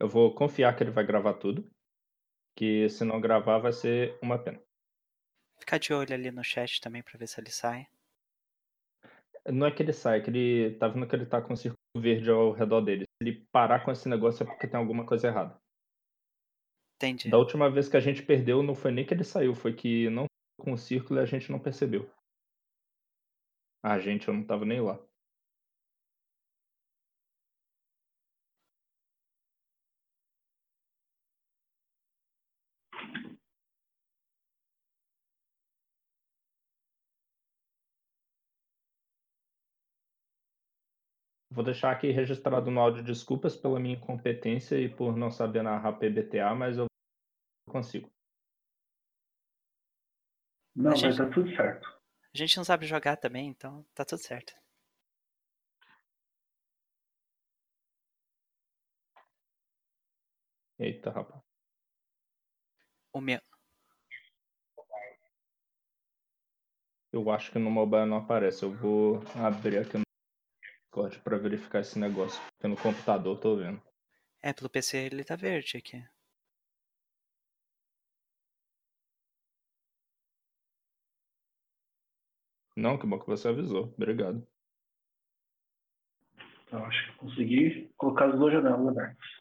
Eu vou confiar que ele vai gravar tudo. Que se não gravar vai ser uma pena. Ficar de olho ali no chat também pra ver se ele sai. Não é que ele sai, é que ele tá vendo que ele tá com um círculo verde ao redor dele. Se ele parar com esse negócio é porque tem alguma coisa errada. Entendi. Da última vez que a gente perdeu, não foi nem que ele saiu, foi que não com o círculo e a gente não percebeu. A gente, eu não tava nem lá. Vou deixar aqui registrado no áudio desculpas pela minha incompetência e por não saber narrar PBTA, mas eu consigo. Não, A mas gente- tá tudo certo. A gente não sabe jogar também, então tá tudo certo. Eita, rapaz. O meu. Eu acho que no mobile não aparece. Eu vou abrir aqui no Discord pra verificar esse negócio. Porque no computador tô vendo. É, pelo PC ele tá verde aqui. Não, que bom que você avisou. Obrigado. Eu acho que consegui colocar as duas janelas abertas.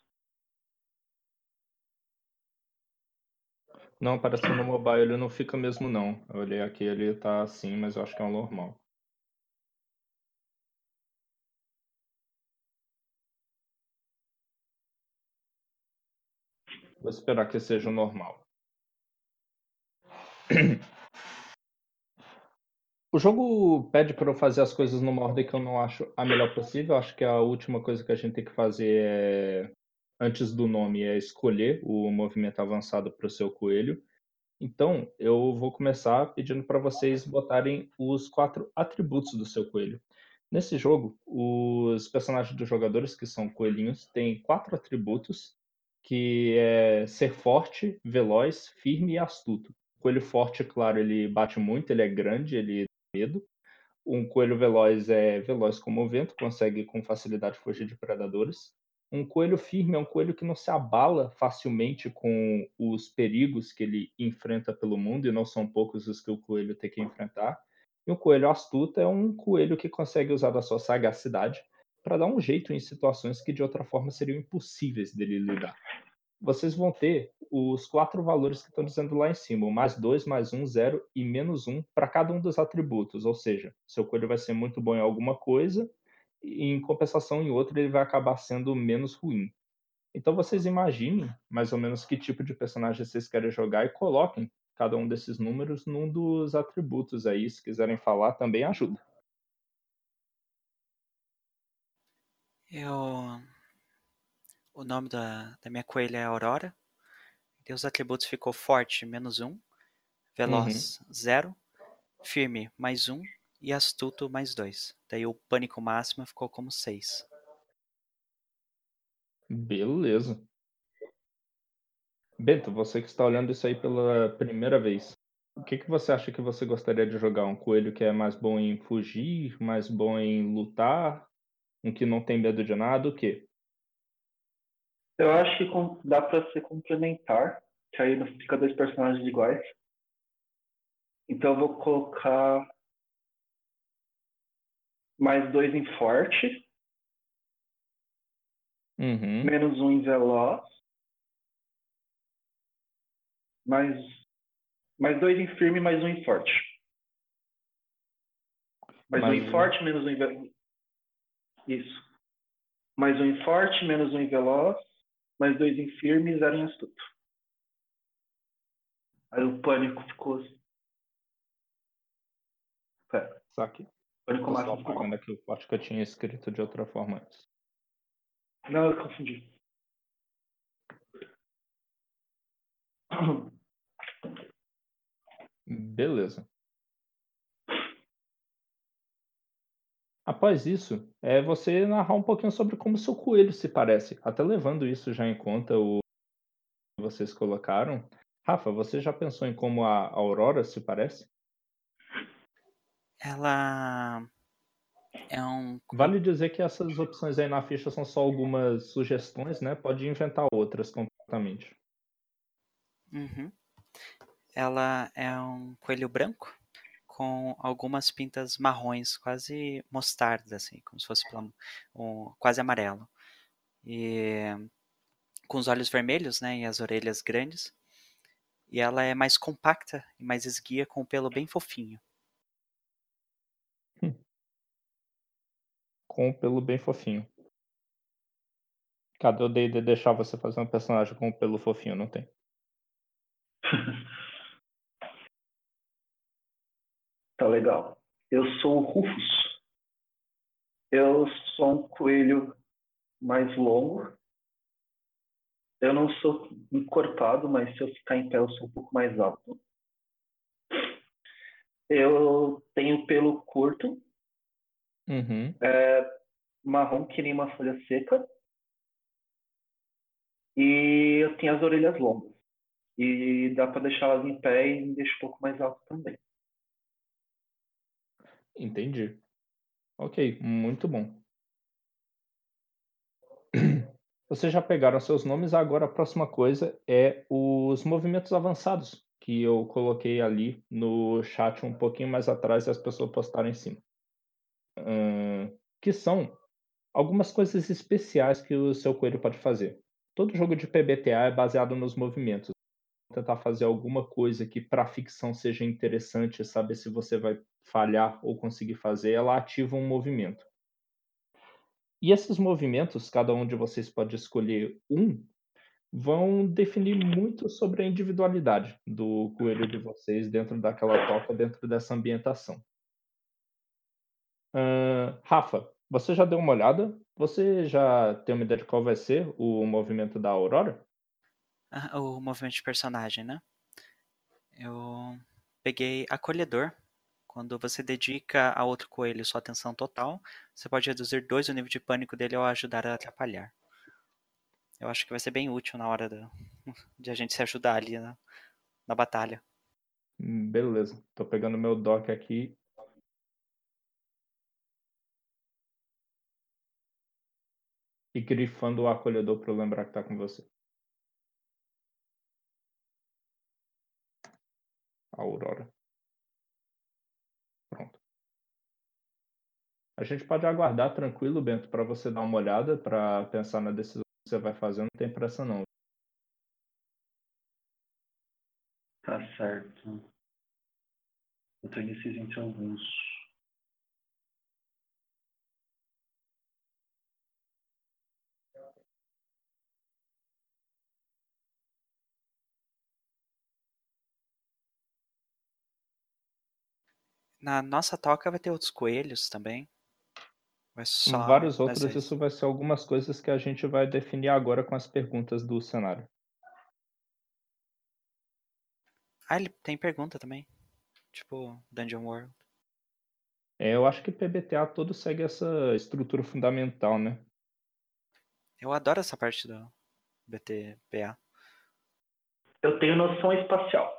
Não, parece que no mobile ele não fica mesmo não. Eu olhei aqui, ele tá assim, mas eu acho que é o normal. Vou esperar que seja o normal. O jogo pede para eu fazer as coisas numa ordem que eu não acho a melhor possível. Acho que a última coisa que a gente tem que fazer é, antes do nome, é escolher o movimento avançado para o seu coelho. Então, eu vou começar pedindo para vocês botarem os quatro atributos do seu coelho. Nesse jogo, os personagens dos jogadores, que são coelhinhos, têm quatro atributos, que é ser forte, veloz, firme e astuto. O coelho forte, claro, ele bate muito, ele é grande, ele dá medo. Um coelho veloz é veloz como o vento, consegue com facilidade fugir de predadores. Um coelho firme é um coelho que não se abala facilmente com os perigos que ele enfrenta pelo mundo, e não são poucos os que o coelho tem que enfrentar. E um coelho astuto é um coelho que consegue usar da sua sagacidade para dar um jeito em situações que de outra forma seriam impossíveis dele lidar. Vocês vão ter os quatro valores que estão dizendo lá em cima, mais dois, mais um, zero e menos um para cada um dos atributos. Ou seja, seu coelho vai ser muito bom em alguma coisa, e em compensação em outra ele vai acabar sendo menos ruim. Então vocês imaginem mais ou menos que tipo de personagem vocês querem jogar e coloquem cada um desses números num dos atributos aí. Se quiserem falar, também ajuda. Eu. O nome da, da minha coelha é Aurora. Os atributos ficou forte, menos um. Veloz, zero. Firme, mais um. E astuto, mais dois. Daí o pânico máximo ficou como seis. Beleza. Bento, você que está olhando isso aí pela primeira vez, O que, que você acha que você gostaria de jogar? Um coelho que é mais bom em fugir, mais bom em lutar, um que não tem medo de nada, o quê? Eu acho que dá pra ser complementar, que aí não fica dois personagens iguais. Então eu vou colocar mais dois em forte, Uhum. menos um em veloz, mais, mais dois em firme, mais um em forte. Mais um Mais em um. forte, menos um em veloz. Isso. Mais um em forte, menos um em veloz, mais dois em firme e zero em astuto. Aí o pânico ficou. Pera, Saque. pânico máximo ficou. apagando aqui, eu acho que eu tinha escrito de outra forma antes. Não, eu confundi. Beleza. Após isso, é você narrar um pouquinho sobre como seu coelho se parece, até levando isso já em conta o que vocês colocaram. Rafa, você já pensou em como a Aurora se parece? Ela é um. Vale dizer que essas opções aí na ficha são só algumas sugestões, né? Pode inventar outras completamente. Uhum. Ela é um coelho branco com algumas pintas marrons, quase mostardas, assim, como se fosse pela- um, quase amarelo. E com os olhos vermelhos, né, e as orelhas grandes. E ela é mais compacta e mais esguia, com o pelo bem fofinho. Com o pelo bem fofinho. Cadê o D&D deixar você fazer um personagem com o pelo fofinho? Não tem. Tá legal. Eu sou o Rufus. Eu sou um coelho mais longo. Eu não sou encorpado, mas se eu ficar em pé eu sou um pouco mais alto. Eu tenho pelo curto, Uhum. é, marrom que nem uma folha seca. E eu tenho as orelhas longas. E dá para deixá-las em pé e me deixa um pouco mais alto também. Entendi. Ok, muito bom. Vocês já pegaram seus nomes, agora a próxima coisa é os movimentos avançados, que eu coloquei ali no chat um pouquinho mais atrás e as pessoas postaram em cima. Ahn, que são algumas coisas especiais que o seu coelho pode fazer. Todo jogo de PBTA é baseado nos movimentos. Tentar fazer alguma coisa que para a ficção seja interessante, saber se você vai falhar ou conseguir fazer, ela ativa um movimento. E esses movimentos, cada um de vocês pode escolher um, vão definir muito sobre a individualidade do coelho de vocês dentro daquela toca, dentro dessa ambientação. Ahn, Rafa, você já deu uma olhada? Você já tem uma ideia de qual vai ser o movimento da Aurora? O movimento de personagem, né? Eu peguei acolhedor. Quando você dedica a outro coelho sua atenção total, você pode reduzir dois o nível de pânico dele ao ajudar a atrapalhar. Eu acho que vai ser bem útil na hora da- de a gente se ajudar ali na, na batalha. Hum, Beleza, tô pegando meu doc aqui. E grifando o acolhedor para lembrar que tá com você. Aurora. Pronto. A gente pode aguardar tranquilo, Bento, para você dar uma olhada, para pensar na decisão que você vai fazer. Não tem pressa, não. Tá certo. Eu tô indeciso entre alguns. Na nossa toca vai ter outros coelhos também. Vai só Vários outros, dois. isso vai ser algumas coisas que a gente vai definir agora com as perguntas do cenário. Ah, ele tem pergunta também. Tipo, Dungeon World. É, eu acho que PBTA todo segue essa estrutura fundamental, né? Eu adoro essa parte do BTPA. Eu tenho noção espacial.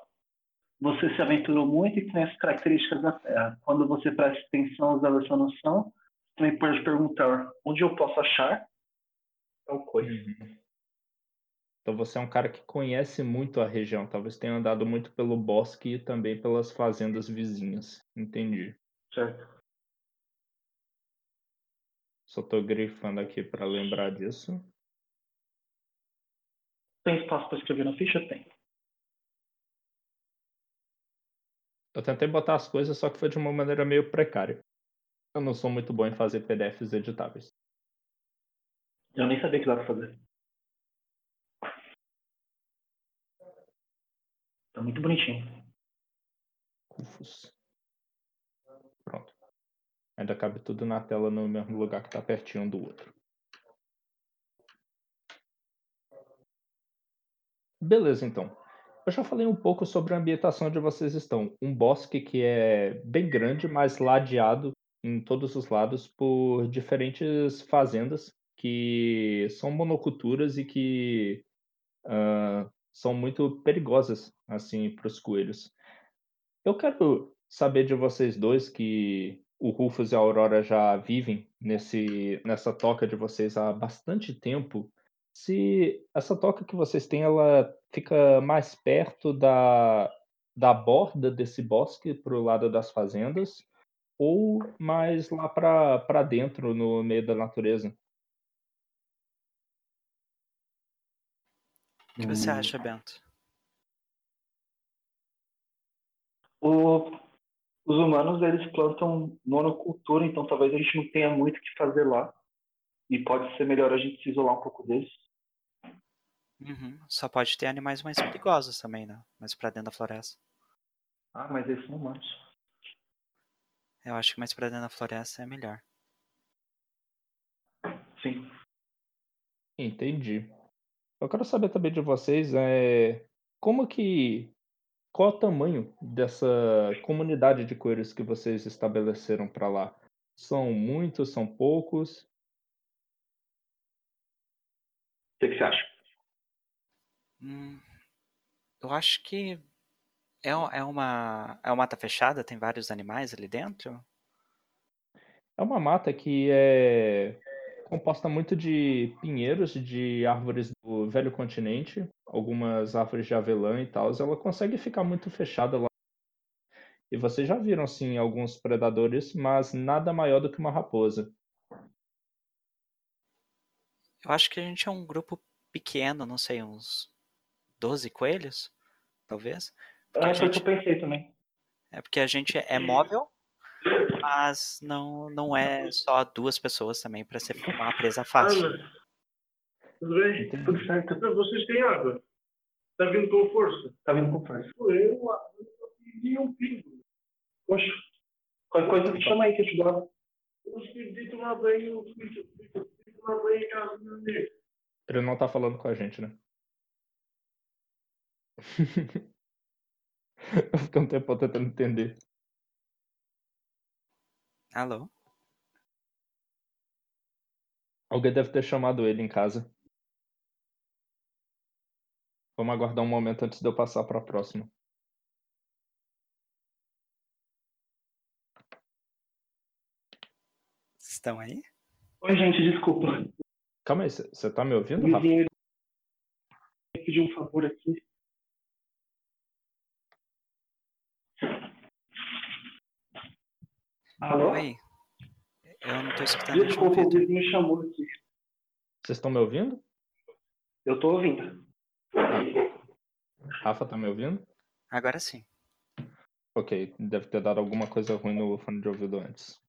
Você se aventurou muito e conhece características da Terra. Quando você presta atenção às essa noção, também pode perguntar onde eu posso achar tal coisa. Uhum. Então você é um cara que conhece muito a região, talvez tenha andado muito pelo bosque e também pelas fazendas vizinhas. Entendi. Certo. Só tô grifando aqui para lembrar disso. Tem espaço para escrever na ficha? Tem. Eu tentei botar as coisas, só que foi de uma maneira meio precária. Eu não sou muito bom em fazer PDFs editáveis. Eu nem sabia que dá pra fazer. Tá muito bonitinho. Ufos. Pronto. Ainda cabe tudo na tela no mesmo lugar que tá pertinho um do outro. Beleza, então. Eu já falei um pouco sobre a ambientação onde vocês estão. Um bosque que é bem grande, mas ladeado em todos os lados por diferentes fazendas que são monoculturas e que uh, são muito perigosas assim para os coelhos. Eu quero saber de vocês dois que o Rufus e a Aurora já vivem nesse, nessa toca de vocês há bastante tempo, se essa toca que vocês têm ela fica mais perto da, da borda desse bosque para o lado das fazendas ou mais lá para dentro no meio da natureza? O que você acha, Bento? O, os humanos eles plantam monocultura, então talvez a gente não tenha muito o que fazer lá. E pode ser melhor a gente se isolar um pouco deles. Uhum. Só pode ter animais mais perigosos também, né? Mais pra dentro da floresta. Ah, mas esses são humanos. Eu acho que mais pra dentro da floresta é melhor. Sim. Entendi. Eu quero saber também de vocês é, como que qual o tamanho dessa comunidade de coelhos que vocês estabeleceram para lá? São muitos, são poucos? O que, que você acha? Hum, eu acho que é, é uma é uma mata fechada, tem vários animais ali dentro? É uma mata que é composta muito de pinheiros, de árvores do velho continente, algumas árvores de avelã e tal. Ela consegue ficar muito fechada lá. E vocês já viram, sim, alguns predadores, mas nada maior do que uma raposa. Eu acho que a gente é um grupo pequeno, não sei, uns 12 coelhos, talvez. Porque é, gente... que eu pensei também. É porque a gente é móvel mas não, não é só duas pessoas também para ser uma presa fácil. tudo bem? Tudo certo. Vocês têm água? Está vindo com força? Está vindo com força. Eu pedi um pingo. Poxa, qualquer coisa me chama aí que eu te dou. Eu de tomar banho, eu de tomar banho em casa do meu Ele não está falando com a gente, né? Eu fiquei um tempo tentando entender. Alô? Alguém deve ter chamado ele em casa. Vamos aguardar um momento antes de eu passar para a próxima. Estão aí? Oi, gente, desculpa. Calma aí, você tá me ouvindo, Rafa? Eu pedi um favor aqui. Alô? Oi. Eu não tô escutando. Desculpa, o vizinho me chamou aqui. Vocês estão me ouvindo? Eu tô ouvindo. Rafa, tá me ouvindo? Agora sim. Ok, deve ter dado alguma coisa ruim no fone de ouvido antes.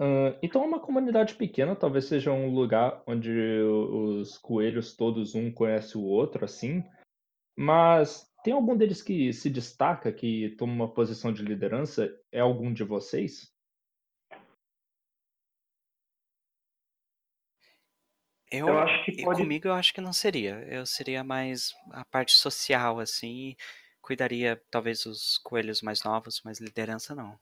Uh, então, uma comunidade pequena talvez seja um lugar onde os coelhos todos um conhece o outro, assim. Mas tem algum deles que se destaca, que toma uma posição de liderança? É algum de vocês? Eu, eu acho que pode... comigo eu acho que não seria. Eu seria mais a parte social, assim, cuidaria talvez os coelhos mais novos, mas liderança não.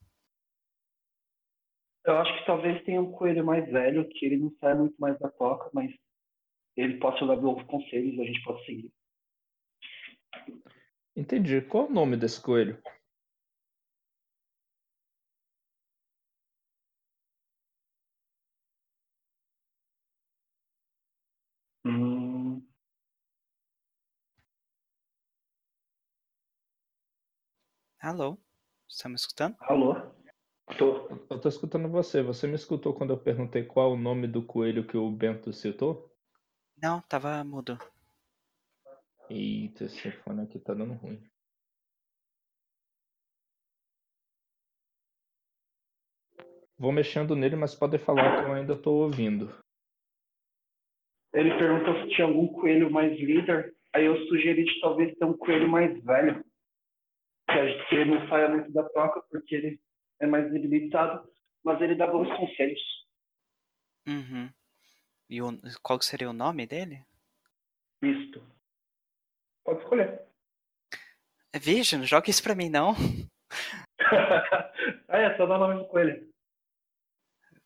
Eu acho que talvez tenha um coelho mais velho, que ele não sai muito mais da toca, mas ele possa dar alguns conselhos e a gente pode seguir. Entendi. Qual o nome desse coelho? Hum, Alô? Você tá me escutando? alô? Tô. Eu tô escutando você. Você me escutou quando eu perguntei qual o nome do coelho que o Bento citou? Não, tava mudo. Eita, esse fone aqui tá dando ruim. Vou mexendo nele, mas pode falar que eu ainda tô ouvindo. Ele perguntou se tinha algum coelho mais líder. Aí eu sugeri de talvez ter um coelho mais velho. Que a gente- que ele não saia muito da toca, porque ele é mais debilitado. Mas ele dá bons conselhos. Uhum. E o, qual seria o nome dele? Isto. Pode escolher. Vixe, não joga isso pra mim, não. ah, é, só dá o nome do coelho.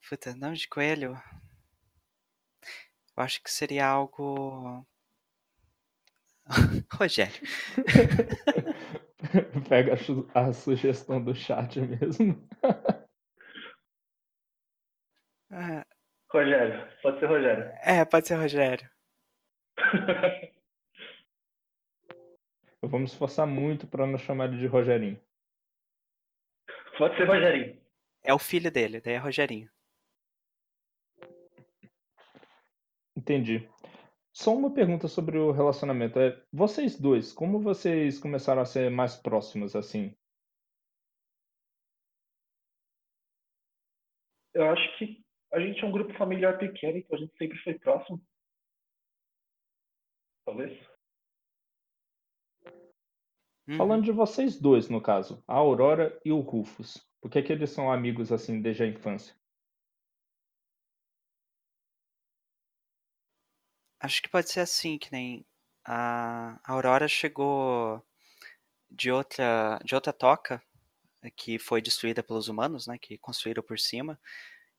Puta, nome de coelho. Eu acho que seria algo. Rogério. Pega a, su- a sugestão do chat mesmo. Ah, Rogério. Pode ser Rogério. é, pode ser Rogério. Eu vou me esforçar muito pra não chamar ele de Rogerinho. Pode ser Rogerinho. É o filho dele, daí é Rogerinho. Entendi. Só uma pergunta sobre o relacionamento. É, vocês dois, como vocês começaram a ser mais próximos assim? Eu acho que a gente é um grupo familiar pequeno, então a gente sempre foi próximo. Talvez. Uhum. Falando de vocês dois, no caso, a Aurora e o Rufus. Por que que eles são amigos assim desde a infância? Acho que pode ser assim, que nem a Aurora chegou de outra, de outra toca eh, que foi destruída pelos humanos, né, que construíram por cima,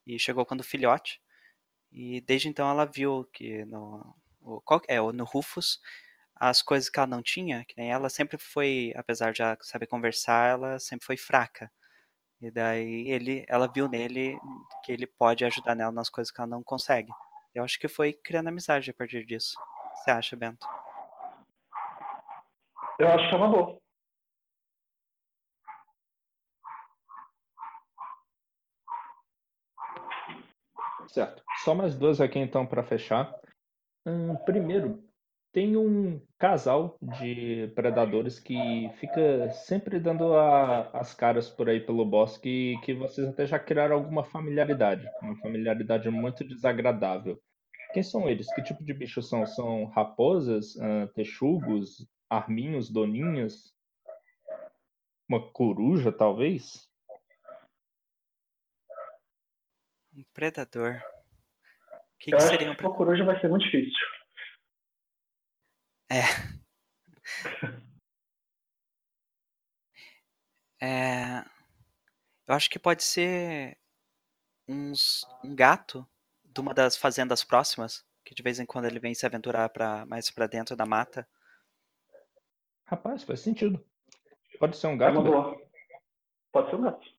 e chegou quando filhote. E desde então ela viu que no, o, qual, é, no Rufus as coisas que ela não tinha, que nem ela sempre foi, apesar de ela saber conversar, ela sempre foi fraca. E daí ele, ela viu nele que ele pode ajudar nela nas coisas que ela não consegue. Eu acho que foi criando amizade a partir disso. O que você acha, Bento? Eu acho que é uma boa. Certo. Só mais duas aqui então para fechar. Hum, primeiro, tem um casal de predadores que fica sempre dando a- as caras por aí pelo bosque que vocês até já criaram alguma familiaridade, uma familiaridade muito desagradável. Quem são eles? Que tipo de bichos são? São raposas, ah, texugos, arminhos, doninhas? Uma coruja, talvez? Um predador. O que, que seria um predador? uma coruja vai ser muito difícil. É, eu acho que pode ser uns, um gato de uma das fazendas próximas, que de vez em quando ele vem se aventurar pra, mais pra dentro da mata. Rapaz, faz sentido. Pode ser um É gato? uma mesmo. boa. Pode ser um gato.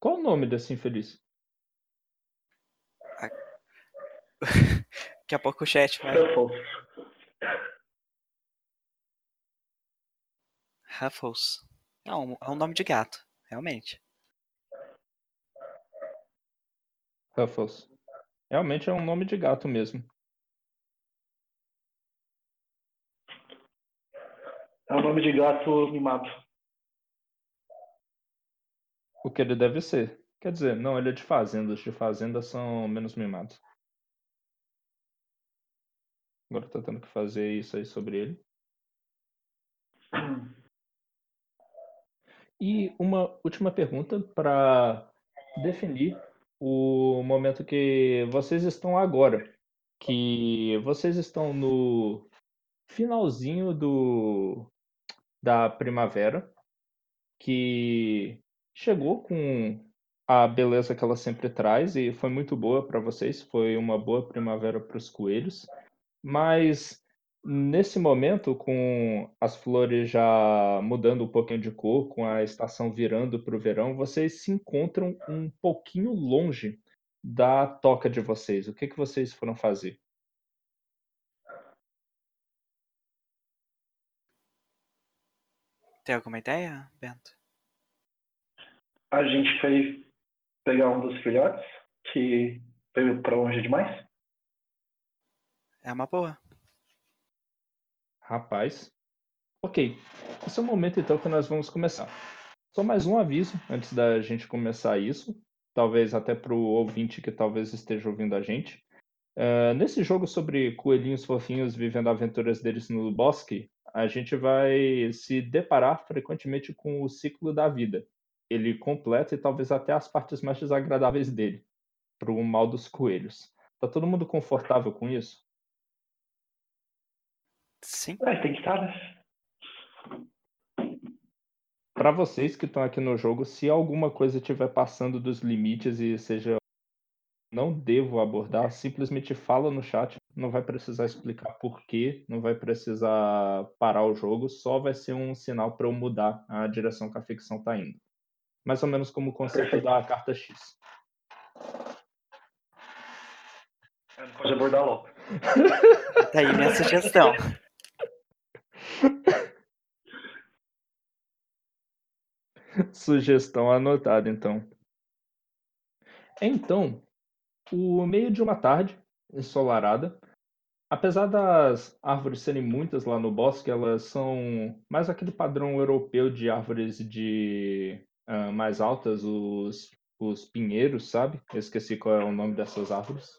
Qual o nome desse infeliz? Daqui a pouco o chat vai. Ruffles. Ruffles. É um, é um nome de gato, realmente. Ruffles. Realmente é um nome de gato mesmo. É um nome de gato mimado. O que ele deve ser. Quer dizer, não, ele é de fazenda. Os de fazenda são menos mimados. Agora tô tendo que fazer isso aí sobre ele. E uma última pergunta para definir o momento que vocês estão agora. Que vocês estão no finalzinho do da primavera, que chegou com a beleza que ela sempre traz e foi muito boa para vocês. Foi uma boa primavera para os coelhos, mas Nesse momento, com as flores já mudando um pouquinho de cor, com a estação virando para o verão, vocês se encontram um pouquinho longe da toca de vocês. O que, que vocês foram fazer? Tem alguma ideia, Bento? A gente foi pegar um dos filhotes que veio pra longe demais. É uma boa. Rapaz. Ok. Esse é o momento então que nós vamos começar. Só mais um aviso antes da gente começar isso. Talvez até para o ouvinte que talvez esteja ouvindo a gente. Uh, nesse jogo sobre coelhinhos fofinhos vivendo aventuras deles no bosque, a gente vai se deparar frequentemente com o ciclo da vida. Ele completa e talvez até as partes mais desagradáveis dele, para o mal dos coelhos. Tá todo mundo confortável com isso? Sim. É, tem que estar, né? Para vocês que estão aqui no jogo, se alguma coisa estiver passando dos limites e seja não devo abordar, simplesmente fala no chat, não vai precisar explicar porquê, não vai precisar parar o jogo, só vai ser um sinal para eu mudar a direção que a ficção está indo. Mais ou menos como o conceito da carta X. Não pode abordar logo. Tá aí minha sugestão. Sugestão anotada, então. Então, o meio de uma tarde ensolarada, apesar das árvores serem muitas lá no bosque, elas são mais aquele padrão europeu de árvores de ah, mais altas, os, os pinheiros, sabe? Eu esqueci qual é o nome dessas árvores.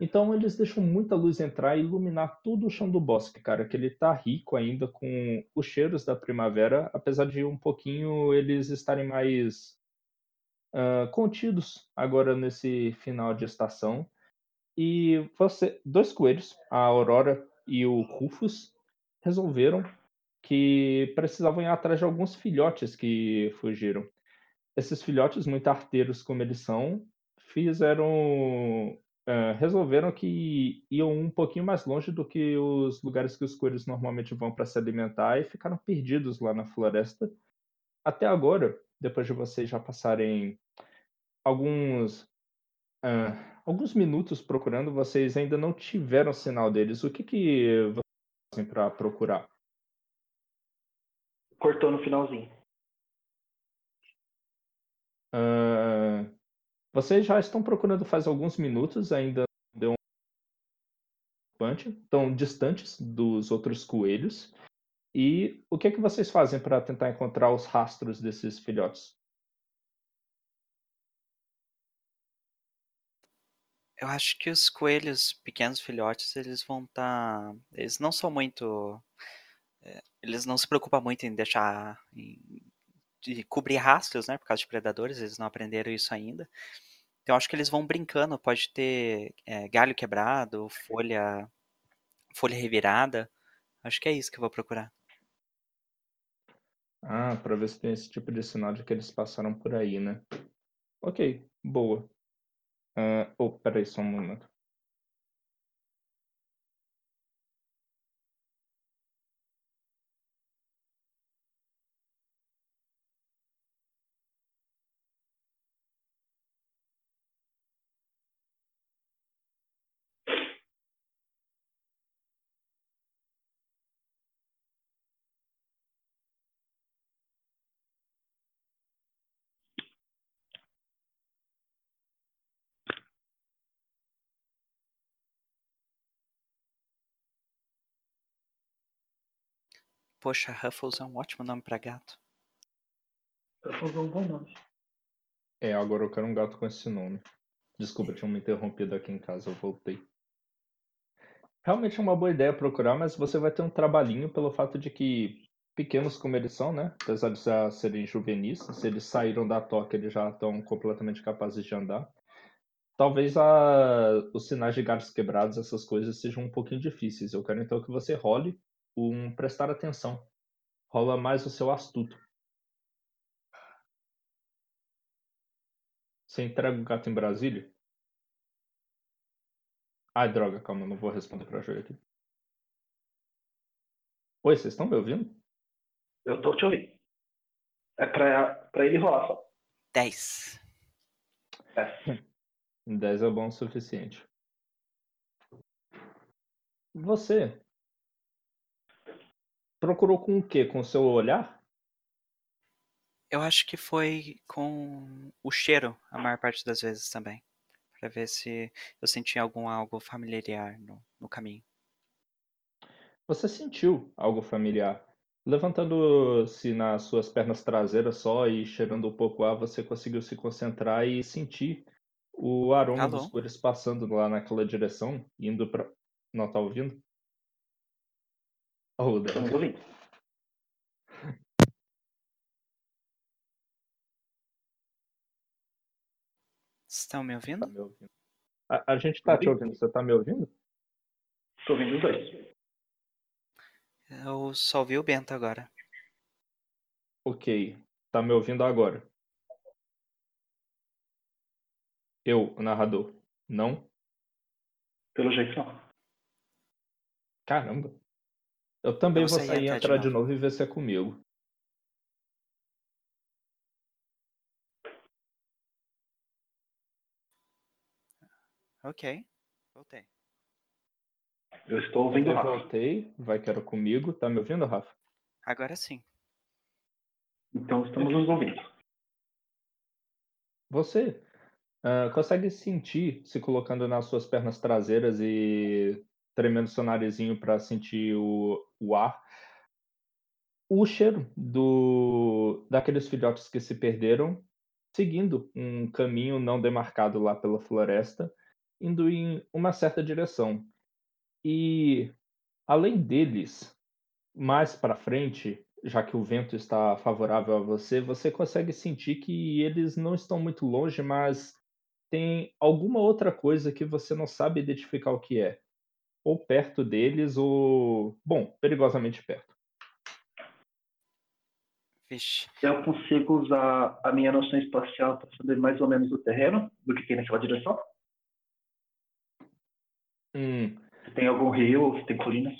Então eles deixam muita luz entrar e iluminar todo o chão do bosque, cara, que ele tá rico ainda com os cheiros da primavera, apesar de um pouquinho eles estarem mais ah, contidos agora nesse final de estação. E você, dois coelhos, a Aurora e o Rufus, resolveram que precisavam ir atrás de alguns filhotes que fugiram. Esses filhotes, muito arteiros como eles são, fizeram ah, resolveram que iam um pouquinho mais longe do que os lugares que os coelhos normalmente vão para se alimentar e ficaram perdidos lá na floresta. Até agora, depois de vocês já passarem alguns ah, alguns minutos procurando, vocês ainda não tiveram sinal deles. O que que vocês fazem para procurar? Cortou no finalzinho. Ah, vocês já estão procurando faz alguns minutos, ainda deu um estão distantes dos outros coelhos. E o que é que vocês fazem para tentar encontrar os rastros desses filhotes? Eu acho que os coelhos, pequenos filhotes, eles vão estar. Eles não são muito. é, Eles não se preocupam muito em deixar. em- de cobrir rastros, né? Por causa de predadores, eles não aprenderam isso ainda. Então acho que eles vão brincando. Pode ter é, galho quebrado, folha, folha revirada. Acho que é isso que eu vou procurar. Ah, para ver se tem esse tipo de sinal de que eles passaram por aí, né? Ok, boa. Ah, oh, peraí só um momento. Poxa, Ruffles é um ótimo nome pra gato. Eu vou um bom nome. É, agora eu quero um gato com esse nome. Desculpa, tinham me interrompido aqui em casa, eu voltei. Realmente é uma boa ideia procurar, mas você vai ter um trabalhinho pelo fato de que, pequenos como eles são, né? Apesar de já serem juvenis, se eles saíram da toca, eles já estão completamente capazes de andar. Talvez a- os sinais de galhos quebrados, essas coisas, sejam um pouquinho difíceis. Eu quero então que você role um prestar atenção. Rola mais o seu astuto. Você entrega o gato em Brasília? Ai, droga, calma, não vou responder pra Joia aqui. Oi, vocês estão me ouvindo? Eu tô te ouvindo. É pra, pra ele rolar só. 10. É. 10 é bom o suficiente. Você procurou com o quê? Com o seu olhar? Eu acho que foi com o cheiro a maior parte das vezes também. Pra ver se eu sentia algum algo familiar no, no caminho. Você sentiu algo familiar. Levantando-se nas suas pernas traseiras só e cheirando um pouco ar, você conseguiu se concentrar e sentir o aroma Alô? dos cores passando lá naquela direção, indo pra. Não tá ouvindo? Oh, ouvindo. Estão me Tá ouvindo? me ouvindo? A, a gente tá te ouvindo, você tá me ouvindo? Tô ouvindo os dois. Eu só ouvi o Bento agora. Ok. Tá me ouvindo agora? Eu, o narrador. Não? Pelo jeito não. Caramba. Eu também Eu vou sair e até de entrar de novo. novo e ver se é comigo. Ok. Voltei. Eu estou ouvindo o Eu Rafa. voltei, vai que era comigo. Tá me ouvindo, Rafa? Agora sim. Então estamos nos ouvindo. Você ah, consegue sentir se colocando nas suas pernas traseiras e tremendo seu narizinho para sentir o, o ar. O cheiro do daqueles filhotes que se perderam, seguindo um caminho não demarcado lá pela floresta, indo em uma certa direção. E além deles, mais para frente, já que o vento está favorável a você, você consegue sentir que eles não estão muito longe, mas tem alguma outra coisa que você não sabe identificar o que é. Ou perto deles, ou. Bom, perigosamente perto. Vixe. Eu consigo usar a minha noção espacial para saber mais ou menos o terreno do que tem naquela direção? Hum, Se tem algum rio, se tem colinas.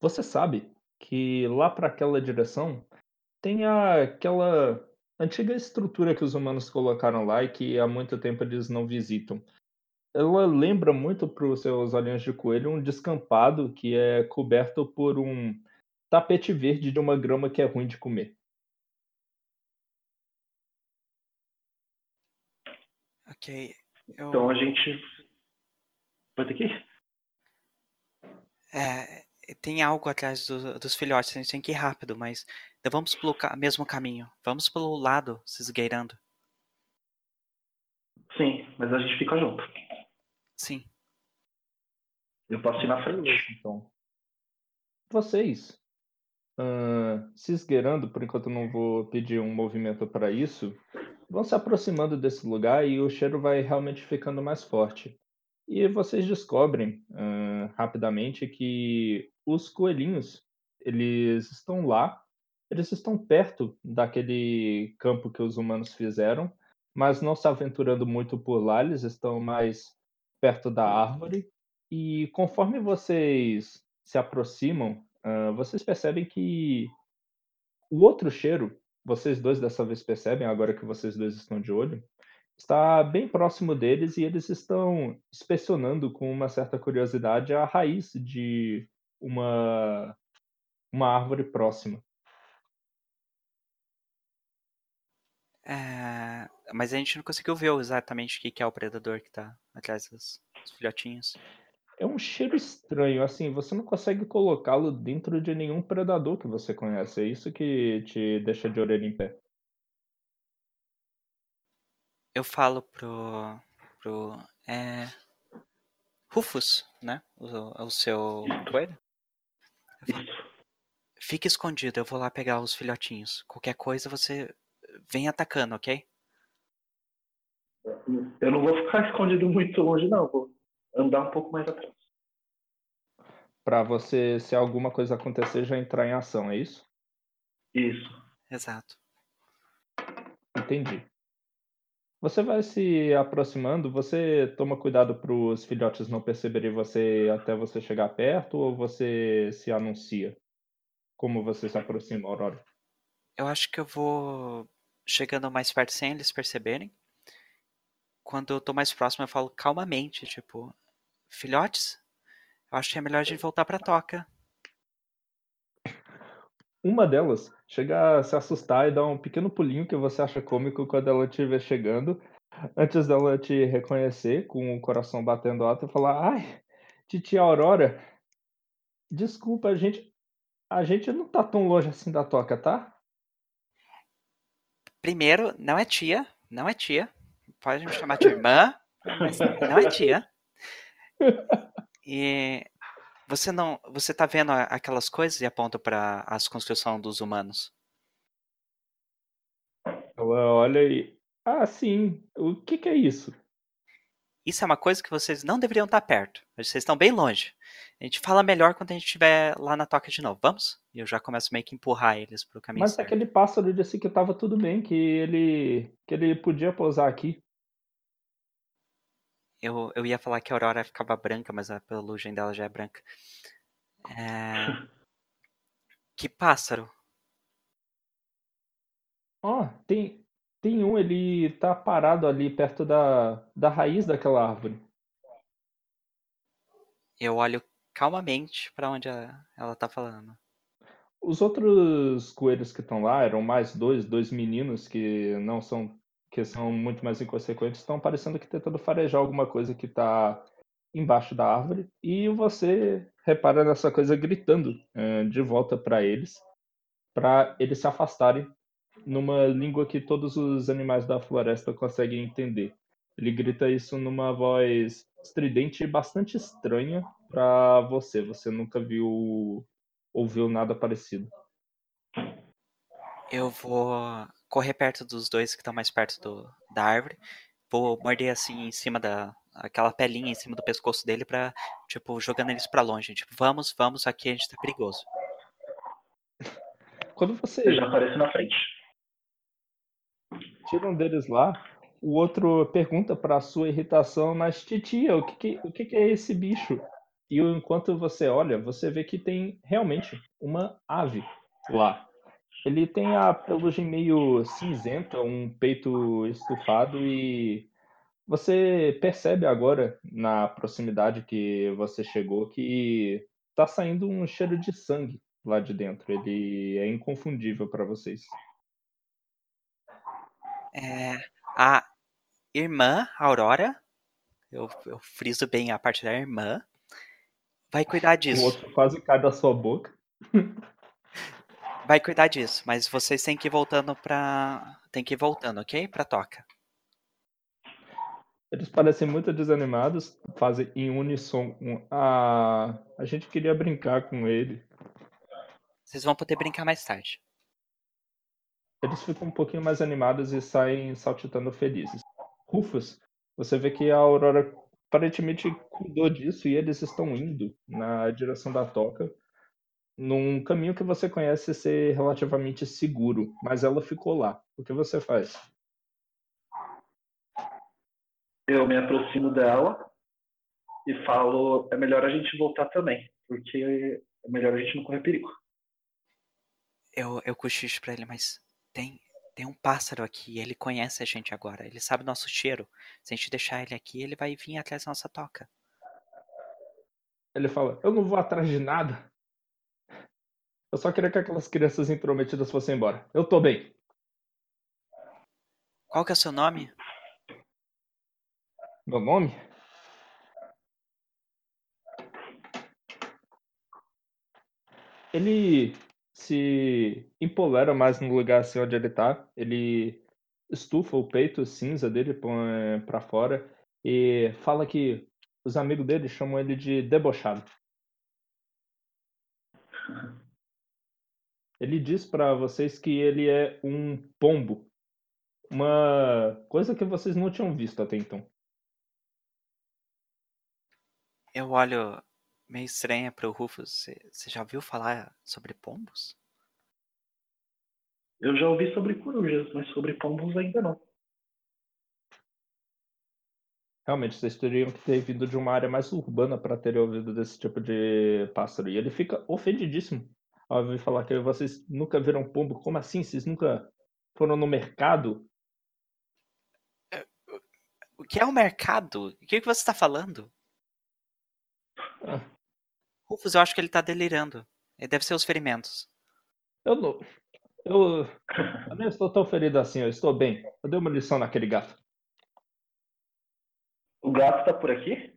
você sabe que lá para aquela direção tem aquela antiga estrutura que os humanos colocaram lá e que há muito tempo eles não visitam. Ela lembra muito para os seus olhinhos de coelho um descampado que é coberto por um tapete verde de uma grama que é ruim de comer. Ok. Eu, Então a gente vai ter que ir. é, tem algo atrás do- dos filhotes. A gente tem que ir rápido, mas não vamos pelo ca- mesmo caminho. Vamos pelo lado, se esgueirando. Sim, mas a gente fica junto. Sim. Eu posso ir na frente. Então. Vocês, ahn, se esgueirando, por enquanto não vou pedir um movimento para isso, vão se aproximando desse lugar e o cheiro vai realmente ficando mais forte. E vocês descobrem ahn, rapidamente que os coelhinhos, eles estão lá, eles estão perto daquele campo que os humanos fizeram, mas não se aventurando muito por lá, eles estão mais perto da árvore. E conforme vocês se aproximam, ah, vocês percebem que o outro cheiro, vocês dois dessa vez percebem, agora que vocês dois estão de olho, está bem próximo deles e eles estão inspecionando com uma certa curiosidade a raiz de uma, uma árvore próxima. É, mas a gente não conseguiu ver exatamente o que é o predador que tá atrás dos, dos filhotinhos. É um cheiro estranho, assim, você não consegue colocá-lo dentro de nenhum predador que você conhece. É isso que te deixa de orelha em pé. Eu falo pro. pro. É. Rufus, né? O, o seu coelho. Fique escondido, eu vou lá pegar os filhotinhos. Qualquer coisa você vem atacando, ok? Eu não vou ficar escondido muito longe, não. Vou andar um pouco mais atrás. Pra você, se alguma coisa acontecer, já entrar em ação, é isso? Isso. Exato. Entendi. Você vai se aproximando, você toma cuidado para os filhotes não perceberem você até você chegar perto ou você se anuncia? Como você se aproxima, Aurora? Eu acho que eu vou chegando mais perto sem eles perceberem. Quando eu tô mais próximo, eu falo calmamente, tipo, filhotes, eu acho que é melhor a gente voltar pra toca. Uma delas chega a se assustar e dá um pequeno pulinho que você acha cômico quando ela estiver chegando, antes dela te reconhecer com o coração batendo alto e falar: "Ai, titia Aurora, desculpa, a gente a gente não tá tão longe assim da toca, tá?" Primeiro, não é tia, não é tia. Pode me chamar de irmã, mas não é tia. E você não, você tá vendo aquelas coisas e aponta para as construções dos humanos? Ela olha e, ah, sim. O que, que é isso? Isso é uma coisa que vocês não deveriam estar perto. Vocês estão bem longe. A gente fala melhor quando a gente estiver lá na toca de novo. Vamos? E eu já começo meio que empurrar eles pro caminho Mas certo. aquele pássaro disse que tava tudo bem, que ele que ele podia pousar aqui. Eu, eu ia falar que a Aurora ficava branca, mas a pelugem dela já é branca. É... Que pássaro? Ó, tem tem um, ele tá parado ali perto da da raiz daquela árvore. Eu olho calmamente para onde a- ela tá falando. Os outros coelhos que estão lá eram mais dois, dois meninos que não são que são muito mais inconsequentes, estão parecendo que tentando farejar alguma coisa que tá embaixo da árvore e você repara nessa coisa gritando eh, de volta para eles, para eles se afastarem numa língua que todos os animais da floresta conseguem entender. Ele grita isso numa voz estridente e bastante estranha para você. Você nunca viu ouviu nada parecido. Eu vou correr perto dos dois que estão mais perto do, da árvore. Vou morder assim em cima da. aquela pelinha em cima do pescoço dele pra, tipo, jogando eles pra longe. Tipo, vamos, vamos, aqui a gente tá perigoso. Quando você Eu já apareço na frente. tira um deles lá, o outro pergunta para sua irritação, mas titia, o que, que- o que, que é esse bicho? E enquanto você olha, você vê que tem realmente uma ave lá. Ele tem a pelugem meio cinzenta, um peito estufado e você percebe agora na proximidade que você chegou que tá saindo um cheiro de sangue lá de dentro. Ele é inconfundível para vocês. É, a irmã Aurora, eu, eu friso bem a parte da irmã, vai cuidar O disso. outro quase cai da sua boca. Vai cuidar disso, mas vocês têm que ir voltando pra. Tem que ir voltando, ok? Pra toca. Eles parecem muito desanimados, fazem em unissom um, ah, a gente queria brincar com ele. Vocês vão poder brincar mais tarde. Eles ficam um pouquinho mais animados e saem saltitando felizes. Rufus, você vê que a Aurora aparentemente cuidou disso e eles estão indo na direção da toca, num caminho que você conhece ser relativamente seguro, mas ela ficou lá. O que você faz? Eu me aproximo dela e falo: é melhor a gente voltar também, porque é melhor a gente não correr perigo. Eu, eu cochicho pra ele, mas tem, tem um pássaro aqui, ele conhece a gente agora, ele sabe nosso cheiro. Se a gente deixar ele aqui, ele vai vir atrás da nossa toca. Ele fala: Eu não vou atrás de nada. Eu só queria que aquelas crianças intrometidas fossem embora. Eu tô bem. Qual que é o seu nome? Meu nome? Ele se empolera mais no lugar assim onde ele tá. Ele estufa o peito cinza dele põe pra fora e fala que os amigos dele chamam ele de debochado. Ele diz pra vocês que ele é um pombo. Uma coisa que vocês não tinham visto até então. Eu olho meio estranha pro Rufus. Você você já ouviu falar sobre pombos? Eu já ouvi sobre corujas, mas sobre pombos ainda não. realmente vocês teriam que ter vindo de uma área mais urbana para ter ouvido desse tipo de pássaro. E ele fica ofendidíssimo ouvir falar que vocês nunca viram pombo. Como assim? Vocês nunca foram no mercado? O que é o mercado? O que, que você está falando? Ah. Rufus, eu acho que ele está delirando. Deve ser os ferimentos. Eu não. Eu, eu nem estou tão ferido assim, eu estou bem. Eu dei uma lição naquele gato. O gato tá por aqui?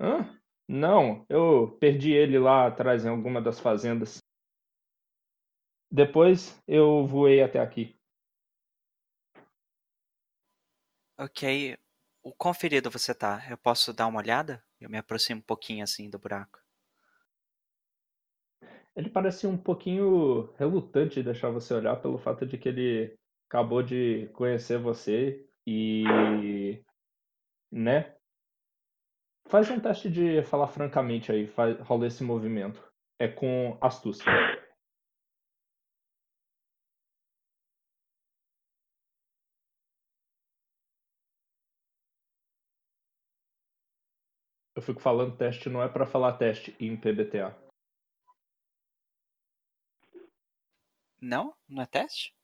Hã? Não, eu perdi ele lá atrás em alguma das fazendas. Depois eu voei até aqui. Ok. O quão ferido você tá? Eu posso dar uma olhada? Eu me aproximo um pouquinho assim do buraco. Ele parece um pouquinho relutante de deixar você olhar pelo fato de que ele acabou de conhecer você e. né? Faz um teste de falar francamente aí, faz, rola esse movimento. É com astúcia. Eu fico falando teste, não é pra falar teste em PBTA. Não? Não é teste?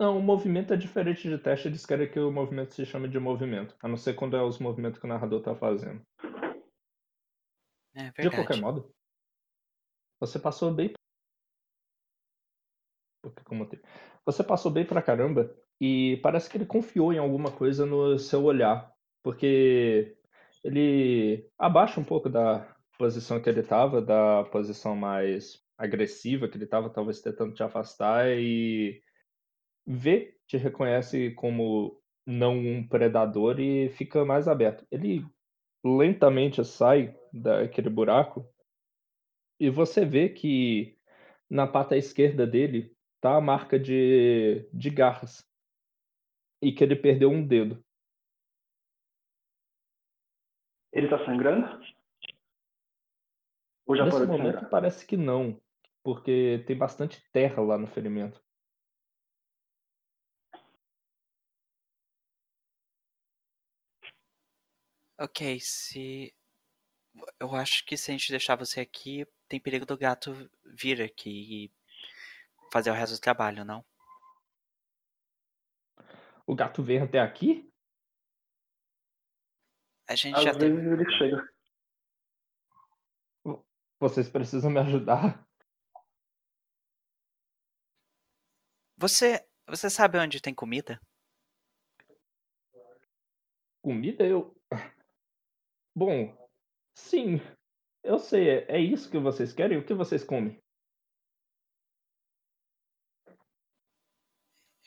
Não, o movimento é diferente de teste, eles querem que o movimento se chame de movimento. A não ser quando é os movimentos que o narrador tá fazendo. É De qualquer modo, você passou bem. Você passou bem pra caramba e parece que ele confiou em alguma coisa no seu olhar. Porque ele abaixa um pouco da posição que ele tava, da posição mais agressiva que ele tava, talvez tentando te afastar e vê, te reconhece como não um predador e fica mais aberto. Ele lentamente sai daquele buraco e você vê que na pata esquerda dele tá a marca de, de garras e que ele perdeu um dedo. Ele tá sangrando? Ou já Nesse momento sangrar? parece que não, porque tem bastante terra lá no ferimento. Ok, se. Eu acho que se a gente deixar você aqui, tem perigo do gato vir aqui e fazer o resto do trabalho, não? O gato vem até aqui? A gente Às já vezes teve. ele chega. Vocês precisam me ajudar. Você. Você sabe onde tem comida? Comida eu. Bom, sim, eu sei, é, é isso que vocês querem? O que vocês comem?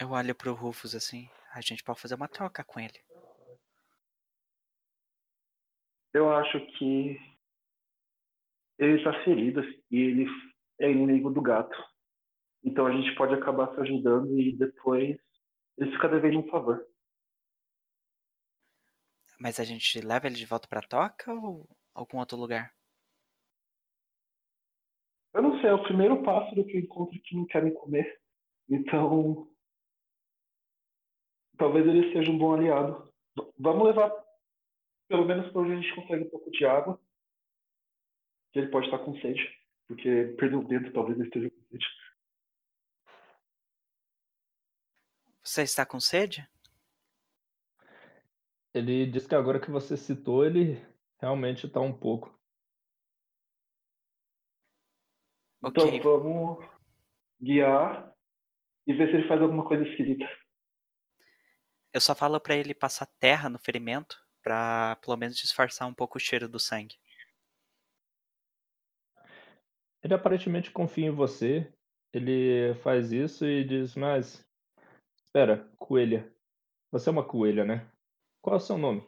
Eu olho pro Rufus assim. A gente pode fazer uma troca com ele. Eu acho que ele está ferido e ele é inimigo do gato. Então a gente pode acabar se ajudando e depois ele fica devendo um favor. Mas a gente leva ele de volta pra toca ou algum outro lugar? Eu não sei, é o primeiro pássaro que eu encontro que não quer me comer. Então. Talvez ele seja um bom aliado. Vamos levar pelo menos para onde a gente consegue um pouco de água. Que ele pode estar com sede. Porque perdeu o dedo, talvez ele esteja com sede. Você está com sede? Ele diz que agora que você citou, ele realmente tá um pouco. Então Ok. vamos guiar e ver se ele faz alguma coisa esquisita. Eu só falo pra ele passar terra no ferimento pra pelo menos disfarçar um pouco o cheiro do sangue. Ele aparentemente confia em você. Ele faz isso e diz: Mas. Espera, coelha. Você é uma coelha, né? Qual é o seu nome?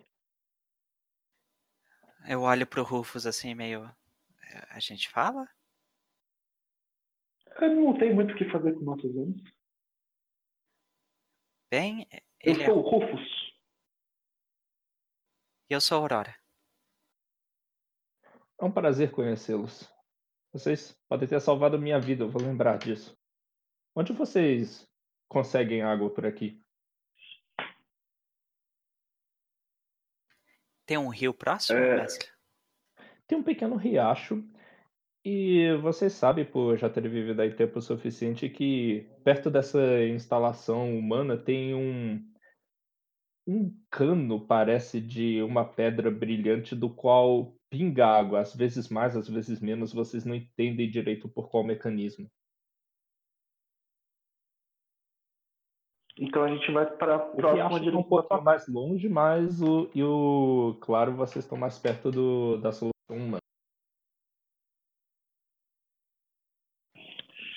Eu olho pro Rufus assim, meio. "É, A gente fala? Eu não tem muito o que fazer com nossos anos. Bem, Eu é. sou o Rufus. E eu sou a Aurora. É um prazer conhecê-los. Vocês podem ter salvado minha vida, eu vou lembrar disso. Onde vocês conseguem água por aqui? Tem um rio próximo, É. Tem um pequeno riacho e você sabe, por já ter vivido aí tempo suficiente, que perto dessa instalação humana tem um um cano, parece, de uma pedra brilhante do qual pinga água, às vezes mais, às vezes menos, vocês não entendem direito por qual mecanismo. Então a gente vai para a O próxima um direção da pouco mais longe, mas o, e o claro, vocês estão mais perto do, da solução humana.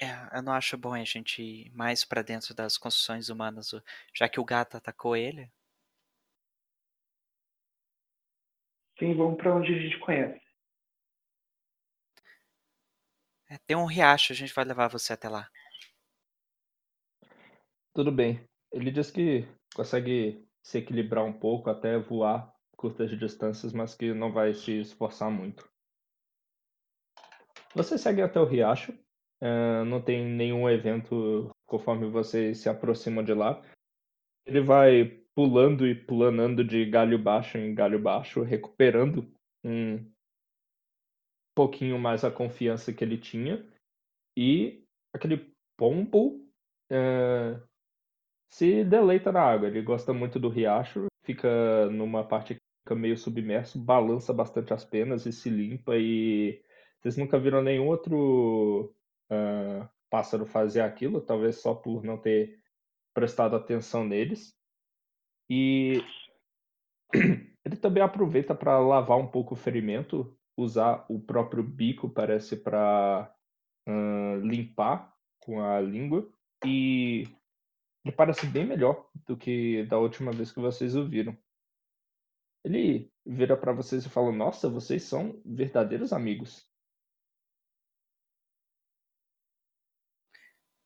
É, eu não acho bom a gente ir mais pra dentro das construções humanas, já que o gato atacou ele. Sim, vamos para onde a gente conhece. É, tem um riacho, a gente vai levar você até lá. Tudo bem. Ele diz que consegue se equilibrar um pouco até voar curtas distâncias, mas que não vai se esforçar muito. Você segue até o riacho. eh, não tem nenhum evento conforme vocês se aproximam de lá. Ele vai pulando e planando de galho baixo em galho baixo, recuperando um pouquinho mais a confiança que ele tinha. E aquele pombo eh, se deleita na água. Ele gosta muito do riacho, fica numa parte que fica meio submerso, balança bastante as penas e se limpa. E vocês nunca viram nenhum outro ah, pássaro fazer aquilo, talvez só por não ter prestado atenção neles. E ele também aproveita para lavar um pouco o ferimento, usar o próprio bico, parece, para limpar com a língua. E ele parece bem melhor do que da última vez que vocês o viram. Ele vira para vocês e fala: Nossa, vocês são verdadeiros amigos.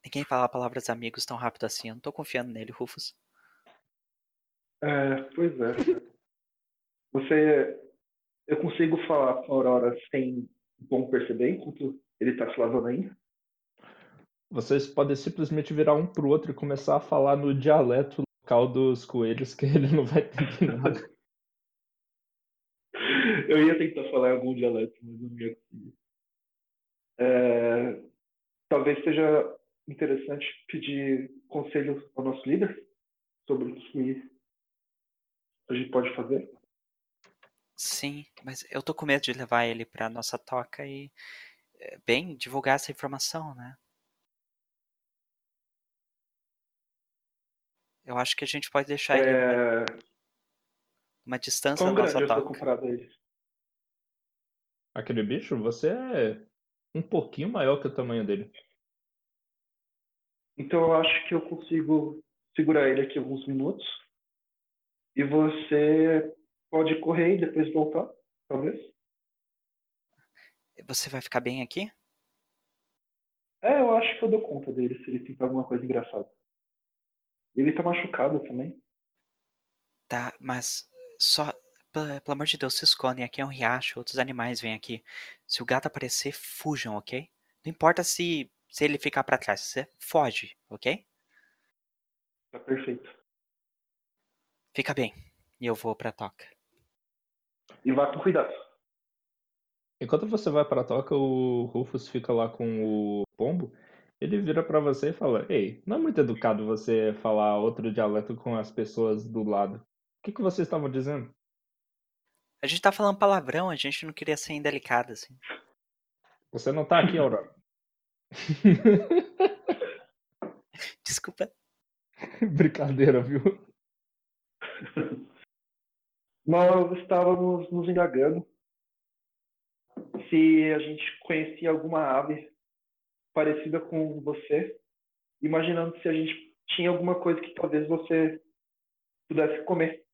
Ninguém fala palavras amigos tão rápido assim, eu não tô confiando nele, Rufus. É, pois é. Você. Eu consigo falar com a Aurora sem o Bom perceber enquanto ele tá se lavando ainda? Vocês podem simplesmente virar um pro outro e começar a falar no dialeto local dos coelhos, que ele não vai entender nada. Eu ia tentar falar em algum dialeto, mas não ia conseguir. É, talvez seja interessante pedir conselho ao nosso líder sobre o que a gente pode fazer. Sim, mas eu tô com medo de levar ele pra nossa toca e, é, bem, divulgar essa informação, né? Eu acho que a gente pode deixar ele É, uma distância quão da nossa eu estou toca. comparado a eles? Aquele bicho, você é um pouquinho maior que o tamanho dele. Então eu acho que eu consigo segurar ele aqui alguns minutos. E você pode correr e depois voltar, talvez. Você vai ficar bem aqui? É, eu acho que eu dou conta dele se ele tentar alguma coisa engraçada. Ele tá machucado também. Tá, mas só. pe- Pelo amor de Deus, se escondem. Aqui é um riacho, outros animais vêm aqui. Se o gato aparecer, fujam, ok? Não importa se, se ele ficar pra trás, você foge, ok? Tá perfeito. Fica bem. E eu vou pra toca. E vá com cuidado. Enquanto você vai pra toca, o Rufus fica lá com o pombo. Ele vira pra você e fala: Ei, não é muito educado você falar outro dialeto com as pessoas do lado. O que, que vocês estavam dizendo? A gente tá falando palavrão, a gente não queria ser indelicado, assim. Você não tá aqui, Aurora. Desculpa. Brincadeira, viu? Nós estávamos nos indagando se a gente conhecia alguma ave parecida com você, imaginando se a gente tinha alguma coisa que talvez você pudesse comer.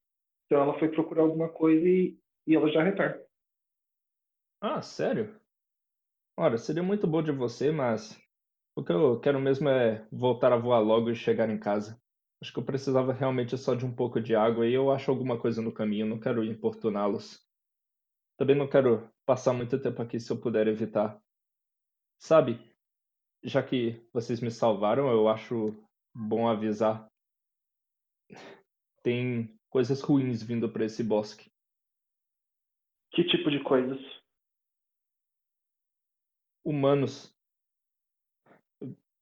Então ela foi procurar alguma coisa e, e ela já retorna. Ah, sério? Ora, seria muito bom de você, mas o que eu quero mesmo é voltar a voar logo e chegar em casa. Acho que eu precisava realmente só de um pouco de água e eu acho alguma coisa no caminho, não quero importuná-los. Também não quero passar muito tempo aqui se eu puder evitar. Sabe, já que vocês me salvaram, eu acho bom avisar. Tem coisas ruins vindo para esse bosque. Que tipo de coisas? Humanos.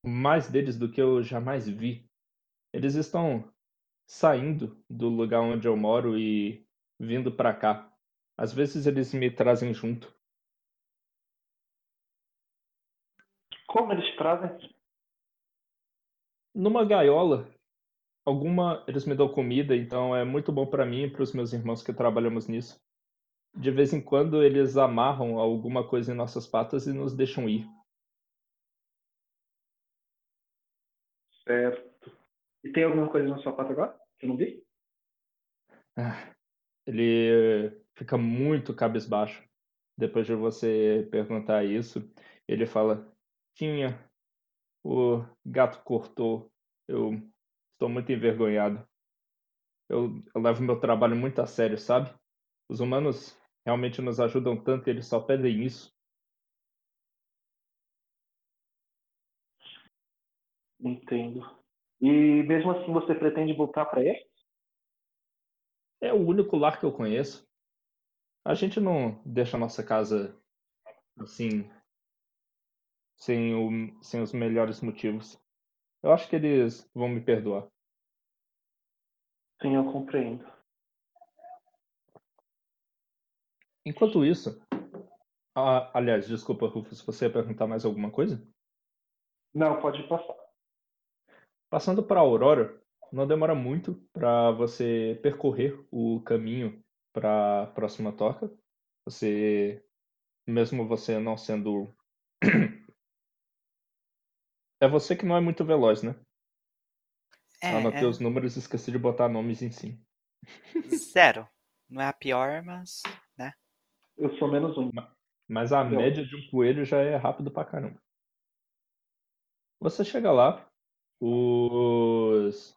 Mais deles do que eu jamais vi. Eles estão saindo do lugar onde eu moro e vindo para cá. Às vezes eles me trazem junto. Como eles trazem? Numa gaiola. Alguma eles me dão comida, então é muito bom para mim e para os meus irmãos que trabalhamos nisso. De vez em quando eles amarram alguma coisa em nossas patas e nos deixam ir. Certo. E tem alguma coisa na sua pata agora? Que eu não vi? Ah, ele fica muito cabisbaixo. Depois de você perguntar isso, ele fala: Tinha. O gato cortou. Eu estou muito envergonhado. Eu, eu levo meu trabalho muito a sério, sabe? Os humanos realmente nos ajudam tanto e eles só pedem isso. Entendo. E mesmo assim você pretende voltar para ele? É o único lar que eu conheço. A gente não deixa a nossa casa assim sem, o, sem os melhores motivos. Eu acho que eles vão me perdoar. Sim, eu compreendo. Enquanto isso, ah, aliás, desculpa, Rufus, você ia perguntar mais alguma coisa? Não, pode passar. Passando para Aurora, não demora muito para você percorrer o caminho para a próxima toca. Você, mesmo você não sendo. é você que não é muito veloz, né? É, Anotei é os números e esqueci de botar nomes em si. zero. Não é a pior, mas. né? Eu sou menos um. Mas a Não. média de um coelho já é rápido pra caramba. Você chega lá, os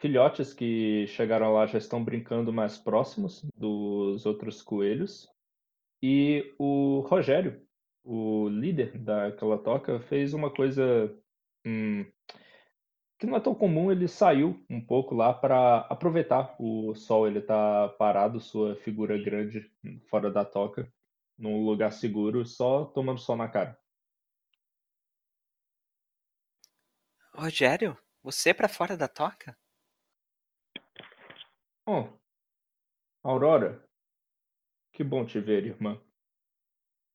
filhotes que chegaram lá já estão brincando mais próximos dos outros coelhos. E o Rogério, o líder daquela toca, fez uma coisa hum, que não é tão comum. Ele saiu um pouco lá para aproveitar o sol. Ele tá parado, sua figura grande fora da toca, num lugar seguro, só tomando sol na cara. Rogério, você pra fora da toca? Oh, Aurora, que bom te ver, irmã.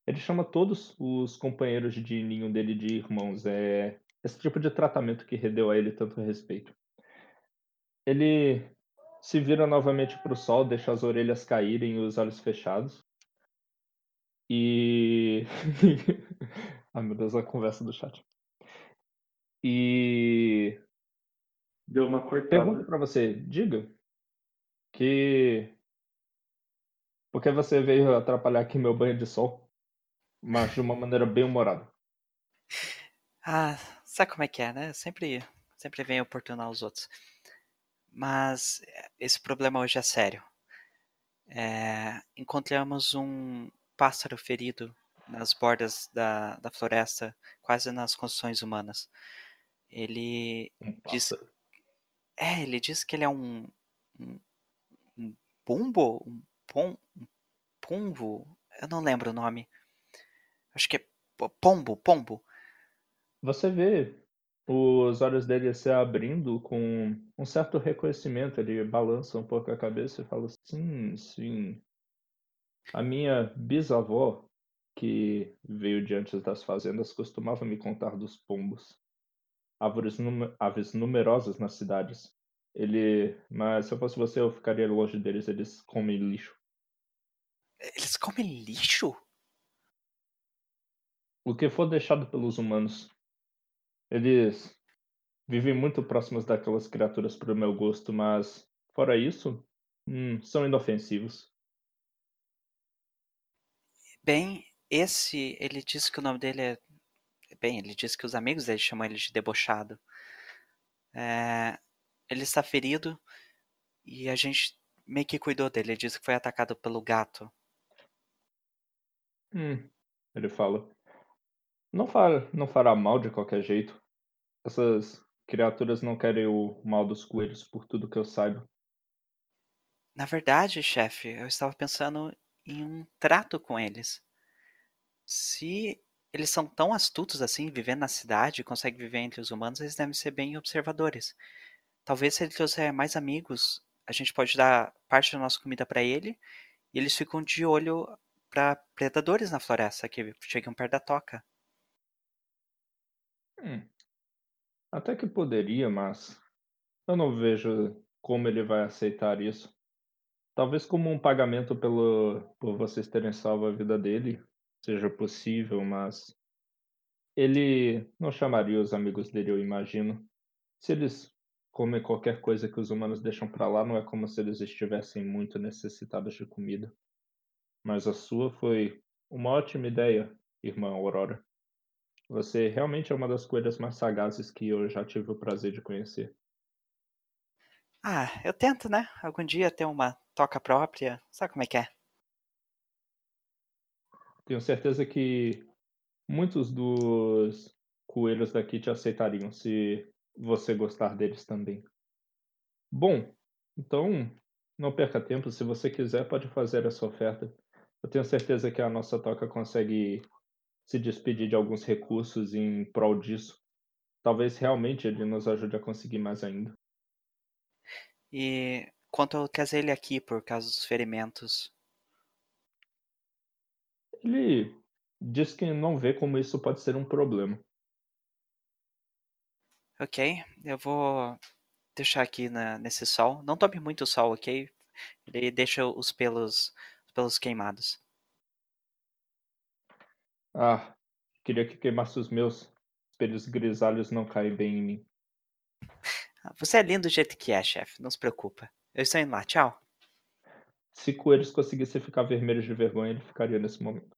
Ele chama todos os companheiros de ninho dele de irmãos. É esse tipo de tratamento que rendeu a ele tanto respeito. Ele se vira novamente para o sol, deixa as orelhas caírem e os olhos fechados. E. Ai meu Deus, a conversa do chat. E Deu uma cortada. Pergunta pra você, diga que porque você veio atrapalhar aqui meu banho de sol, mas de uma maneira bem humorada. Ah, sabe como é que é, né? Sempre, sempre vem oportunar os outros. Mas eh, esse problema hoje é sério. É, encontramos um pássaro ferido nas bordas da, da floresta, quase nas construções humanas. Ele Um diz, é, ele diz que ele é um, um, um pombo, um, pom, um pombo, eu não lembro o nome. Acho que é po- pombo, pombo. Você vê os olhos dele se abrindo com um certo reconhecimento. Ele balança um pouco a cabeça e fala: Sim, sim. A minha bisavó, que veio de antes das fazendas, costumava me contar dos pombos. Árvores nume- aves numerosas nas cidades. Ele, mas se eu fosse você, eu ficaria longe deles. Eles comem lixo. Eles comem lixo? O que for deixado pelos humanos. Eles vivem muito próximos daquelas criaturas para o meu gosto, mas fora isso, hum, são inofensivos. Bem, esse, ele disse que o nome dele é. Bem, ele disse que os amigos dele chamam ele de debochado. É, ele está ferido e a gente meio que cuidou dele. Ele disse que foi atacado pelo gato. Hum, ele fala. Não, fará, não fará mal de qualquer jeito. Essas criaturas não querem o mal dos coelhos, por tudo que eu saiba. Na verdade, chefe, eu estava pensando em um trato com eles. Se eles são tão astutos assim, vivendo na cidade, conseguem viver entre os humanos, eles devem ser bem observadores. Talvez se ele trouxer mais amigos, a gente pode dar parte da nossa comida para ele e eles ficam de olho para predadores na floresta que chegam perto da toca. Hum. Até que poderia, mas eu não vejo como ele vai aceitar isso. Talvez como um pagamento pelo, por vocês terem salvo a vida dele seja possível, mas ele não chamaria os amigos dele, eu imagino. Se eles comem qualquer coisa que os humanos deixam para lá, não é como se eles estivessem muito necessitados de comida. Mas a sua foi uma ótima ideia, irmã Aurora. Você realmente é uma das coelhas mais sagazes que eu já tive o prazer de conhecer. Ah, eu tento, né? Algum dia ter uma toca própria. Sabe como é que é? Tenho certeza que muitos dos coelhos daqui te aceitariam se você gostar deles também. Bom, então não perca tempo. Se você quiser, pode fazer essa oferta. Eu tenho certeza que a nossa toca consegue se despedir de alguns recursos em prol disso. Talvez realmente ele nos ajude a conseguir mais ainda. E quanto ao trazer ele aqui por causa dos ferimentos? Ele diz que não vê como isso pode ser um problema. Ok, eu vou deixar aqui na, nesse sol. Não tome muito sol, ok? Ele deixa os pelos, os pelos queimados. Ah, queria que queimasse os meus. Os pelos grisalhos não caem bem em mim. Você é lindo do jeito que é, chefe. Não se preocupa. Eu estou indo lá. Tchau. Se coelhos conseguissem ficar vermelhos de vergonha, ele ficaria nesse momento.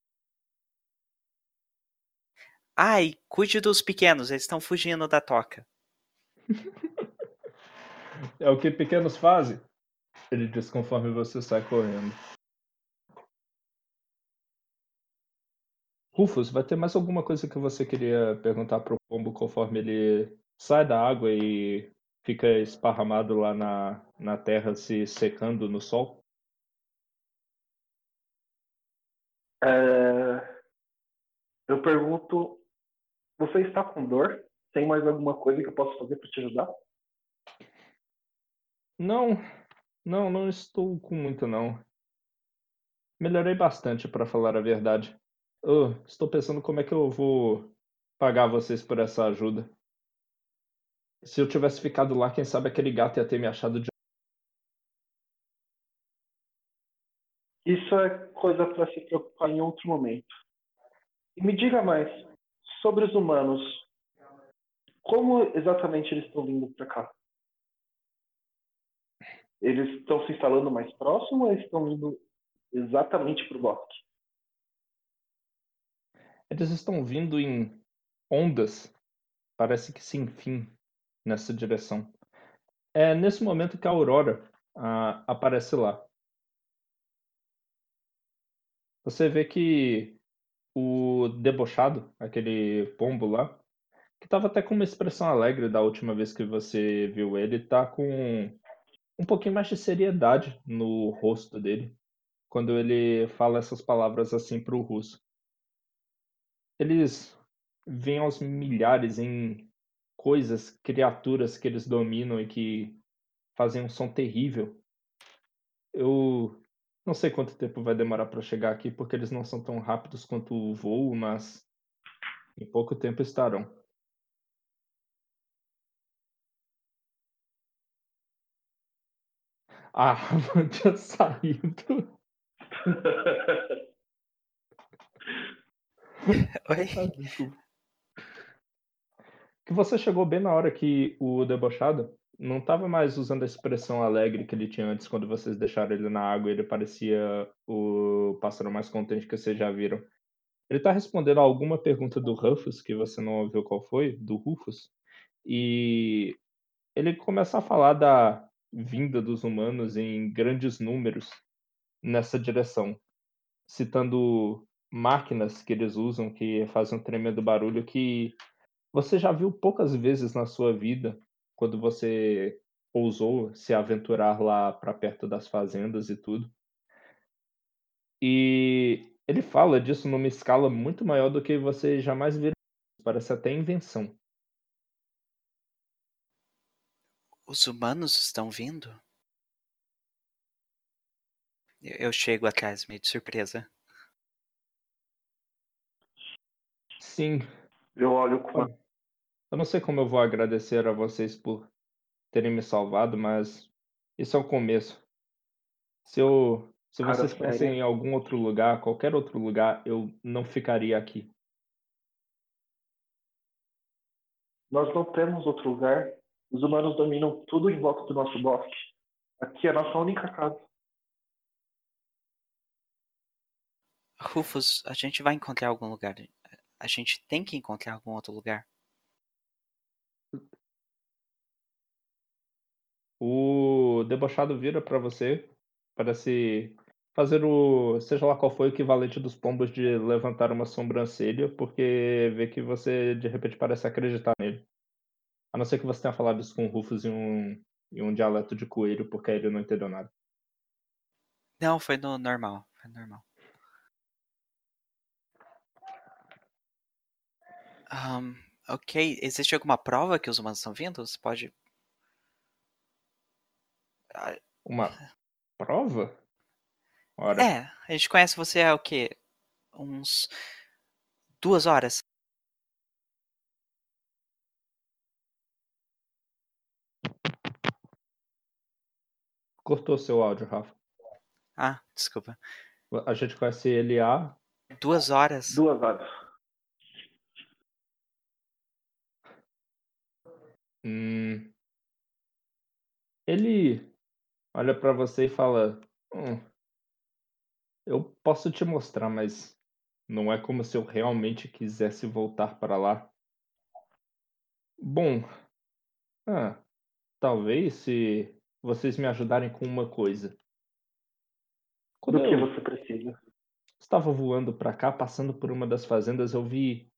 Ai, cuide dos pequenos. Eles estão fugindo da toca. é o que pequenos fazem. Ele diz conforme você sai correndo. Rufus, vai ter mais alguma coisa que você queria perguntar pro pombo conforme ele sai da água e fica esparramado lá na, na terra, se secando no sol? É... Eu pergunto: você está com dor? Tem mais alguma coisa que eu possa fazer para te ajudar? Não, não, não estou com muito não. Melhorei bastante, para falar a verdade. Oh, estou pensando como é que eu vou pagar vocês por essa ajuda. Se eu tivesse ficado lá, quem sabe aquele gato ia ter me achado de. Isso é coisa para se preocupar em outro momento. E me diga mais sobre os humanos. Como exatamente eles estão vindo para cá? Eles estão se instalando mais próximo ou estão indo exatamente para o bosque? Eles estão vindo em ondas, parece que sem fim nessa direção. É nesse momento que a Aurora ah, aparece lá. Você vê que o debochado, aquele pombo lá, que estava até com uma expressão alegre da última vez que você viu ele, está com um pouquinho mais de seriedade no rosto dele quando ele fala essas palavras assim para o russo. Eles vêm aos milhares em coisas, criaturas que eles dominam e que fazem um som terrível. Eu não sei quanto tempo vai demorar para chegar aqui, porque eles não são tão rápidos quanto o voo, mas em pouco tempo estarão. Ah, tinha saído. Oi? Ah, que você chegou bem na hora que o debochado não estava mais usando a expressão alegre que ele tinha antes quando vocês deixaram ele na água ele parecia o pássaro mais contente que vocês já viram. Ele está respondendo a alguma pergunta do Rufus, que você não ouviu qual foi, do Rufus, e ele começa a falar da vinda dos humanos em grandes números nessa direção, citando máquinas que eles usam que fazem um tremendo barulho que você já viu poucas vezes na sua vida, quando você ousou se aventurar lá para perto das fazendas e tudo. E ele fala disso numa escala muito maior do que você jamais viram. Parece até invenção. Os humanos estão vindo? Eu chego atrás, meio de surpresa. Sim. Eu olho com. Eu não sei como eu vou agradecer a vocês por terem me salvado, mas isso é o começo. Se eu, se Cara, vocês sério? fossem em algum outro lugar, qualquer outro lugar, eu não ficaria aqui. Nós não temos outro lugar. Os humanos dominam tudo em volta do nosso bosque. Aqui é a nossa única casa. Rufus, a gente vai encontrar algum lugar. A gente tem que encontrar algum outro lugar. O debochado vira pra você, parece fazer o, seja lá qual foi o equivalente dos pombos de levantar uma sobrancelha, porque vê que você de repente parece acreditar nele. A não ser que você tenha falado isso com o Rufus em um, em um dialeto de coelho, porque ele não entendeu nada. Não, foi no normal. Foi normal. Ahn, ok, existe alguma prova que os humanos estão vindo? Você pode. Ah, Uma prova? Ora, É, a gente conhece você há o quê? Uns. duas horas. cortou seu áudio, Rafa. Ah, desculpa. A gente conhece ele há Duas horas. Duas horas. Hum. Ele olha pra você e fala: "Hum, Eu posso te mostrar, mas não é como se eu realmente quisesse voltar para lá. Bom, ah, talvez se vocês me ajudarem com uma coisa. Quando Do que eu você precisa? estava voando para cá, passando por uma das fazendas, eu vi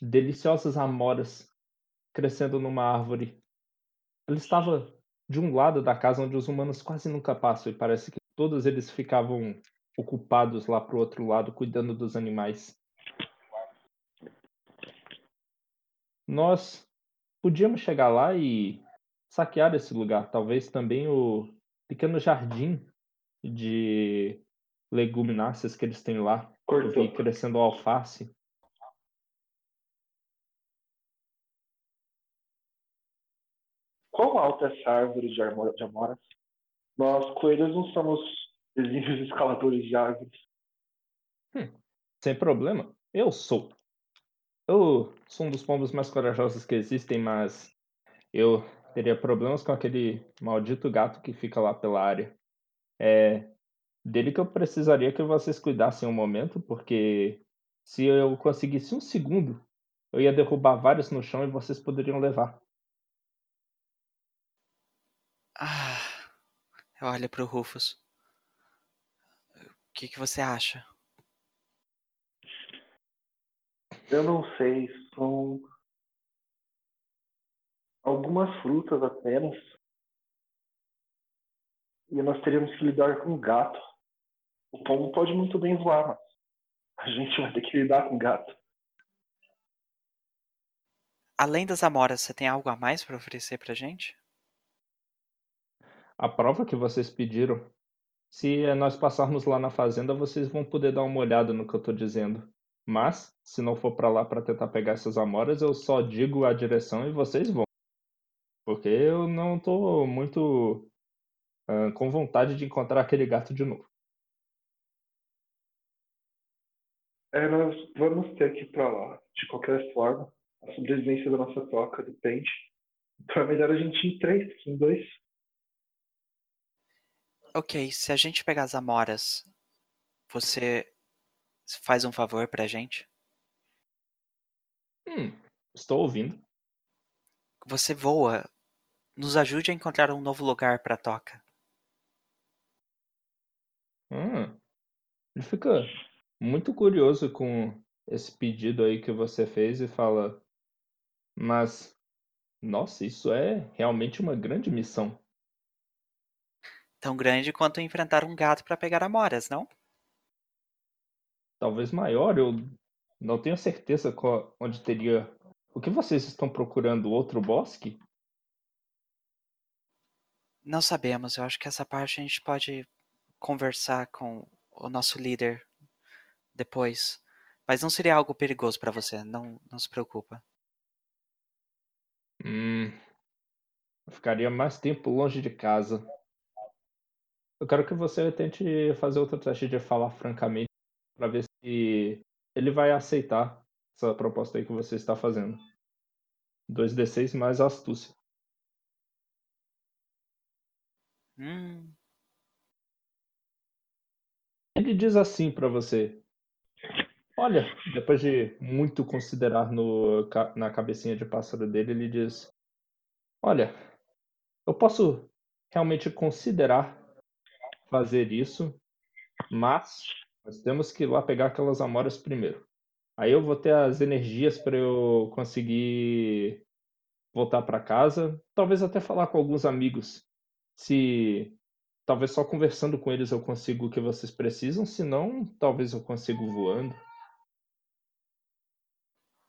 deliciosas amoras crescendo numa árvore. Ela estava de um lado da casa onde os humanos quase nunca passam e parece que todos eles ficavam ocupados lá pro outro lado cuidando dos animais. Nós podíamos chegar lá e saquear esse lugar, talvez também o pequeno jardim de legumináceas que eles têm lá. Cortou. crescendo alface. Alta é essa árvore de armo- de amoras? Nós, coelhos, não somos exímios escaladores de árvores. Sem problema, eu sou. Eu sou um dos pombos mais corajosos que existem, mas eu teria problemas com aquele maldito gato que fica lá pela área. É dele que eu precisaria que vocês cuidassem um momento, porque se eu conseguisse um segundo, eu ia derrubar vários no chão e vocês poderiam levar. Olha pro Rufus. O que, que você acha? Eu não sei, são algumas frutas apenas. E nós teríamos que lidar com o gato. O pombo pode muito bem voar, mas a gente vai ter que lidar com o gato. Além das amoras, você tem algo a mais para oferecer pra gente? A prova que vocês pediram, se nós passarmos lá na fazenda, vocês vão poder dar uma olhada no que eu tô dizendo. Mas, se não for pra lá pra tentar pegar essas amoras, eu só digo a direção e vocês vão. Porque eu não tô muito ah, com vontade de encontrar aquele gato de novo. É, nós vamos ter que ir pra lá, de qualquer forma. A sobrevivência da nossa toca depende. Então é melhor a gente ir em três em dois. Ok, se a gente pegar as amoras, você faz um favor pra gente? Hum, estou ouvindo. Você voa. Nos ajude a encontrar um novo lugar pra toca. Hum, ele fica muito curioso com esse pedido aí que você fez e fala: Mas, nossa, isso é realmente uma grande missão. Tão grande quanto enfrentar um gato pra pegar amoras, não? talvez maior. Eu não tenho certeza qual, onde teria. O que vocês estão procurando? Outro bosque? Não sabemos. Eu acho que essa parte a gente pode conversar com o nosso líder depois. Mas não seria algo perigoso para você. Não, não se preocupa. Hum, eu ficaria mais tempo longe de casa. Eu quero que você tente fazer outro teste de falar francamente para ver se ele vai aceitar essa proposta aí que você está fazendo. 2d6 mais astúcia. Hum. Ele diz assim para você: Olha, depois de muito considerar no, na cabecinha de pássaro dele, ele diz: Olha, eu posso realmente considerar fazer isso, mas nós temos que ir lá pegar aquelas amoras primeiro. Aí eu vou ter as energias para eu conseguir voltar para casa, talvez até falar com alguns amigos. Se talvez só conversando com eles eu consigo o que vocês precisam, se não, talvez eu consiga voando.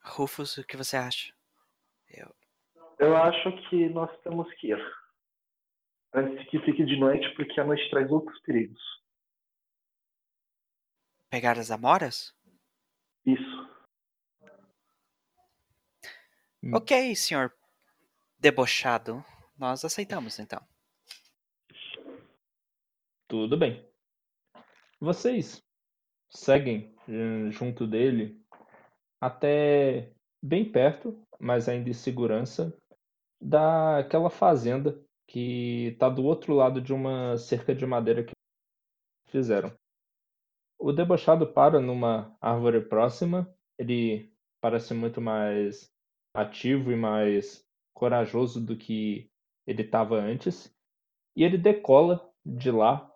Rufus, o que você acha? Eu... eu acho que nós temos que ir. Antes que fique de noite, porque a noite traz outros perigos. Pegar as amoras? Isso. Hum. Ok, senhor debochado. Nós aceitamos então. Tudo bem. Vocês seguem eh, junto dele até bem perto, mas ainda em segurança, daquela fazenda que está do outro lado de uma cerca de madeira que fizeram. O debochado para numa árvore próxima. Ele parece muito mais ativo e mais corajoso do que ele estava antes. E ele decola de lá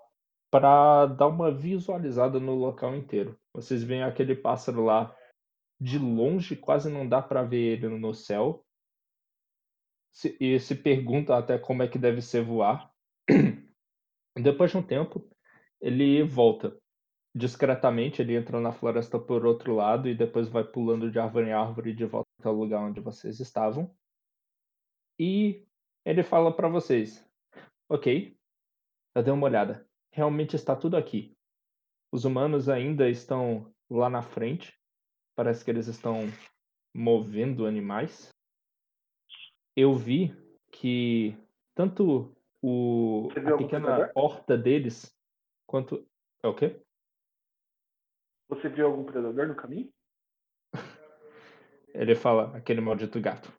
para dar uma visualizada no local inteiro. Vocês veem aquele pássaro lá de longe, quase não dá para ver ele no céu. E se pergunta até como é que deve ser voar. Depois de um tempo, ele volta discretamente, ele entra na floresta por outro lado e depois vai pulando de árvore em árvore de volta ao lugar onde vocês estavam. E ele fala para vocês: Ok, eu dei uma olhada. Realmente está tudo aqui. Os humanos ainda estão lá na frente. Parece que eles estão movendo animais. Eu vi que tanto o, a pequena horta deles quanto. É o quê? Você viu algum predador no caminho? Ele fala, aquele maldito gato.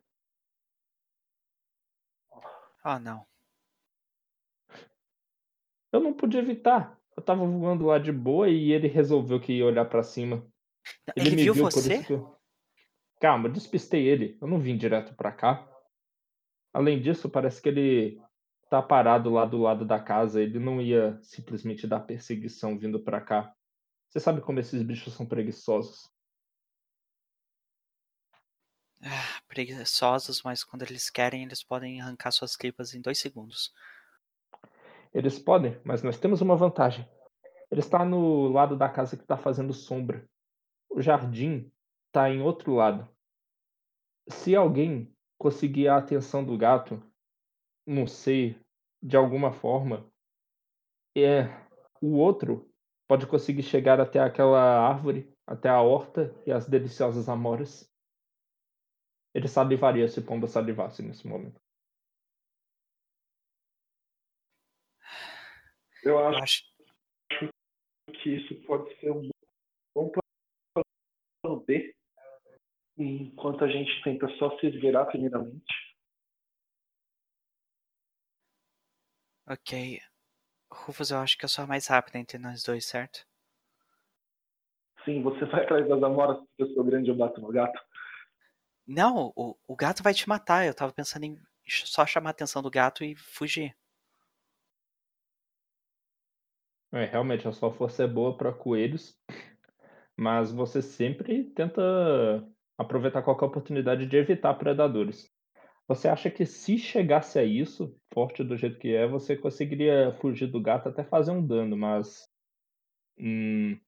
Ah, não. Eu não pude evitar. Eu tava voando lá de boa e ele resolveu que ia olhar para cima. Ele, ele viu, viu você? Eu... Calma, eu despistei ele. Eu não vim direto para cá. Além disso, parece que ele tá parado lá do lado da casa. Ele não ia simplesmente dar perseguição vindo para cá. Você sabe como esses bichos são preguiçosos. Ah, preguiçosos, mas quando eles querem, eles podem arrancar suas tripas em dois segundos. Eles podem, mas nós temos uma vantagem. Ele está no lado da casa que está fazendo sombra. O jardim está em outro lado. Se alguém conseguir a atenção do gato, não sei, de alguma forma, é o outro pode conseguir chegar até aquela árvore, até a horta e as deliciosas amoras. Ele salivaria se Pomba salivasse nesse momento. Eu acho que isso pode ser um bom plano B, enquanto a gente tenta só se esgueirar primeiramente. Ok. Rufus, eu acho que eu sou a mais rápida entre nós dois, certo? Sim, você vai atrás das amoras porque eu sou grande eu bato no gato. Não, o, o gato vai te matar. Eu tava pensando em só chamar a atenção do gato e fugir. É, realmente, a sua força é boa para coelhos, mas você sempre tenta aproveitar qualquer oportunidade de evitar predadores. Você acha que se chegasse a isso, forte do jeito que é, você conseguiria fugir do gato até fazer um dano, mas. Hum,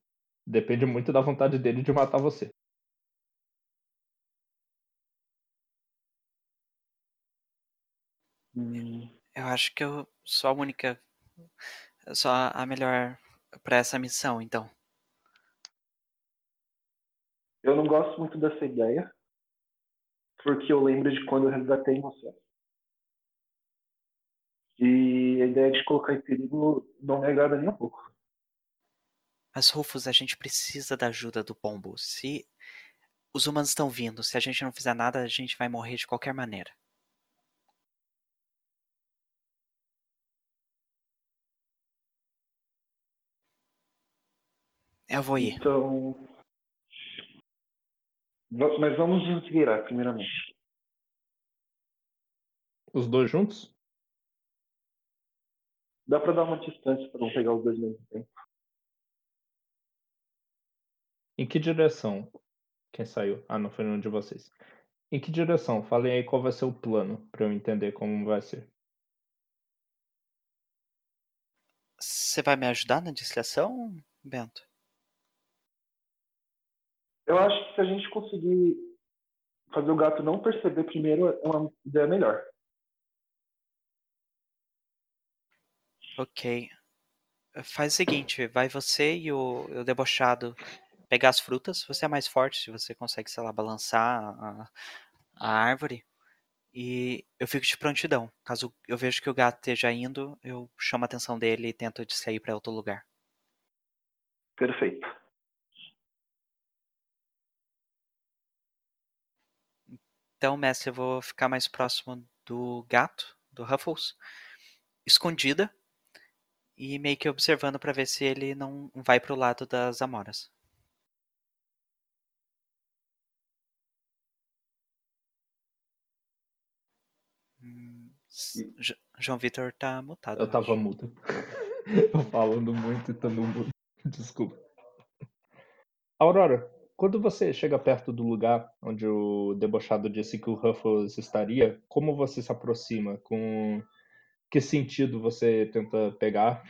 Depende muito da vontade dele de matar você. Hum, Eu acho que eu sou a única. Sou a melhor pra essa missão, então. Eu não gosto muito dessa ideia, porque eu lembro de quando eu resgatei você. E a ideia de colocar em perigo não me agrada nem um pouco. Mas, Rufus, a gente precisa da ajuda do pombo. Se os humanos estão vindo, se a gente não fizer nada, a gente vai morrer de qualquer maneira. Eu vou ir. Então. Mas vamos nos virar, primeiramente. Os dois juntos? Dá pra dar uma distância pra não pegar os dois ao mesmo tempo. Em que direção? Quem saiu? Ah, não foi nenhum de vocês. Em que direção? Falem aí qual vai ser o plano pra eu entender como vai ser. Você vai me ajudar na descriação, Bento? Eu acho que se a gente conseguir fazer o gato não perceber primeiro, é uma ideia melhor. Ok. Faz o seguinte, vai você e o, o debochado pegar as frutas. Você é mais forte, se você consegue, sei lá, balançar a, a árvore. E eu fico de prontidão. Caso eu veja que o gato esteja indo, eu chamo a atenção dele e tento distrair para outro lugar. Perfeito. Então, mestre, eu vou ficar mais próximo do gato, do Ruffles, escondida e meio que observando para ver se ele não vai pro lado das amoras. Hum, João Vitor tá mutado. Eu tava acho. mudo. Eu falando muito e estando mudo. Desculpa. Aurora, quando você chega perto do lugar onde o debochado disse que o Ruffles estaria, como você se aproxima? Com que sentido você tenta pegar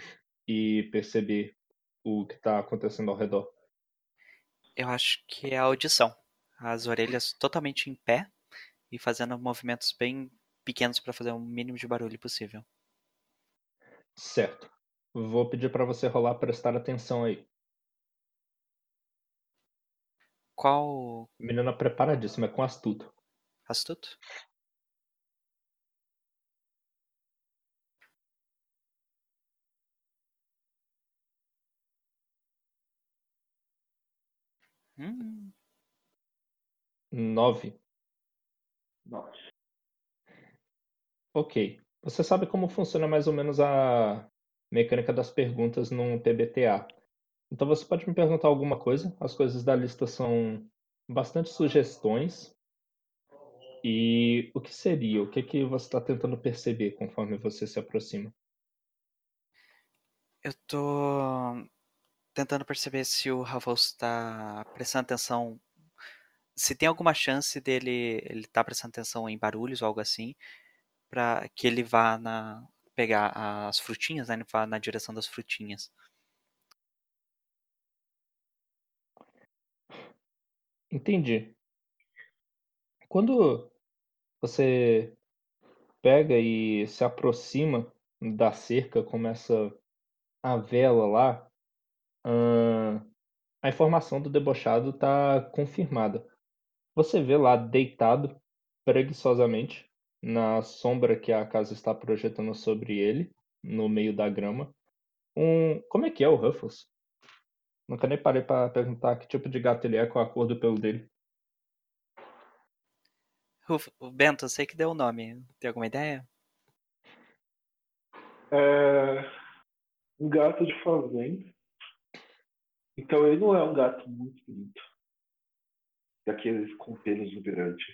e perceber o que está acontecendo ao redor? Eu acho que é a audição. As orelhas totalmente em pé e fazendo movimentos bem pequenos para fazer o mínimo de barulho possível. Certo. Vou pedir para você rolar prestar atenção aí. Qual Menina preparadíssima, é com astuto. astuto? Hum, Nove. Nossa. Ok. Você sabe como funciona mais ou menos a mecânica das perguntas num PBTA. Então você pode me perguntar alguma coisa. As coisas da lista são bastante sugestões. E o que seria? O que, que você está tentando perceber conforme você se aproxima? eu tô tentando perceber se o Ruffles está prestando atenção. Se tem alguma chance dele ele tá prestando atenção em barulhos ou algo assim, para que ele vá na pegar as frutinhas, né? Ele vá na direção das frutinhas. Entendi. Quando você pega e se aproxima da cerca, começa a vela lá, a informação do debochado está confirmada. Você vê lá deitado preguiçosamente na sombra que a casa está projetando sobre ele, no meio da grama. Um, como é que é o Ruffles? Nunca nem parei para perguntar que tipo de gato ele é, qual a cor do pelo dele. Ruf- O Bento, eu sei que deu o nome. Tem alguma ideia? É um gato de fazenda. Então ele não é um gato muito bonito. Daqueles com pelos exuberantes.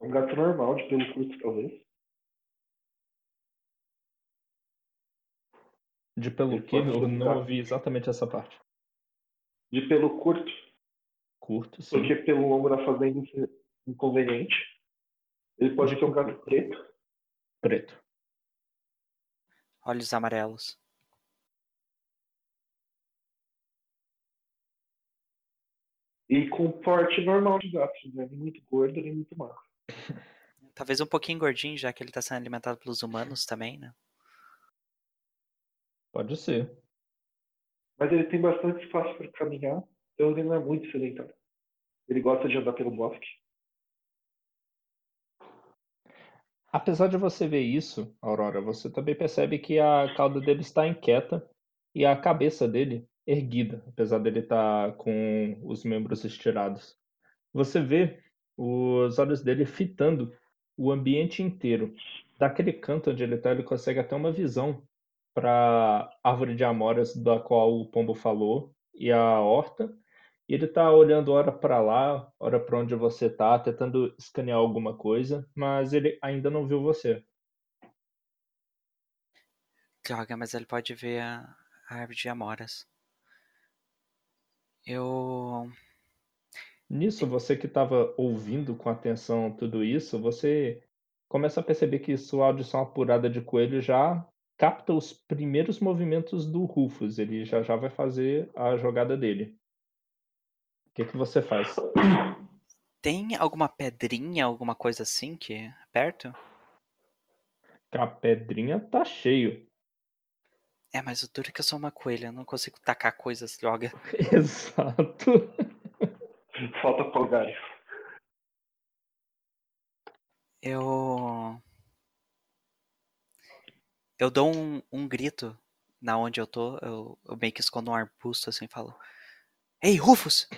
É um gato normal, de pelo curto, talvez. De pelo Ele Eu um não gato. ouvi exatamente essa parte. De pelo curto, Curto, sim. porque pelo longo da fazenda isso é inconveniente. Ele pode De ser um gato preto. Preto. Olhos amarelos. E com porte normal de gato, né? nem muito gordo, nem muito magro. Talvez um pouquinho gordinho, já que ele tá sendo alimentado pelos humanos também, né? Pode ser. Mas ele tem bastante espaço para caminhar, então ele não é muito sedentário. Ele gosta de andar pelo bosque. Apesar de você ver isso, Aurora, você também percebe que a cauda dele está inquieta e a cabeça dele erguida, apesar dele estar com os membros estirados. Você vê os olhos dele fitando o ambiente inteiro. Daquele canto onde ele está, ele consegue até uma visão para árvore de amoras da qual o pombo falou e a horta. E ele está olhando ora para lá, ora para onde você está, tentando escanear alguma coisa, mas ele ainda não viu você. Droga, mas ele pode ver a, a árvore de amoras. Eu. Nisso, você que estava ouvindo com atenção tudo isso, você começa a perceber que sua audição apurada de coelho já capta os primeiros movimentos do Rufus. Ele já já vai fazer a jogada dele. O que, que você faz? Tem alguma pedrinha, alguma coisa assim que é perto? A pedrinha tá cheio. É, mas o duro é que eu sou uma coelha, eu não consigo tacar coisas, droga. Exato. Falta polgário. Eu. Eu dou um, um grito na onde eu tô, eu, eu meio que escondo um arbusto assim e falo: Ei, Rufus!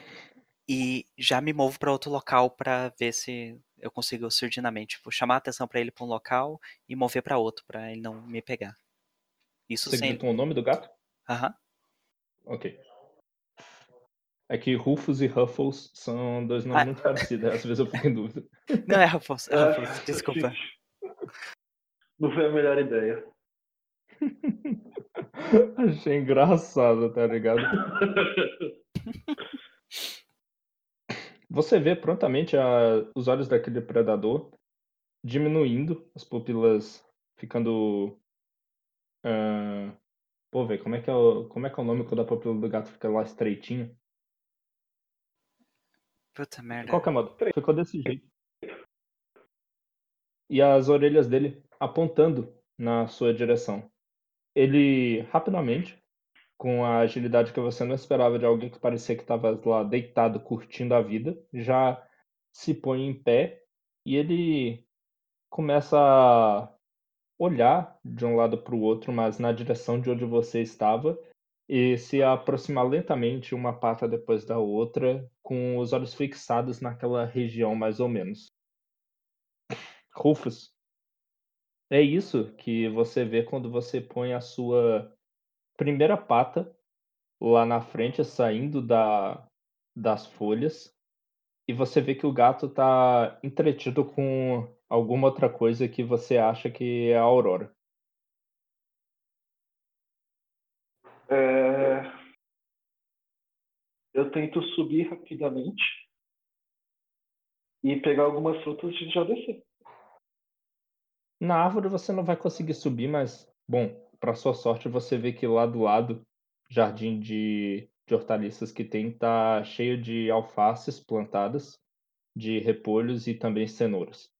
E já me movo para outro local para ver se eu consigo surdinamente tipo, chamar a atenção para ele para um local e mover para outro para ele não me pegar. Isso Você sem. gritou o nome do gato? Aham. Ok. É que Rufus e Ruffles são dois nomes Ah. muito parecidos, às vezes eu fico em dúvida. Não é Rufus, é Rufus, desculpa. Não foi a melhor ideia. Achei engraçado, tá ligado? Você vê prontamente a- os olhos daquele predador diminuindo, as pupilas ficando. ah, Pô, velho, como, é que é o... como é que é o nome quando a pupila do gato fica lá estreitinha? Puta merda. qualquer modo, ficou desse jeito. E as orelhas dele apontando na sua direção. Ele rapidamente, com a agilidade que você não esperava de alguém que parecia que estava lá deitado curtindo a vida, já se põe em pé e ele começa a olhar de um lado para o outro, mas na direção de onde você estava, e se aproximar lentamente uma pata depois da outra, com os olhos fixados naquela região mais ou menos. Rufus, é isso que você vê quando você põe a sua primeira pata lá na frente, saindo da, das folhas, e você vê que o gato está entretido com alguma outra coisa que você acha que é a Aurora. É, Eu tento subir rapidamente e pegar algumas frutas e já descer. Na árvore você não vai conseguir subir, mas, bom, para sua sorte você vê que lá do lado, jardim de, de hortaliças que tem, tá cheio de alfaces plantadas, de repolhos e também cenouras.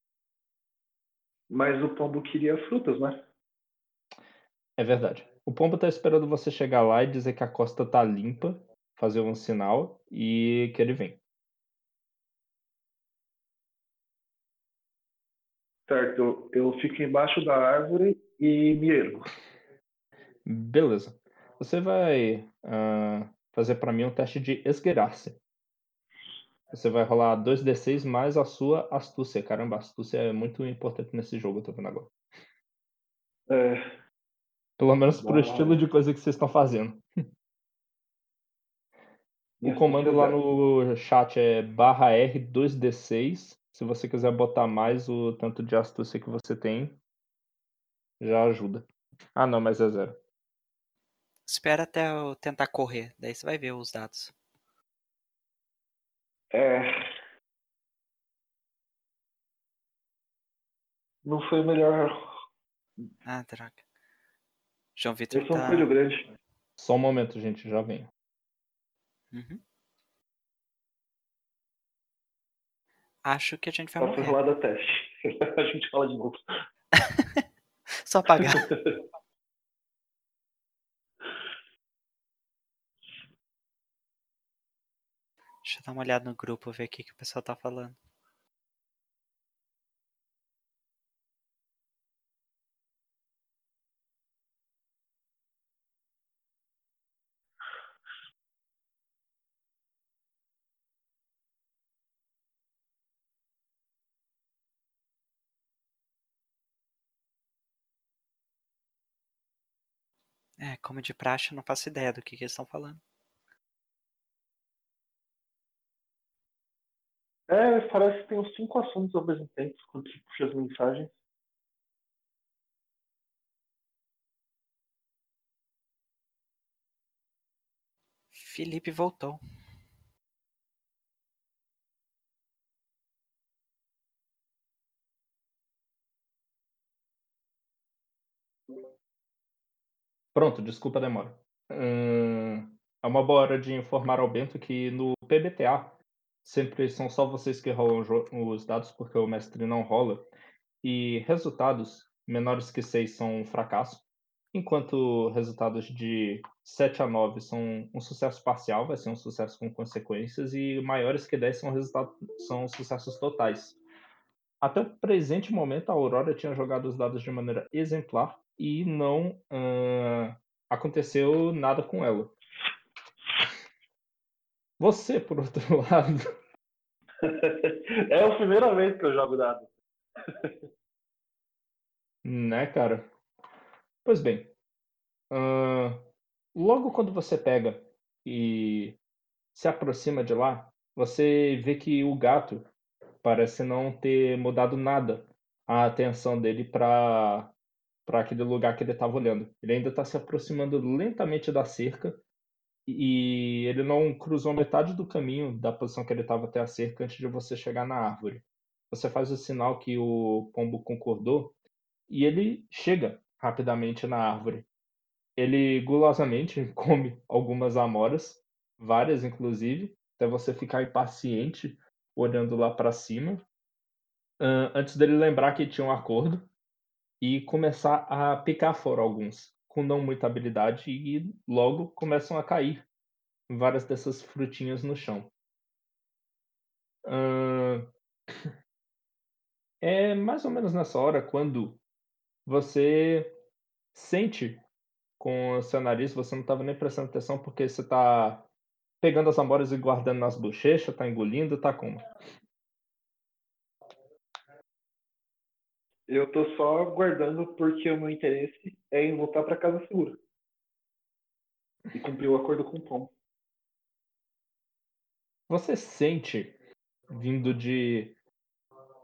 Mas o pombo queria frutas, né? É verdade. O pombo tá esperando você chegar lá e dizer que a costa tá limpa, fazer um sinal e que ele vem. Certo, eu fico embaixo da árvore e me ergo. Beleza. Você vai ah, fazer para mim um teste de esgueirar-se. Você vai rolar 2d6 mais a sua astúcia. Caramba, astúcia é muito importante nesse jogo, eu tô vendo agora. É, Pelo menos pro estilo de coisa que vocês estão fazendo. O comando lá no chat é barra R2D6. Se você quiser botar mais o tanto de astúcia que você tem, já ajuda. Ah, não, mas é zero. Espera até eu tentar correr, daí você vai ver os dados. É. Não foi o melhor. Ah, droga. João Vitor Eu sou um tá. coelho grande. Só um momento, gente, já venho. Uhum. Acho que a gente vai foi morrer. rolado a teste. a gente fala de novo. Só apagar. Deixa eu dar uma olhada no grupo, ver o que, que o pessoal tá falando. É, como de praxe, eu não faço ideia do que, que eles estão falando. É, parece que tem uns cinco assuntos ao mesmo tempo quando você puxa as mensagens. Felipe voltou. Pronto, desculpa a demora. Hum, é uma boa hora de informar ao Bento que no PBTA sempre são só vocês que rolam os dados, porque o mestre não rola. E resultados menores que 6 são um fracasso, enquanto resultados de 7 a 9 são um sucesso parcial, vai ser um sucesso com consequências, e maiores que 10 são, resultados, são sucessos totais. Até o presente momento, a Aurora tinha jogado os dados de maneira exemplar e não uh, aconteceu nada com ela. Você, por outro lado. é a primeira vez que eu jogo dado. né, cara? Pois bem. Uh, logo quando você pega e se aproxima de lá, você vê que o gato parece não ter mudado nada a atenção dele para para aquele lugar que ele estava olhando. Ele ainda está se aproximando lentamente da cerca e ele não cruzou metade do caminho da posição que ele estava até a cerca antes de você chegar na árvore. Você faz o sinal que o pombo concordou e ele chega rapidamente na árvore. Ele gulosamente come algumas amoras, várias inclusive, até você ficar impaciente olhando lá para cima. Antes dele lembrar que tinha um acordo e começar a picar fora alguns com não muita habilidade e logo começam a cair várias dessas frutinhas no chão. Uh... É mais ou menos nessa hora quando você sente com o seu nariz, você não estava nem prestando atenção porque você está pegando as amoras e guardando nas bochechas, está engolindo, tá como? Eu tô só guardando porque o meu interesse é em voltar para casa segura. E cumprir o acordo com o Tom. Você sente vindo de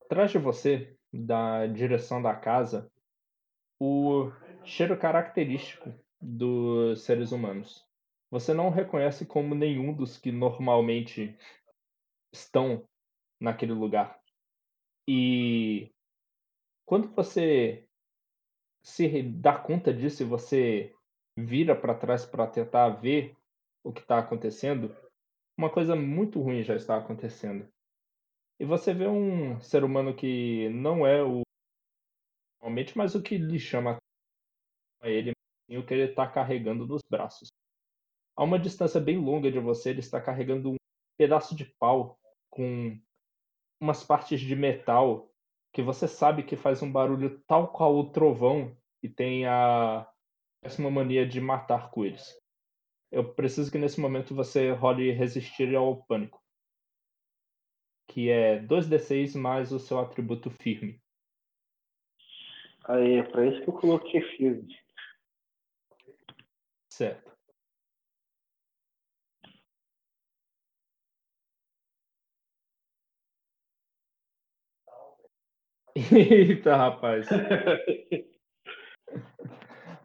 trás de você, da direção da casa, o cheiro característico dos seres humanos. Você não reconhece como nenhum dos que normalmente estão naquele lugar. E quando você se dá conta disso e você vira para trás para tentar ver o que está acontecendo, uma coisa muito ruim já está acontecendo. E você vê um ser humano que não é o normalmente, mas o que lhe chama a ele e o que ele está carregando nos braços. A uma distância bem longa de você, ele está carregando um pedaço de pau com umas partes de metal que você sabe que faz um barulho tal qual o trovão e tem a péssima mania de matar coelhos. Eu preciso que nesse momento você role resistir ao pânico. Que é 2d6 mais o seu atributo firme. Aí, é pra isso que eu coloquei firme. Certo. Eita, rapaz.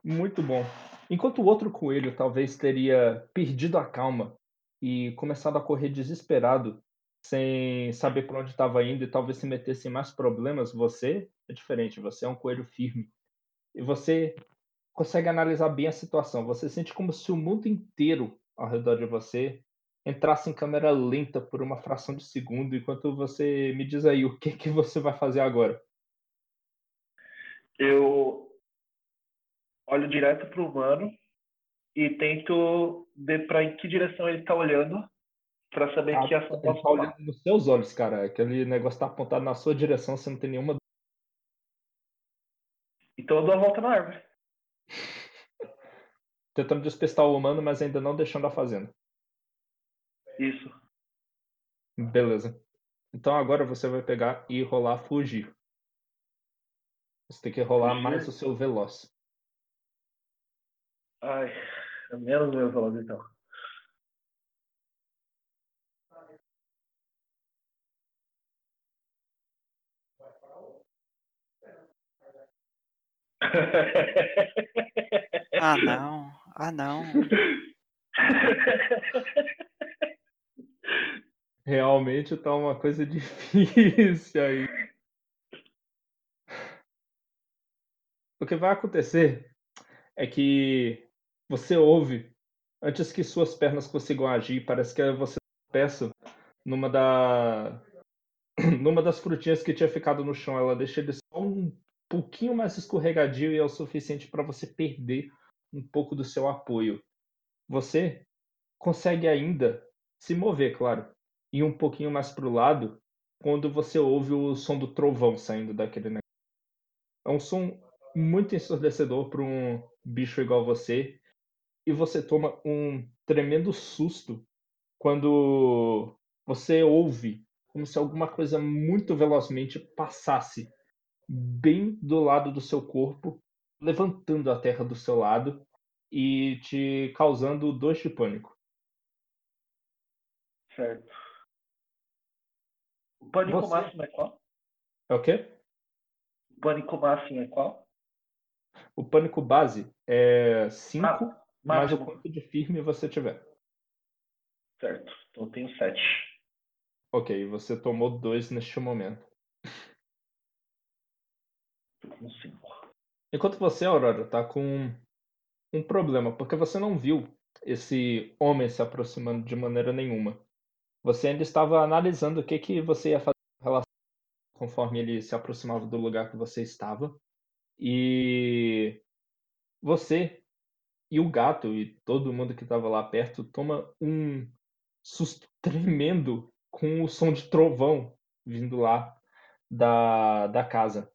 Muito bom. Enquanto o outro coelho talvez teria perdido a calma e começado a correr desesperado, sem saber para onde estava indo e talvez se metesse em mais problemas, você é diferente. Você é um coelho firme. E você consegue analisar bem a situação. Você sente como se o mundo inteiro ao redor de você entrasse em câmera lenta por uma fração de segundo, enquanto você me diz aí o que, que você vai fazer agora. Eu olho direto pro humano e tento ver para em que direção ele está olhando para saber Ah, que ação posso tá olhando nos seus olhos, cara. Aquele negócio tá apontado na sua direção, você não tem nenhuma. Então eu dou a volta na árvore. Tentando despistar o humano, mas ainda não deixando a fazenda. Isso. Beleza. Então agora você vai pegar e rolar fugir. Você tem que rolar Fugir? mais o seu veloz. Ai, é menos meu veloz então. Ah, não. Ah, não. Realmente tá uma coisa difícil aí. O que vai acontecer é que você ouve, antes que suas pernas consigam agir, parece que você peça numa da numa das frutinhas que tinha ficado no chão, ela deixa ele só um pouquinho mais escorregadio e é o suficiente para você perder um pouco do seu apoio. Você consegue ainda se mover, claro, e um pouquinho mais para o lado quando você ouve o som do trovão saindo daquele negócio. É um som muito ensurdecedor para um bicho igual você e você toma um tremendo susto quando você ouve como se alguma coisa muito velozmente passasse bem do lado do seu corpo, levantando a terra do seu lado e te causando dois de pânico. Certo. O pânico Você- máximo é qual? É o quê? O pânico máximo é qual? O pânico base é 5 Ah, mais o quanto de firme você tiver. Certo. Então eu tenho sete. Ok, você tomou dois neste momento. Tô com cinco. Enquanto você, Aurora, tá com um problema, porque você não viu esse homem se aproximando de maneira nenhuma. Você ainda estava analisando o que, que você ia fazer em relação conforme ele se aproximava do lugar que você estava. E você e o gato e todo mundo que estava lá perto toma um susto tremendo com o som de trovão vindo lá da, da casa,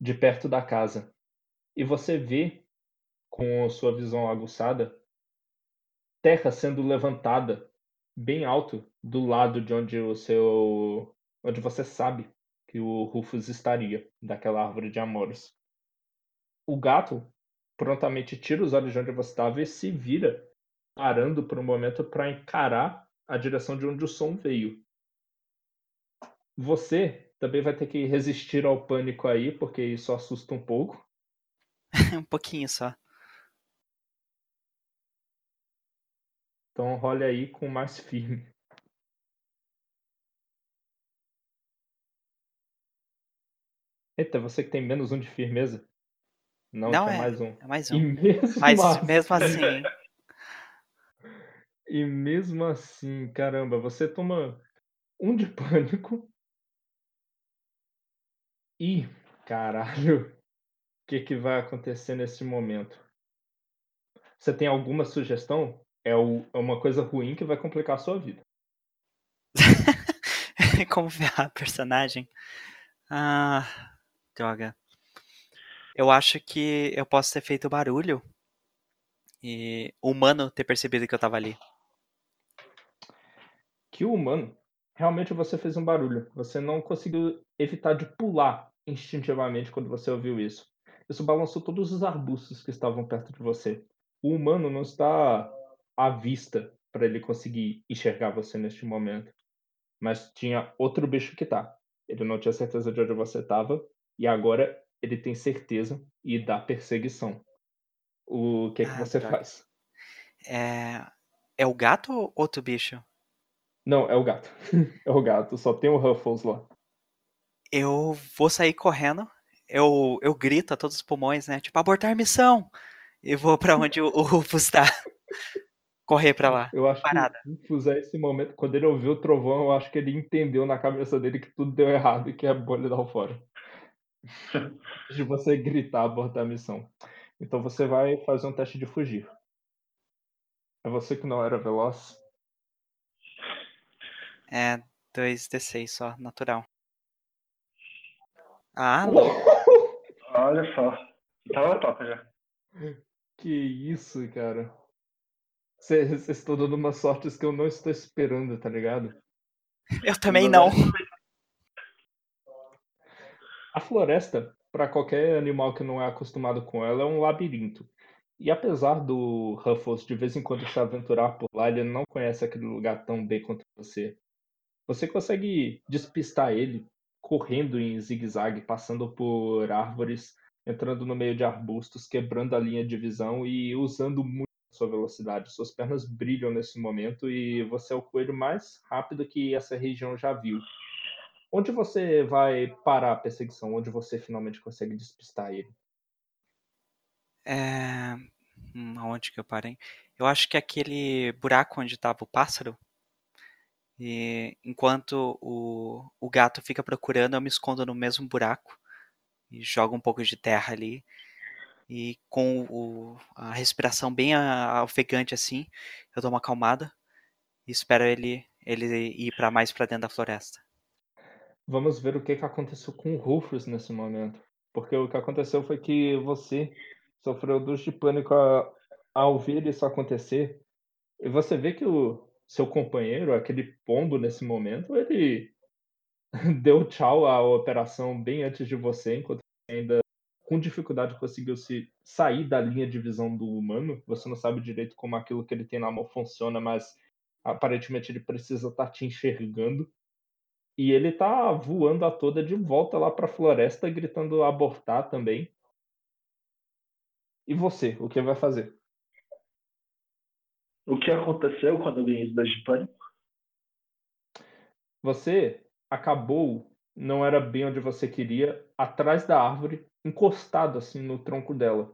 de perto da casa. E você vê, com sua visão aguçada, terra sendo levantada bem alto do lado de onde o seu. onde você sabe que o Rufus estaria, daquela árvore de amoros. O gato prontamente tira os olhos de onde você estava e se vira, parando por um momento para encarar a direção de onde o som veio. Você também vai ter que resistir ao pânico aí, porque isso assusta um pouco. um pouquinho só. Então role aí com mais firme. Eita, você que tem menos um de firmeza? Não, Não, tinha é- mais um. É mais E um. mesmo, Mas assim, mesmo assim, e mesmo assim, caramba, você toma um de pânico. E, caralho, o que, que vai acontecer nesse momento? Você tem alguma sugestão? É, o- é uma coisa ruim que vai complicar a sua vida. como a personagem? Ah, droga. Eu acho que eu posso ter feito barulho e o humano ter percebido que eu tava ali. que o humano, realmente você fez um barulho. Você não conseguiu evitar de pular instintivamente quando você ouviu isso. Isso balançou todos os arbustos que estavam perto de você. O humano não está à vista para ele conseguir enxergar você neste momento. Mas tinha outro bicho que tá. Ele não tinha certeza de onde você estava e agora ele tem certeza e dá perseguição. O que, que Ah, você droga. faz? É, é o gato ou outro bicho? Não, é o gato. é o gato, só tem o Ruffles lá. Eu vou sair correndo. Eu, eu grito a todos os pulmões, né? Tipo, abortar missão! E vou pra onde o, o Rufus tá. correr pra lá. Eu acho Parada. que o a esse momento, quando ele ouviu o trovão, eu acho que ele entendeu na cabeça dele que tudo deu errado e que é bom ele dar o fora. de você gritar abortar a missão. Então você vai fazer um teste de fugir. É você que não era veloz? É 2d6 só, natural. Ah, não. Olha só. Tava toca já. Que isso, cara. Vocês estão dando umas sortes que eu não estou esperando, tá ligado? Eu também não. A floresta, para qualquer animal que não é acostumado com ela, é um labirinto. E apesar do Ruffles de vez em quando se aventurar por lá, ele não conhece aquele lugar tão bem quanto você. Você consegue despistar ele correndo em zigue-zague, passando por árvores, entrando no meio de arbustos, quebrando a linha de visão e usando muito sua velocidade. Suas pernas brilham nesse momento e você é o coelho mais rápido que essa região já viu. Onde você vai parar a perseguição? Onde você finalmente consegue despistar ele? É... Hum, aonde que eu parei? Eu acho que aquele buraco onde estava o pássaro. E enquanto o, o gato fica procurando, eu me escondo no mesmo buraco e jogo um pouco de terra ali. E com o, a respiração bem ofegante assim, eu dou uma acalmada e espero ele, ele ir para mais para dentro da floresta. Vamos ver o que, que aconteceu com o Rufus nesse momento. Porque o que aconteceu foi que você sofreu dor de pânico ao ver isso acontecer. E você vê que o seu companheiro, aquele pombo nesse momento, ele deu tchau à operação bem antes de você, enquanto ainda com dificuldade conseguiu se sair da linha de visão do humano. Você não sabe direito como aquilo que ele tem na mão funciona, mas aparentemente ele precisa estar tá te enxergando. E ele tá voando a toda de volta lá para a floresta, gritando abortar também. E você, o que vai fazer? O que aconteceu quando eu ganhei das de pânico? Você acabou, não era bem onde você queria, atrás da árvore, encostado assim no tronco dela.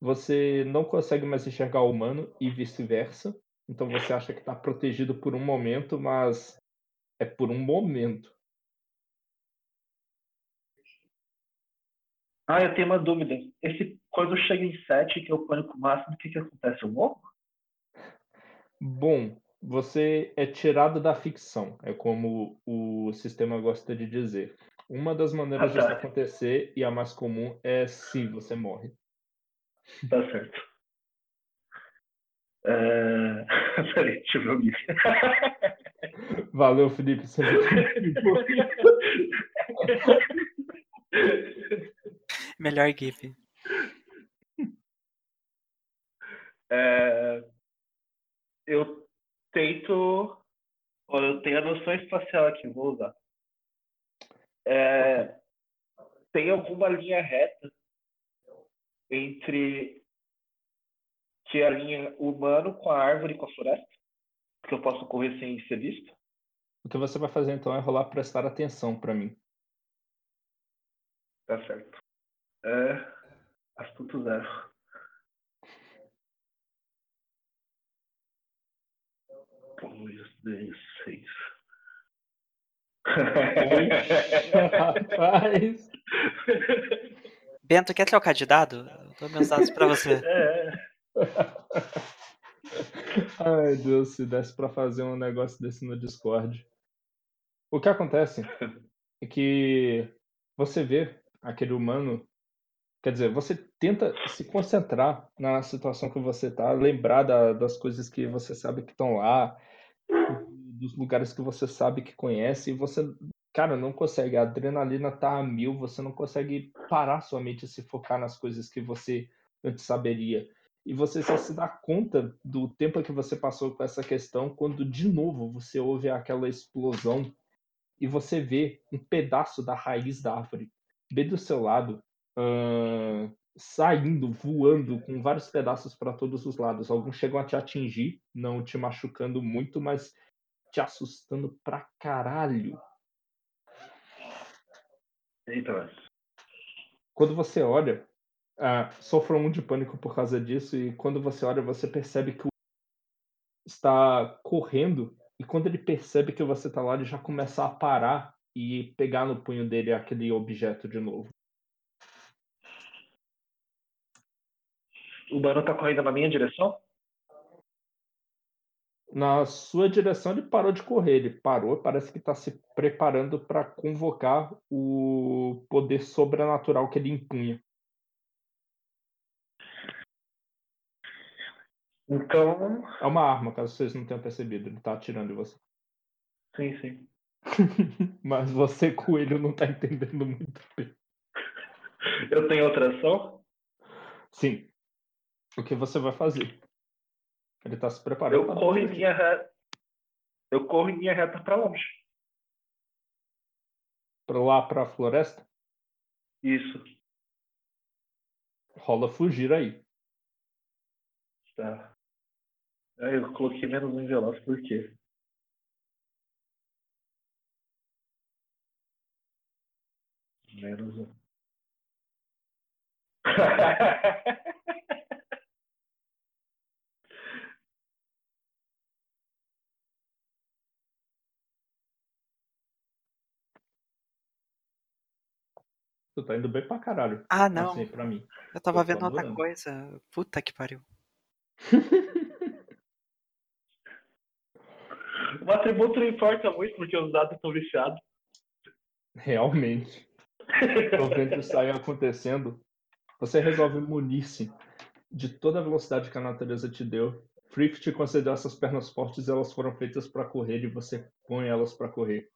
Você não consegue mais enxergar o humano e vice-versa. Então você acha que está protegido por um momento, mas é por um momento. Ah, eu tenho uma dúvida. Esse, quando chega em 7, que é o pânico máximo, o que, que acontece? Eu morro? Bom, você é tirado da ficção, é como o sistema gosta de dizer. Uma das maneiras Ah, tá. disso acontecer, e a mais comum, é se você morre. Tá certo. É... Peraí, deixa eu ver o GIF. Valeu, Felipe. Você Melhor GIF. É, Eu tento. Eu tenho a noção espacial aqui, vou usar. É, Tem alguma linha reta entre que é a linha humano com a árvore e com a floresta? Que eu posso correr sem ser visto? O que você vai fazer então é rolar prestar atenção pra mim. Tá certo. É. Astuto zero. Dois, dez, seis. Rapaz. Bento, quer trocar de dado? Eu dou meus dados pra você. É. Ai, Deus, se desse pra fazer um negócio desse no Discord. O que acontece é que você vê aquele humano. Quer dizer, você tenta se concentrar na situação que você tá, lembrar da- das coisas que você sabe que estão lá, dos lugares que você sabe que conhece, e você, cara, não consegue. A adrenalina tá a mil, você não consegue parar sua mente e se focar nas coisas que você antes saberia. E você só se dá conta do tempo que você passou com essa questão quando, de novo, você ouve aquela explosão e você vê um pedaço da raiz da árvore bem do seu lado, ahn, saindo, voando, com vários pedaços para todos os lados. Alguns chegam a te atingir, não te machucando muito, mas te assustando pra caralho. Eita, mas. Quando você olha, ah, sofre um de pânico por causa disso, e quando você olha, você percebe que o está correndo e quando ele percebe que você está lá, ele já começa a parar e pegar no punho dele aquele objeto de novo. O Bano tá correndo na minha direção? Na sua direção, ele parou de correr. Ele parou, parece que está se preparando para convocar o poder sobrenatural que ele impunha. Então. É uma arma, caso vocês não tenham percebido. Ele tá atirando em você. Sim, sim. Mas você, coelho, não tá entendendo muito bem. Eu tenho outra ação? Sim. O que você vai fazer? Ele tá se preparando. Eu corro em linha reta. Eu corro em linha reta pra longe. Pra lá pra floresta? Isso. Rola fugir aí. Tá. Aí eu coloquei menos um em veloz por quê? Menos um. Tu tá indo bem pra caralho. Ah, não. Assim, pra mim. Eu tava Eu vendo outra adorando. coisa. Puta que pariu. O atributo não importa muito porque os dados estão viciados. Realmente. Tô vendo isso aí acontecendo. Você resolve munir-se de toda a velocidade que a natureza te deu. Frith te concedeu essas pernas fortes e elas foram feitas para correr e você põe elas para correr.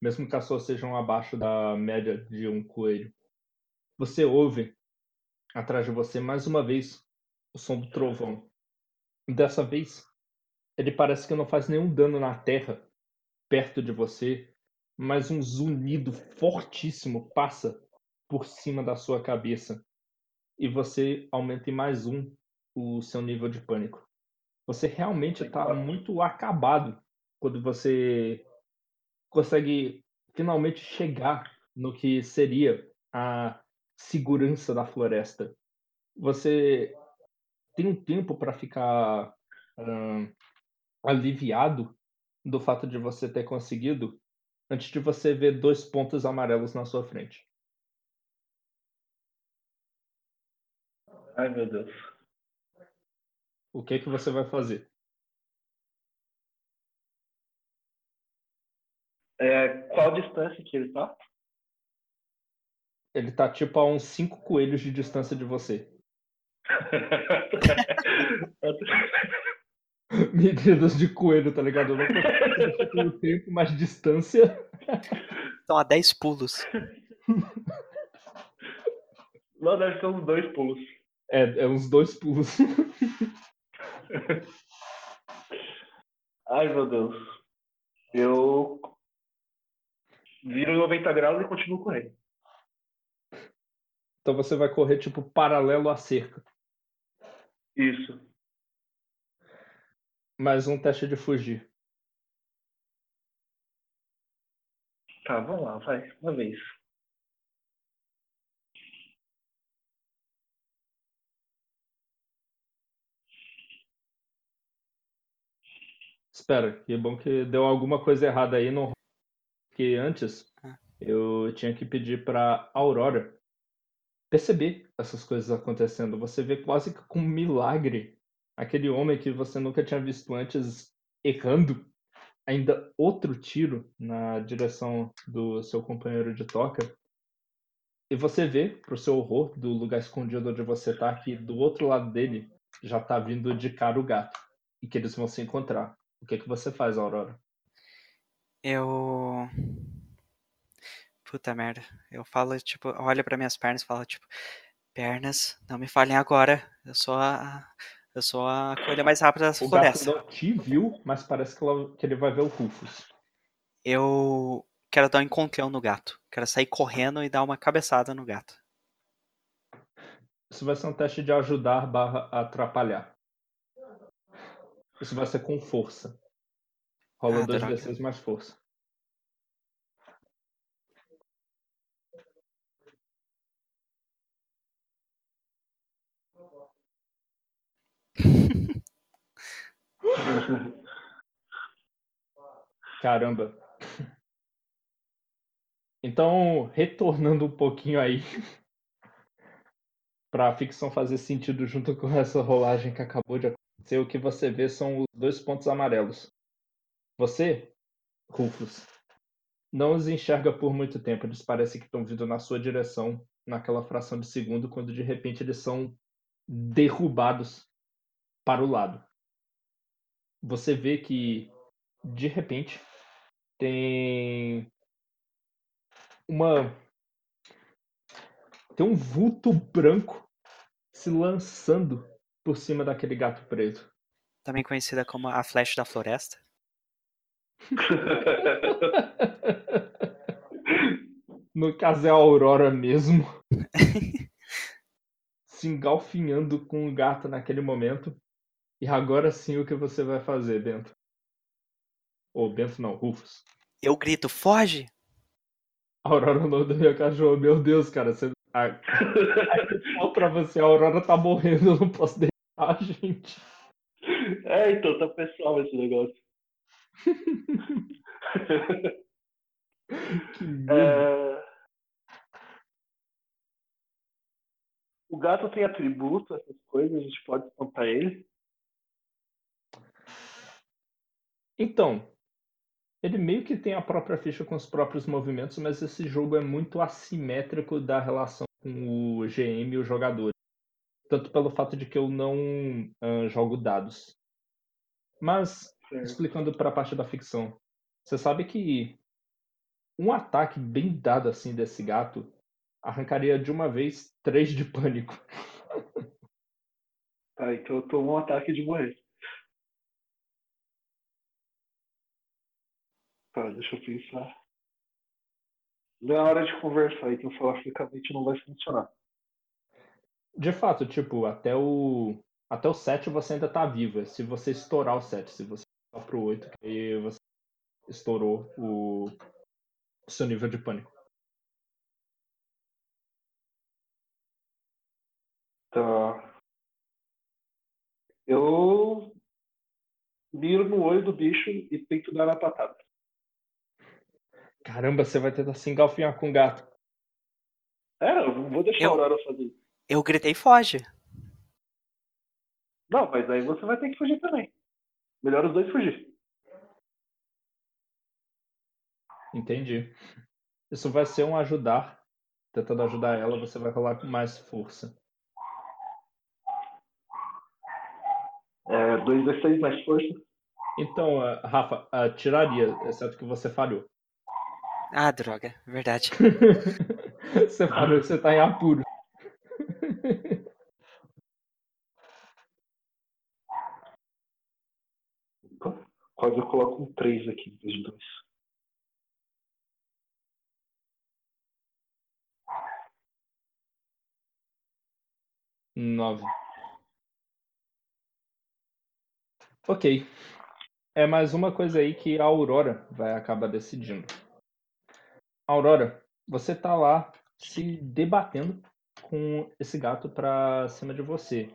Mesmo que as suas sejam abaixo da média de um coelho. Você ouve atrás de você mais uma vez o som do trovão. Dessa vez, ele parece que não faz nenhum dano na terra perto de você, mas um zunido fortíssimo passa por cima da sua cabeça e você aumenta em mais um o seu nível de pânico. Você realmente está muito acabado quando você consegue finalmente chegar no que seria a segurança da floresta. Você tem um tempo para ficar ahn, aliviado do fato de você ter conseguido antes de você ver dois pontos amarelos na sua frente. Ai meu Deus. O que que você vai fazer? É, qual a distância que ele tá? Ele tá tipo a uns cinco coelhos de distância de você. Medidas de coelho, tá ligado? Eu não consigo pelo tempo, mas distância. Estão a 10 pulos. Não, deve ser uns dois pulos. É, é uns dois pulos. Ai meu Deus. Eu viro 90 graus e continuo correndo. Então você vai correr tipo paralelo à cerca. Isso. Mais um teste de fugir. Tá, vamos lá, vai. Uma vez. Espera, que bom que deu alguma coisa errada aí. Não... Porque antes Ah. eu tinha que pedir pra Aurora perceber essas coisas acontecendo. Você vê quase que com um milagre aquele homem que você nunca tinha visto antes errando ainda outro tiro na direção do seu companheiro de toca. E você vê, pro seu horror, do lugar escondido onde você tá, que do outro lado dele já tá vindo de cara o gato. E que eles vão se encontrar. O que que você faz, Aurora? Eu. Puta merda. Eu falo, tipo, olho pra minhas pernas e falo, tipo, pernas, não me falhem agora. Eu sou a. Eu sou a coelha mais rápida da O gato floresta. não te viu, mas parece que, ela- que ele vai ver o Rufus. Eu quero dar um encontrão no gato. Quero sair correndo e dar uma cabeçada no gato. Isso vai ser um teste de ajudar barra atrapalhar. Isso vai ser com força. Rola Ah, dois droga. D6 mais força. Caramba. Então, retornando um pouquinho aí para a ficção fazer sentido junto com essa rolagem que acabou de acontecer, o que você vê são os dois pontos amarelos. Você, Rufus, não os enxerga por muito tempo. Eles parecem que estão vindo na sua direção naquela fração de segundo, quando de repente eles são derrubados para o lado. Você vê que, de repente, tem uma. Tem um vulto branco se lançando por cima daquele gato preto. Também conhecida como a Flecha da Floresta. no caso é a Aurora mesmo. se engalfinhando com o gato naquele momento. E agora sim o que você vai fazer, Bento? Ou Bento não, Rufus. Eu grito, foge! A Aurora não do meu cachorro, meu Deus, cara, você. Só pra você, a Aurora tá morrendo, eu não posso deixar, gente. É, então tá pessoal esse negócio. é... O gato tem atributo, essas coisas, a gente pode espantar ele. Então, ele meio que tem a própria ficha com os próprios movimentos, mas esse jogo é muito assimétrico da relação com o GM e o jogador. Tanto pelo fato de que eu não uh, jogo dados. Mas, Sim. explicando para a parte da ficção, você sabe que um ataque bem dado assim desse gato arrancaria de uma vez três de pânico. Tá, então eu tomo um ataque de morrer. Tá, deixa eu pensar. Não é hora de conversar, então falar fricamente não vai funcionar. De fato, tipo, até o. Até o 7 você ainda tá vivo. Se você estourar o 7, se você passar pro 8, que você estourou o, o seu nível de pânico. Tá. Eu miro no olho do bicho e tento dar na patada. Caramba, você vai tentar se engalfinhar com o gato. É, eu não vou deixar eu, a Aurora fazer. Eu gritei foge. Não, mas aí você vai ter que fugir também. Melhor os dois fugir. Entendi. Isso vai ser um ajudar. Tentando ajudar ela, você vai rolar com mais força. É, 2 2 6 mais força. Então, uh, Rafa, uh, tiraria, exceto que você falhou. Ah, droga, verdade. você falou que você tá em apuro. Quase eu coloco um 3 aqui em vez de 2. Nove. Ok. É mais uma coisa aí que a Aurora vai acabar decidindo. Aurora, você tá lá se debatendo com esse gato pra cima de você.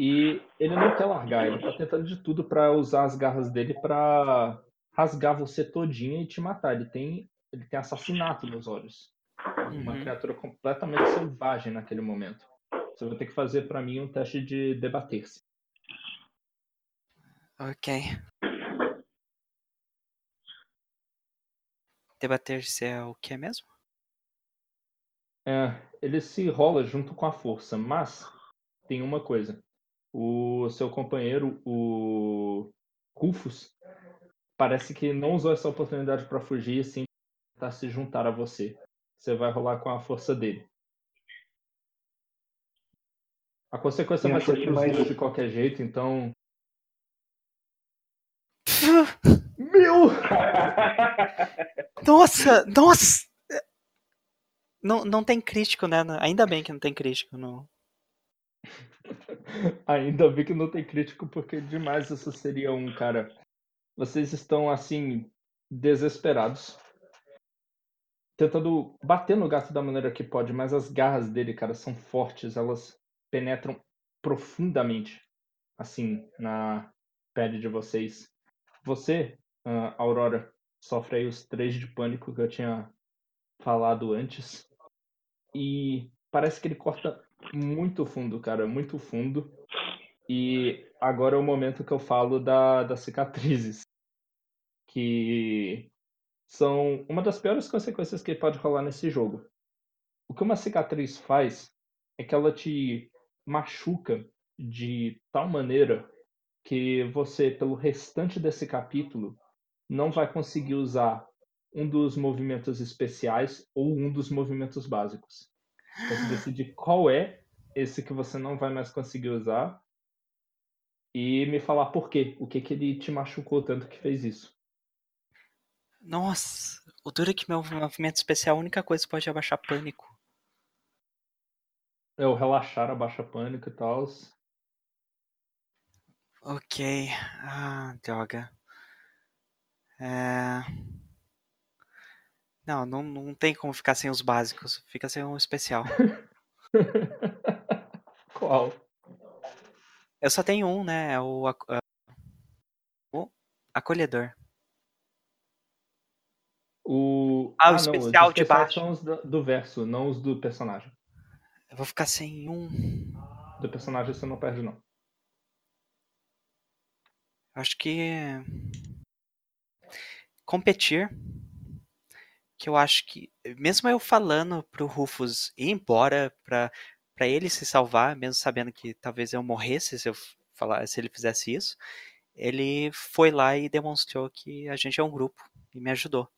E ele não quer largar, ele tá tentando de tudo para usar as garras dele para rasgar você todinha e te matar. Ele tem, ele tem assassinato nos olhos. Uma uhum. criatura completamente selvagem naquele momento. Você vai ter que fazer para mim um teste de debater-se. Ok. Debater-se é o que mesmo? É, ele se rola junto com a força, mas tem uma coisa. O seu companheiro, o Rufus, parece que não usou essa oportunidade para fugir e sim tentar se juntar a você. Você vai rolar com a força dele. A consequência vai ser mais... de qualquer jeito, então Meu! Nossa, nossa! Não, não tem crítico, né? Ainda bem que não tem crítico. Não. Ainda bem que não tem crítico, porque demais isso seria um cara. Vocês estão assim, desesperados. Tentando bater no gato da maneira que pode, mas as garras dele, cara, são fortes. Elas penetram profundamente, assim, na despede de vocês. Você, uh, Aurora, sofre aí os três de pânico que eu tinha falado antes. E parece que ele corta muito fundo, cara, muito fundo. E agora é o momento que eu falo da, das cicatrizes. Que são uma das piores consequências que pode rolar nesse jogo. O que uma cicatriz faz é que ela te machuca de tal maneira que você, pelo restante desse capítulo, não vai conseguir usar um dos movimentos especiais ou um dos movimentos básicos. Você decide qual é esse que você não vai mais conseguir usar e me falar por quê. O que que ele te machucou tanto que fez isso. Nossa, o duro é que meu movimento especial, a única coisa que pode abaixar pânico. É o relaxar, abaixa pânico e tal. Ok. Ah, droga. É... Não, não, não tem como ficar sem os básicos. Fica sem um especial. Qual? Eu só tenho um, né? É o, o acolhedor. O... Ah, o ah, especial não, de baixo. são os do, do verso, não os do personagem. Eu vou ficar sem um. Do personagem você não perde, não. Acho que. Competir. Que eu acho que. Mesmo eu falando pro Rufus ir embora pra, pra ele se salvar, mesmo sabendo que talvez eu morresse se eu falar, se ele fizesse isso, ele foi lá e demonstrou que a gente é um grupo e me ajudou.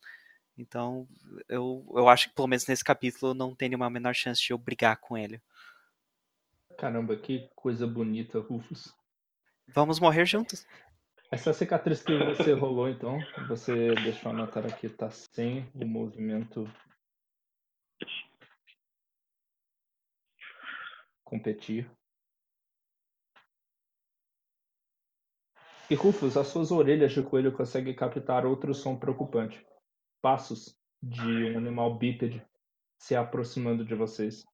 Então, eu, eu acho que pelo menos nesse capítulo não tem nenhuma menor chance de eu brigar com ele. Caramba, que coisa bonita, Rufus. Vamos morrer juntos. Essa cicatriz que você rolou, então, você deixa eu anotar aqui, tá sem o movimento competir. E Rufus, as suas orelhas de coelho conseguem captar outro som preocupante passos de um animal bípede se aproximando de vocês.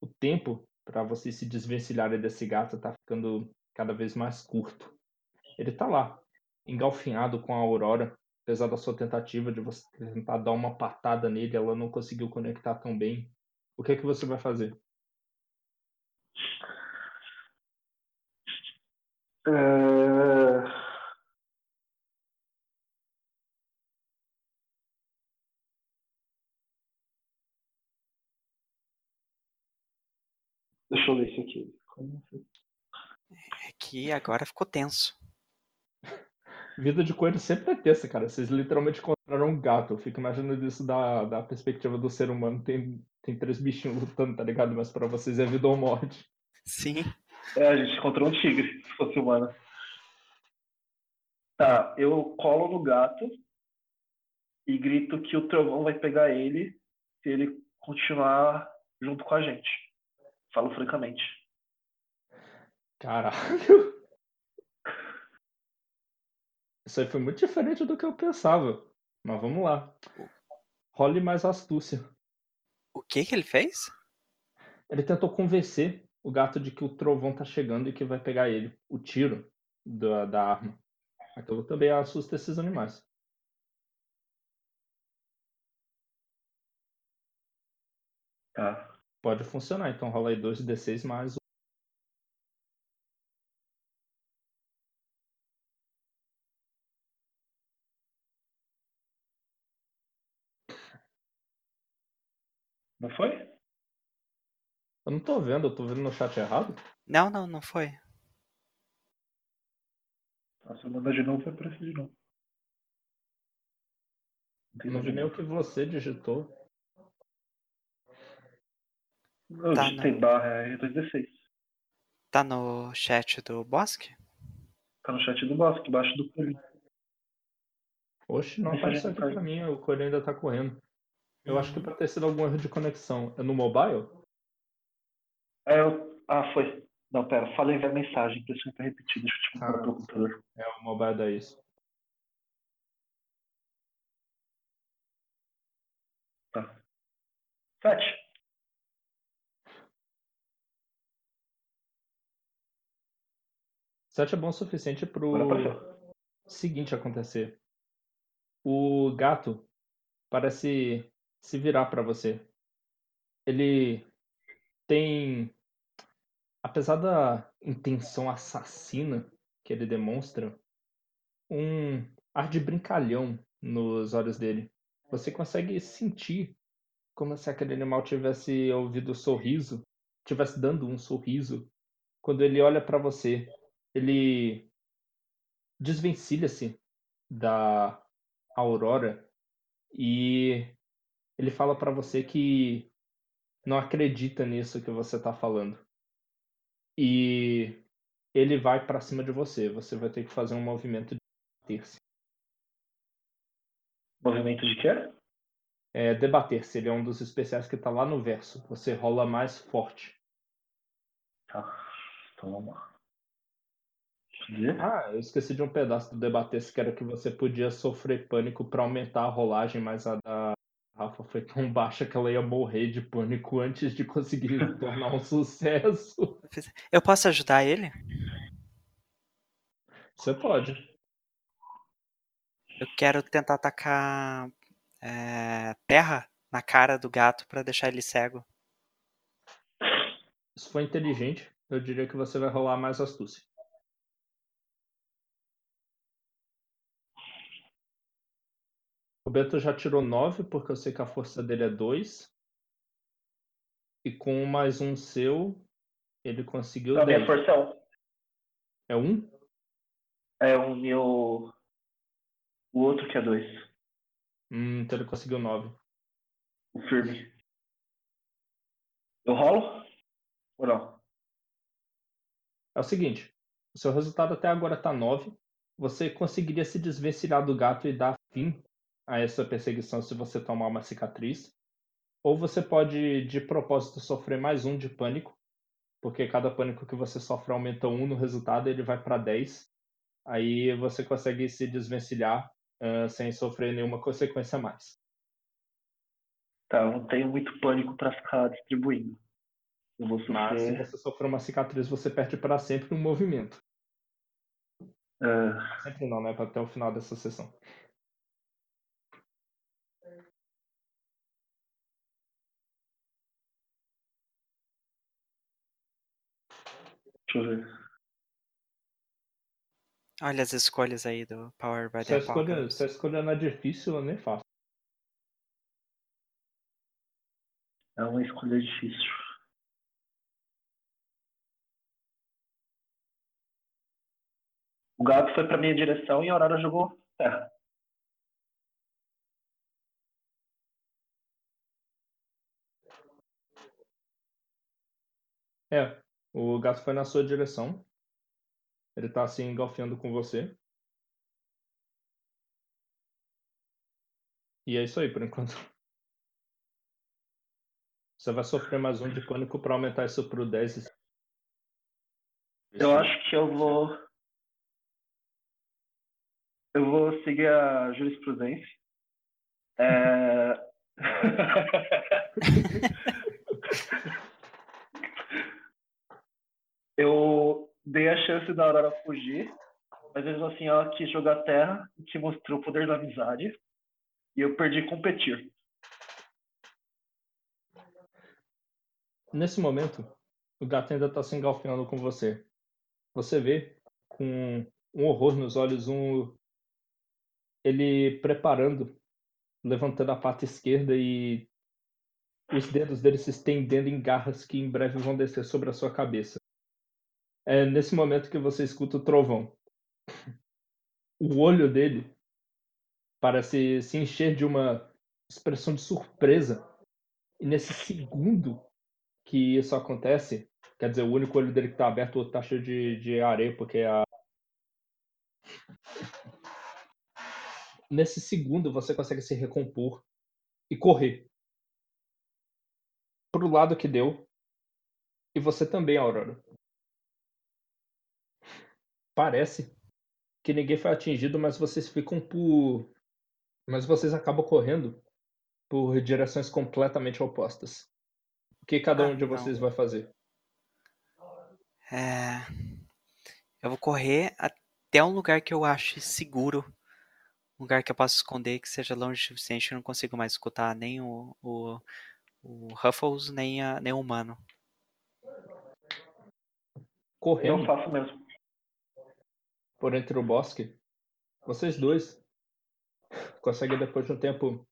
O tempo para vocês se desvencilharem desse gato está ficando cada vez mais curto. Ele está lá, engalfinhado com a Aurora, apesar da sua tentativa de você tentar dar uma patada nele, ela não conseguiu conectar tão bem. O que é que você vai fazer? É... Deixa eu ler isso aqui. É que agora ficou tenso. Vida de coelho sempre é tensa, cara. Vocês literalmente encontraram um gato. Eu fico imaginando isso da, da perspectiva do ser humano. Tem, tem três bichinhos lutando, tá ligado? Mas para vocês é vida ou morte. Sim. É, a gente encontrou um tigre, se fosse humano. Tá, eu colo no gato e grito que o trovão vai pegar ele se ele continuar junto com a gente. Falo francamente. Caralho! Isso aí foi muito diferente do que eu pensava. Mas vamos lá. Role mais astúcia. O que que ele fez? Ele tentou convencer o gato de que o trovão tá chegando e que vai pegar ele. O tiro da, da arma. Aquilo também assusta esses animais. Tá. Pode funcionar, então rola aí 2d6 mais Não foi? Eu não tô vendo, eu tô vendo no chat errado? Não, não, não foi. Ah, se eu mandar de novo, vai aparecer de novo. Não, não vi nem o que você digitou. Eu Tá, digitei não. barra é 2D6. Tá no chat do Bosque? Tá no chat do Bosque, embaixo do coelho. Oxe, não apareceu aqui do pra mim, o coelho ainda tá correndo. Eu acho que pode ter sido algum erro de conexão. É no mobile? É, eu... Ah, foi. Não, pera, fala enviar mensagem, por isso que tá repetido. Deixa eu te Ah. pro computador. É, o mobile dá isso. Tá. Sete. 7 é bom o suficiente pro seguinte acontecer. O gato parece se virar pra você. Ele tem, apesar da intenção assassina que ele demonstra, um ar de brincalhão nos olhos dele. Você consegue sentir como se aquele animal tivesse ouvido o sorriso, tivesse dando um sorriso. Quando ele olha pra você, ele desvencilha-se da Aurora e ele fala pra você que não acredita nisso que você tá falando. E ele vai pra cima de você. Você vai ter que fazer um movimento de debater-se. Movimento de quê? É, debater-se, ele é um dos especiais que tá lá no verso. Você rola mais forte. Tá. Então eu ver. Ah, eu esqueci de um pedaço do debater-se que era que você podia sofrer pânico pra aumentar a rolagem, mas a da Rafa foi tão baixa que ela ia morrer de pânico antes de conseguir tornar um sucesso. Eu posso ajudar ele? Você pode. Eu quero tentar atacar é, terra na cara do gato pra deixar ele cego. Se for inteligente, eu diria que você vai rolar mais astúcia. O Beto já tirou 9, porque eu sei que a força dele é 2. E com mais um seu, ele conseguiu A minha 10. força é um. É 1? É o meu. O outro que é dois. Hum, então ele conseguiu 9. O firme. Eu rolo? Ou não? É o seguinte, o seu resultado até agora tá 9. Você conseguiria se desvencilhar do gato e dar fim a essa perseguição se você tomar uma cicatriz. Ou você pode, de propósito, sofrer mais um de pânico, porque cada pânico que você sofre aumenta um no resultado, ele vai para 10. Aí você consegue se desvencilhar ah, sem sofrer nenhuma consequência mais. Tá, eu não tenho muito pânico pra ficar distribuindo. Eu vou Mas se você sofrer uma cicatriz, você perde para sempre um movimento. ah, Sempre não, né? Até o final dessa sessão. Deixa eu ver. Olha as escolhas aí do Power by Se a the escolha, Apocalypse. se a escolha não é difícil, eu nem faço. É uma escolha difícil. O gato foi pra minha direção e a Aurora jogou terra. É, o gato foi na sua direção. Ele tá assim engalfinhando com você. E é isso aí por enquanto. Você vai sofrer mais um de pânico pra aumentar isso pro 10. Eu acho que eu vou. Eu vou seguir a jurisprudência. É... eu dei a chance da Aurora fugir, mas mesmo assim ela quis jogar terra e que mostrou o poder da amizade. E eu perdi competir. Nesse momento, o gato ainda tá se engalfinhando com você. Você vê com um horror nos olhos um ele preparando, levantando a pata esquerda e os dedos dele se estendendo em garras que em breve vão descer sobre a sua cabeça. É nesse momento que você escuta o trovão. O olho dele parece se encher de uma expressão de surpresa. E nesse segundo que isso acontece, quer dizer, o único olho dele que tá aberto, o outro tá cheio de, de areia, porque a. Nesse segundo você consegue se recompor e correr pro lado que deu. E você também, Aurora. Parece que ninguém foi atingido, mas vocês ficam por. Mas vocês acabam correndo por direções completamente opostas. O que cada Ah, um de não. vocês vai fazer? É, Eu vou correr até um lugar que eu ache seguro. Um lugar que eu possa esconder, que seja longe o suficiente, eu não consigo mais escutar nem o, o, o Ruffles, nem, a, nem o humano. Correndo. Eu faço mesmo. Por entre o bosque, vocês dois conseguem, depois de um tempo,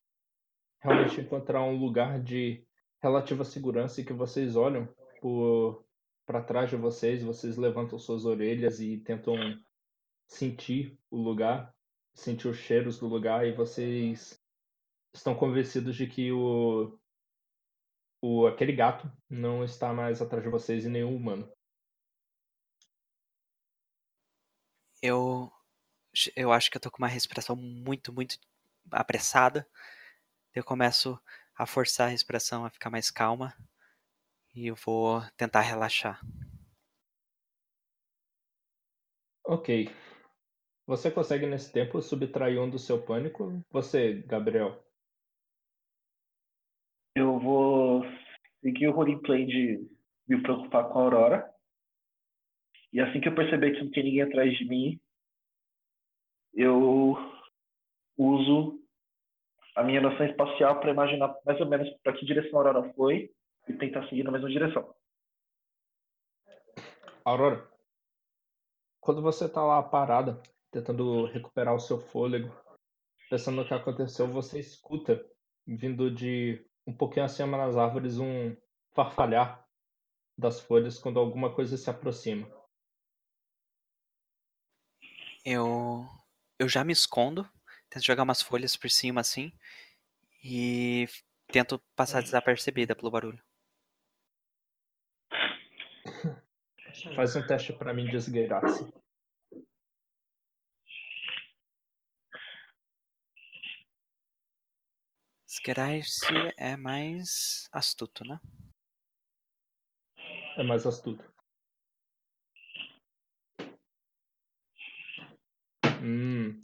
realmente encontrar um lugar de relativa segurança e que vocês olham para trás de vocês, vocês levantam suas orelhas e tentam sentir o lugar, sentir os cheiros do lugar e vocês estão convencidos de que o, o aquele gato não está mais atrás de vocês e nenhum humano. Eu eu acho que eu tô com uma respiração muito, muito apressada. Eu começo a forçar a respiração a ficar mais calma e eu vou tentar relaxar. Ok. Você consegue nesse tempo subtrair um do seu pânico? Você, Gabriel? Eu vou seguir o roleplay de me preocupar com a Aurora. E assim que eu perceber que não tem ninguém atrás de mim, eu uso a minha noção espacial para imaginar mais ou menos para que direção a Aurora foi e tentar seguir na mesma direção. Aurora, quando você tá lá parada, tentando recuperar o seu fôlego, pensando no que aconteceu, você escuta, vindo de um pouquinho acima nas árvores, um farfalhar das folhas quando alguma coisa se aproxima. Eu eu já me escondo, tento jogar umas folhas por cima assim e tento passar desapercebida pelo barulho. Faz um teste pra mim de esgueirar-se. Esgueirar-se é mais astuto, né? É mais astuto. Hum.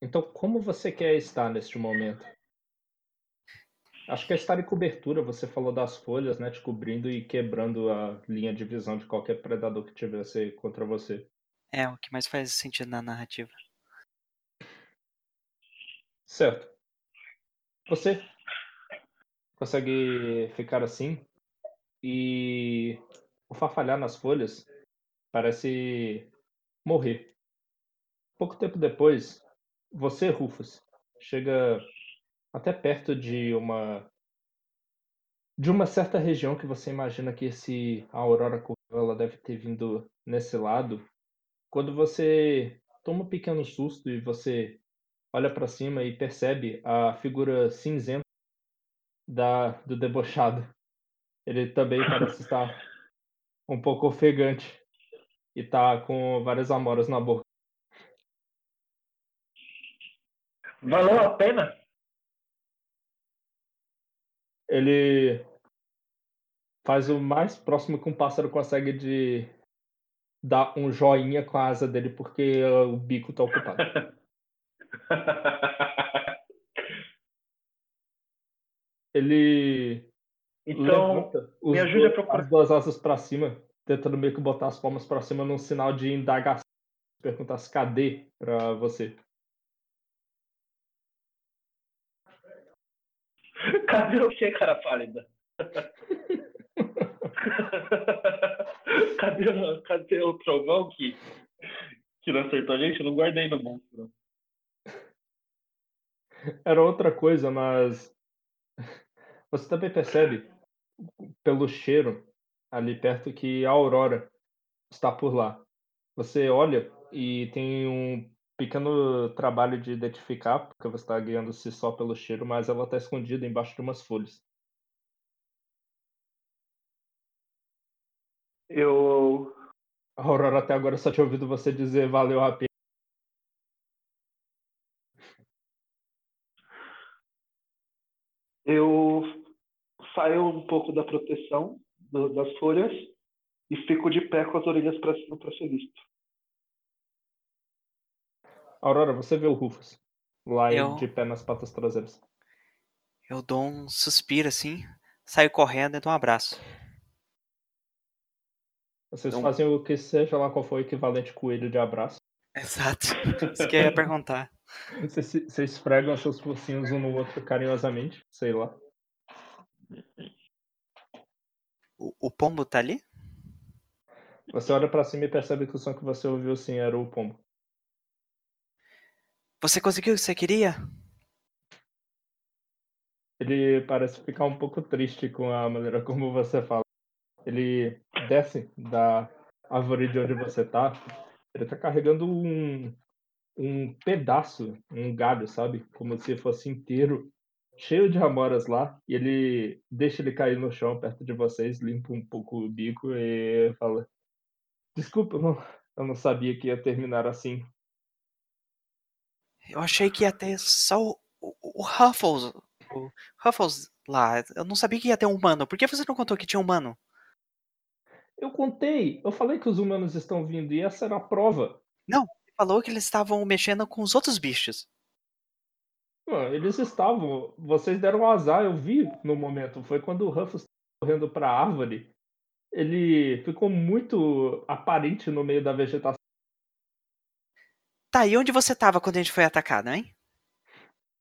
Então, como você quer estar neste momento? Acho que é estar em cobertura, você falou das folhas, né? Te cobrindo e quebrando a linha de visão de qualquer predador que tivesse contra você. É o que mais faz sentido na narrativa. Certo. Você consegue ficar assim e o farfalhar nas folhas parece morrer. Pouco tempo depois, você, Rufus, chega até perto de uma de uma certa região que você imagina que esse a aurora ela deve ter vindo nesse lado. Quando você toma um pequeno susto e você olha para cima e percebe a figura cinzenta da do debochado. Ele também parece estar um pouco ofegante e tá com várias amoras na boca. Valeu a pena? Ele faz o mais próximo que um pássaro consegue de dar um joinha com a asa dele porque o bico tá ocupado. Ele Então, me ajude a procurar. as duas asas pra cima, tentando meio que botar as palmas pra cima num sinal de indagação. Perguntar se cadê pra você. Cadê o que, cara pálida? cadê, o- cadê o trovão que, que não acertou a gente? Eu não guardei no monstro. Era outra coisa, mas você também percebe pelo cheiro ali perto que a aurora está por lá. Você olha e tem um pequeno trabalho de identificar, porque você está guiando-se só pelo cheiro, mas ela está escondida embaixo de umas folhas. Eu. A Aurora até agora só tinha ouvido você dizer valeu a pena. Eu saio um pouco da proteção do- das folhas e fico de pé com as orelhas para cima para ser visto. Aurora, você vê o Rufus lá Eu- de pé nas patas traseiras. Eu dou um suspiro assim, saio correndo e dou um abraço. Vocês Então- fazem o que seja lá qual for o equivalente coelho de abraço. Exato. Isso que eu ia perguntar. Vocês, vocês esfregam seus focinhos um no outro carinhosamente, sei lá. O, o pombo tá ali? Você olha pra cima e percebe que o som que você ouviu sim era o pombo. Você conseguiu o que você queria? Ele parece ficar um pouco triste com a maneira como você fala. Ele desce da árvore de onde você tá. Ele tá carregando um, um pedaço, um galho, sabe? Como se fosse inteiro, cheio de amoras lá. E ele deixa ele cair no chão perto de vocês, limpa um pouco o bico e fala: Desculpa, eu não, eu não sabia que ia terminar assim. Eu achei que ia ter só o, o, o Ruffles. O Ruffles lá. Eu não sabia que ia ter um humano. Por que você não contou que tinha um humano? Eu contei, eu falei que os humanos estão vindo e essa era a prova. Você falou que eles estavam mexendo com os outros bichos. Mano, eles estavam. Vocês deram azar, eu vi no momento. Foi quando o Ruffles estava correndo pra árvore. Ele ficou muito aparente no meio da vegetação. Tá, e onde você tava quando a gente foi atacado, hein?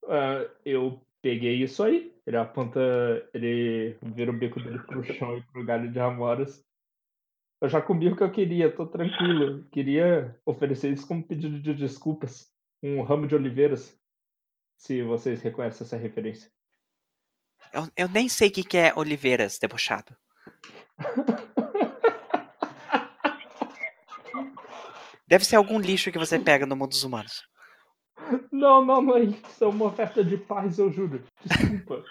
Ah, eu peguei isso aí. Ele aponta. Ele vira o bico dele pro chão e pro galho de amoras. Eu já comi o que eu queria, tô tranquilo. Queria oferecer isso como pedido de desculpas. Um ramo de oliveiras. Se vocês reconhecem essa referência. Eu, eu nem sei o que, que é Oliveiras, debochado. Deve ser algum lixo que você pega no mundo dos humanos. Não, não, não é isso. É uma oferta de paz, eu juro. Desculpa.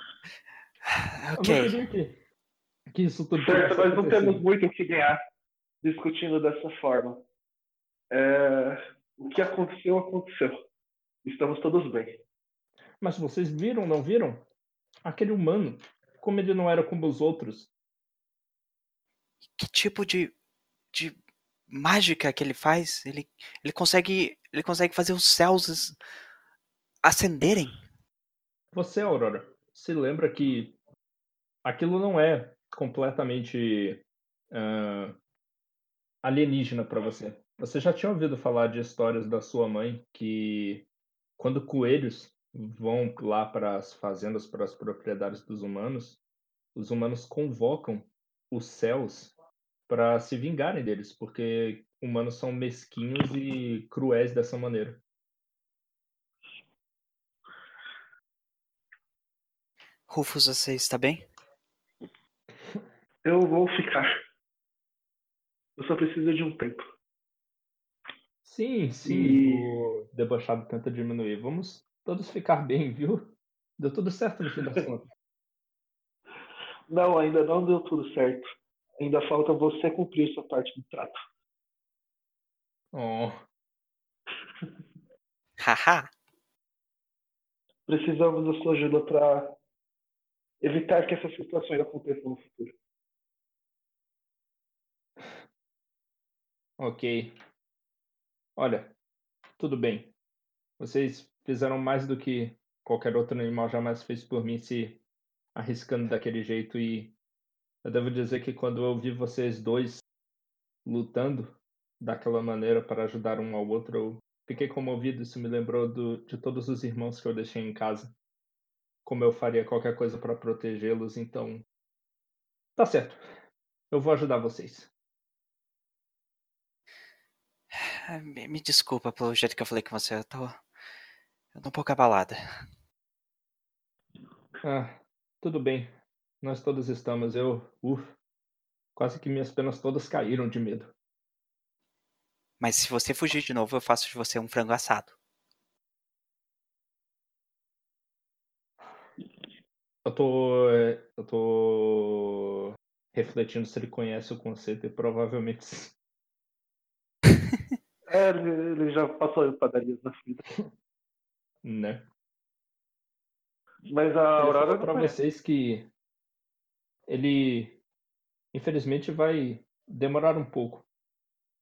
Não Ok. que, que isso tudo Certo, nós não temos muito o que ganhar discutindo dessa forma. É, O que aconteceu, aconteceu. Estamos todos bem. Mas vocês viram, não viram? Aquele humano, como ele não era como os outros. Que tipo de, de mágica que ele faz? Ele, ele consegue ele consegue fazer os céus acenderem? Você, Aurora, se lembra que aquilo não é completamente ah, alienígena para você. Você já tinha ouvido falar de histórias da sua mãe que quando coelhos vão lá para as fazendas, para as propriedades dos humanos, os humanos convocam os céus para se vingarem deles, porque humanos são mesquinhos e cruéis dessa maneira. Rufus, você está bem? Eu vou ficar. Eu só preciso de um tempo. Sim, sim, E- o debochado tenta diminuir. Vamos todos ficar bem, viu? Deu tudo certo no fim das contas. Não, ainda não deu tudo certo. Ainda falta você cumprir sua parte do trato. Oh, Haha. Precisamos da sua ajuda para evitar que essas situações aconteçam no futuro. ok. Olha, tudo bem. Vocês fizeram mais do que qualquer outro animal jamais fez por mim se arriscando daquele jeito e eu devo dizer que quando eu vi vocês dois lutando daquela maneira para ajudar um ao outro, eu fiquei comovido. Isso me lembrou do, de todos os irmãos que eu deixei em casa. Como eu faria qualquer coisa para protegê-los, então. Tá certo. Eu vou ajudar vocês. Ah, Me, me desculpa pelo jeito que eu falei com você. Eu tô, eu tô um pouco abalada. Ah, tudo bem. Nós todos estamos. Eu, uf, quase que minhas penas todas caíram de medo. Mas se você fugir de novo, eu faço de você um frango assado. Eu tô, eh, eu tô refletindo se ele conhece o conceito e provavelmente sim. É, ele, ele já passou em padarias na vida. né? Mas a Eu Aurora não pra conhece. vocês que ele infelizmente vai demorar um pouco.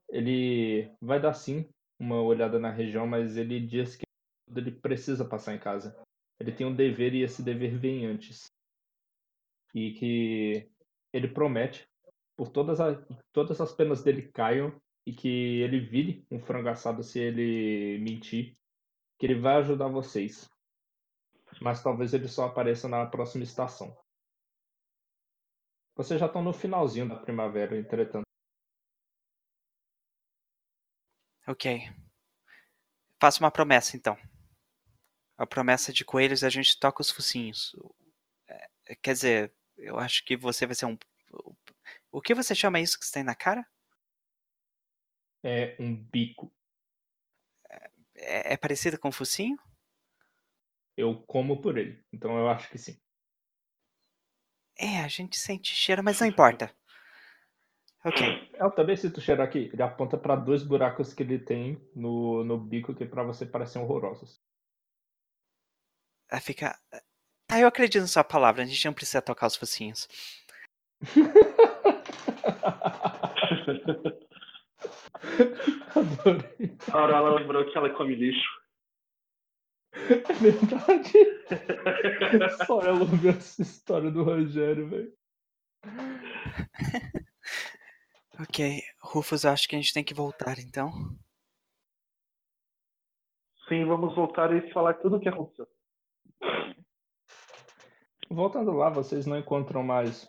Ele vai dar sim uma olhada na região, mas ele diz que ele precisa passar em casa. Ele tem um dever e esse dever vem antes. E que ele promete por todas, a, todas as penas dele caiam e que ele vire um frango assado se ele mentir, que ele vai ajudar vocês. Mas talvez ele só apareça na próxima estação. Vocês já estão no finalzinho da primavera, entretanto. Ok. Faça uma promessa, então. A promessa de coelhos a gente toca os focinhos. É, quer dizer, eu acho que você vai ser um. O que você chama isso que você tem na cara? É um bico. É, é parecido com o focinho? Eu como por ele, então eu acho que sim. É, a gente sente cheiro, mas não importa. Ok. Eu também sinto cheiro aqui. Ele aponta para dois buracos que ele tem no, no bico que para você parecem horrorosos. Ela fica. Ah, eu acredito na sua palavra, a gente não precisa tocar os focinhos. Adorei. A Aurora lembrou que ela come lixo. É verdade. Só ela ouviu essa história do Rogério, velho. ok, Rufus, eu acho que a gente tem que voltar então. Sim, vamos voltar e falar tudo o que aconteceu. Voltando lá, vocês não encontram mais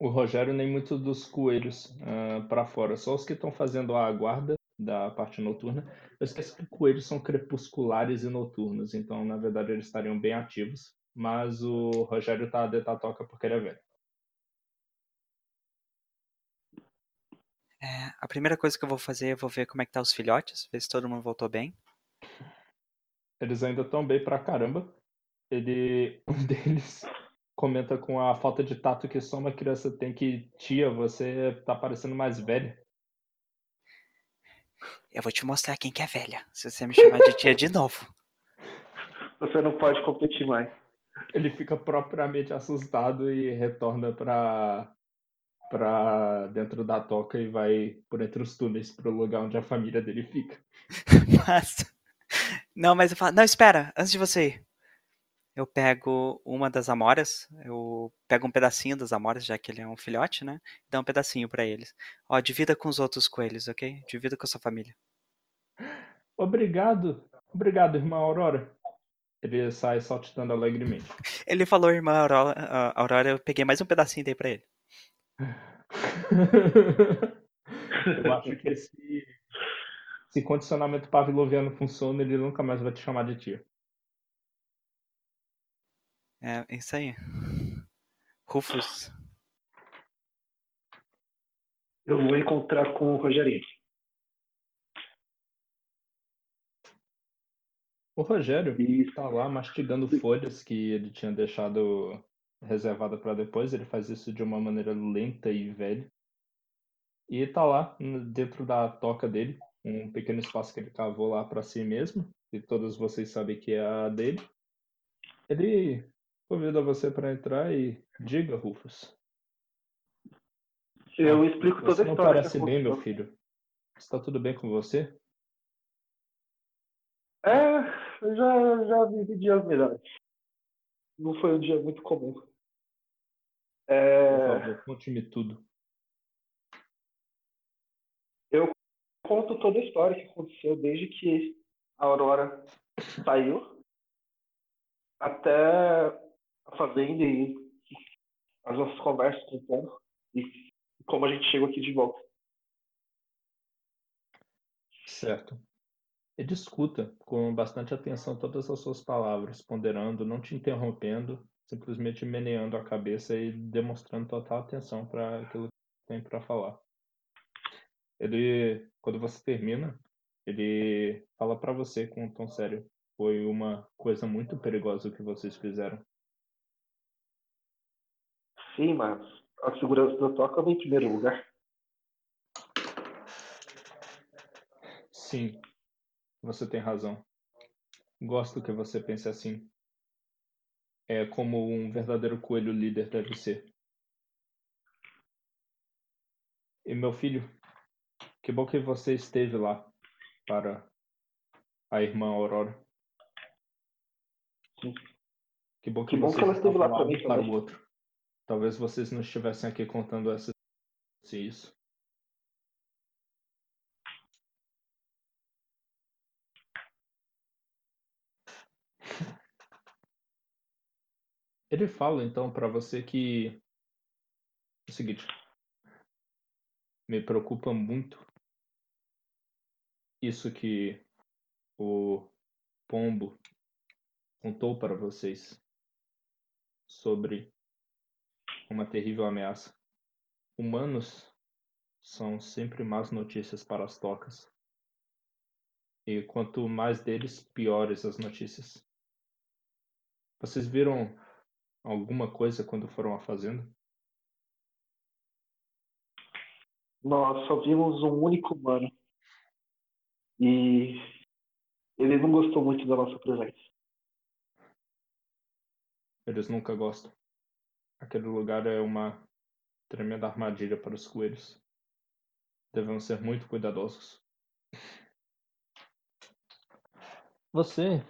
o Rogério nem muitos dos coelhos uh, para fora, só os que estão fazendo a guarda da parte noturna. Eu esqueci que coelhos são crepusculares e noturnos, então na verdade eles estariam bem ativos, mas o Rogério tá de toca porque ele é velho. É, a primeira coisa que eu vou fazer, eu vou ver como é que tá os filhotes, ver se todo mundo voltou bem. Eles ainda estão bem pra caramba. Ele, um deles comenta com a falta de tato que só uma criança tem que, tia, você tá parecendo mais velha. Eu vou te mostrar quem que é velha, se você me chamar de tia de novo. Você não pode competir mais. Ele fica propriamente assustado e retorna pra, pra dentro da toca e vai por entre os túneis pro lugar onde a família dele fica. Mas... Não, mas eu falo, não, espera, antes de você ir. Eu pego uma das amoras, eu pego um pedacinho das amoras, já que ele é um filhote, né? E dá um pedacinho para eles. Ó, divida com os outros coelhos, ok? Divida com a sua família. Obrigado. Obrigado, irmã Aurora. Ele sai saltitando alegremente. Ele falou, irmã Aurora, Aurora eu peguei mais um pedacinho daí pra ele. eu acho que esse, esse condicionamento pavloviano funciona, ele nunca mais vai te chamar de tia. É, isso aí. Rufus. Eu vou encontrar com o Rogerinho. O Rogério está lá mastigando folhas que ele tinha deixado reservada para depois. Ele faz isso de uma maneira lenta e velha. E está lá dentro da toca dele, um pequeno espaço que ele cavou lá para si mesmo, e todos vocês sabem que é a dele. Ele convida você para entrar e diga, Rufus. Eu explico toda você a história. Não parece bem, meu filho. Está tudo bem com você? Eu já, já vivi dias melhores. Não foi um dia muito comum. É... Por favor, conte-me tudo. Eu conto toda a história que aconteceu desde que a Aurora saiu até a fazenda e as nossas conversas com o povo e como a gente chegou aqui de volta. Certo. Ele escuta com bastante atenção todas as suas palavras, ponderando, não te interrompendo, simplesmente meneando a cabeça e demonstrando total atenção para aquilo que tem para falar. Ele, quando você termina, ele fala para você com um tom sério: foi uma coisa muito perigosa o que vocês fizeram. Sim, mas a segurança da toca vem em primeiro lugar. Sim, você tem razão. Gosto que você pense assim. É como um verdadeiro coelho líder deve ser. E meu filho, que bom que você esteve lá para a irmã Aurora. Sim. Que bom que, Que bom que ela esteve lá para mim para o outro. Talvez vocês não estivessem aqui contando essa isso. Ele fala então para você que é o seguinte, me preocupa muito isso que o pombo contou para vocês sobre uma terrível ameaça. Humanos são sempre más notícias para as tocas. E quanto mais deles, piores as notícias. Vocês viram alguma coisa quando foram à fazenda? Nós só vimos um único humano. E ele não gostou muito da nossa presença. Eles nunca gostam. Aquele lugar é uma tremenda armadilha para os coelhos. Devemos ser muito cuidadosos. Você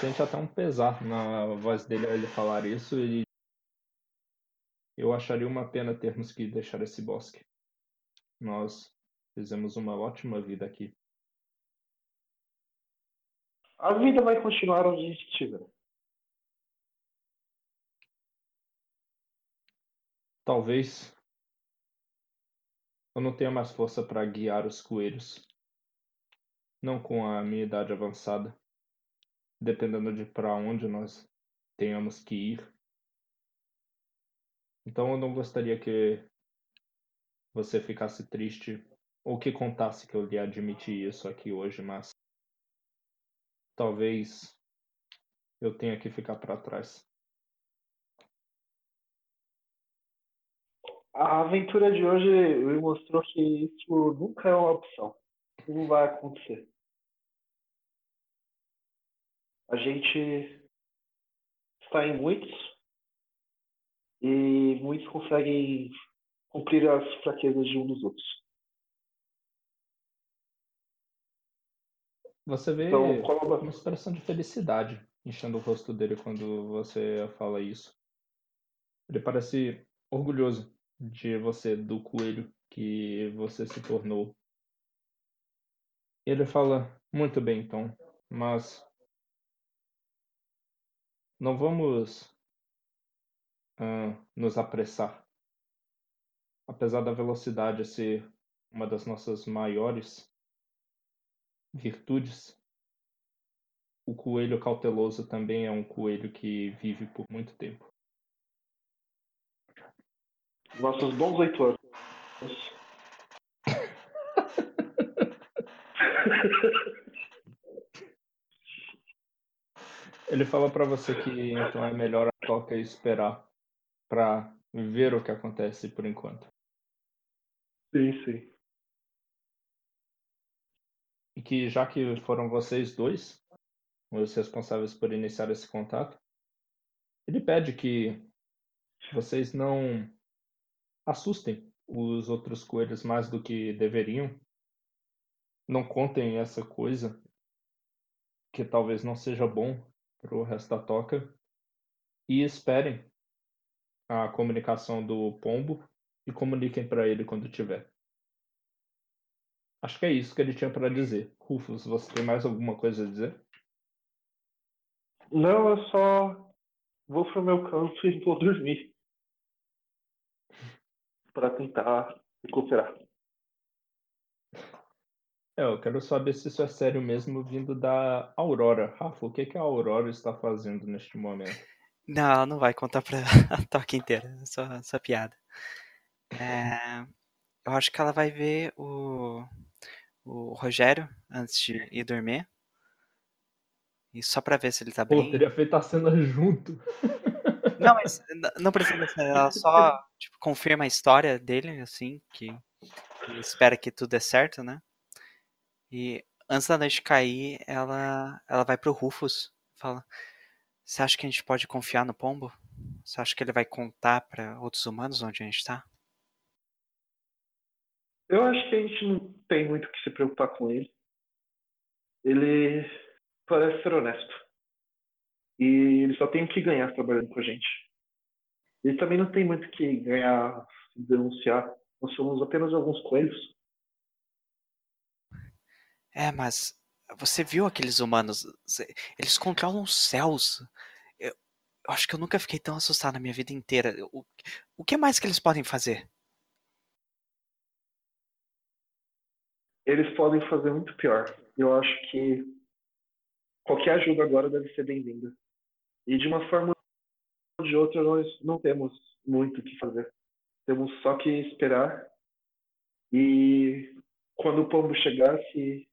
sente até um pesar na voz dele ao ele falar isso e eu acharia uma pena termos que deixar esse bosque. Nós fizemos uma ótima vida aqui. A vida vai continuar onde a gente estiver. Talvez eu não tenha mais força para guiar os coelhos. Não com a minha idade avançada. Dependendo de para onde nós tenhamos que ir. Então eu não gostaria que você ficasse triste ou que contasse que eu lhe admiti isso aqui hoje, mas talvez eu tenha que ficar para trás. A aventura de hoje me mostrou que isso nunca é uma opção. Não vai acontecer. A gente está em muitos e muitos conseguem cumprir as fraquezas de um dos outros. Você vê Então, qual é a- uma expressão de felicidade enchendo o rosto dele quando você fala isso. Ele parece orgulhoso de você, do coelho que você se tornou. Ele fala: Muito bem, então, mas não vamos ah, nos apressar. Apesar da velocidade ser uma das nossas maiores virtudes, o coelho cauteloso também é um coelho que vive por muito tempo. Nossos bons oito anos. Ele fala pra você que então é melhor a toca esperar pra ver o que acontece por enquanto. sim, sim. E que já que foram vocês dois os responsáveis por iniciar esse contato, ele pede que vocês não assustem os outros coelhos mais do que deveriam. Não contem essa coisa que talvez não seja bom para o resto da toca e esperem a comunicação do pombo e comuniquem para ele quando tiver. Acho que é isso que ele tinha para dizer. Rufus, você tem mais alguma coisa a dizer? Não, eu só vou pro meu canto e vou dormir. Pra tentar recuperar. É, eu quero saber se isso é sério mesmo vindo da Aurora. Rafa, o que, que a Aurora está fazendo neste momento? Não, ela não vai contar pra a toca inteira, é só, só piada. É, eu acho que ela vai ver o, o Rogério antes de ir dormir. E só pra ver se ele tá Pô, bem. teria feito a cena junto. Não, mas não precisa ser. Ela só tipo, confirma a história dele, assim, que espera que tudo dê certo, né? E antes da noite cair, ela, ela vai pro Rufus. Fala: Você acha que a gente pode confiar no pombo? Você acha que ele vai contar pra outros humanos onde a gente tá? Eu acho que a gente não tem muito o que se preocupar com ele. Ele parece ser honesto. E ele só tem o que ganhar trabalhando com a gente. Ele também não tem muito que ganhar denunciar. Nós somos apenas alguns coelhos. É, mas você viu aqueles humanos? Eles controlam os céus. Eu, eu acho que eu nunca fiquei tão assustado na minha vida inteira. O, o que mais que eles podem fazer? Eles podem fazer muito pior. Eu acho que qualquer ajuda agora deve ser bem-vinda. E de uma forma ou de outra, nós não temos muito o que fazer. Temos só que esperar. E quando o pombo chegar, se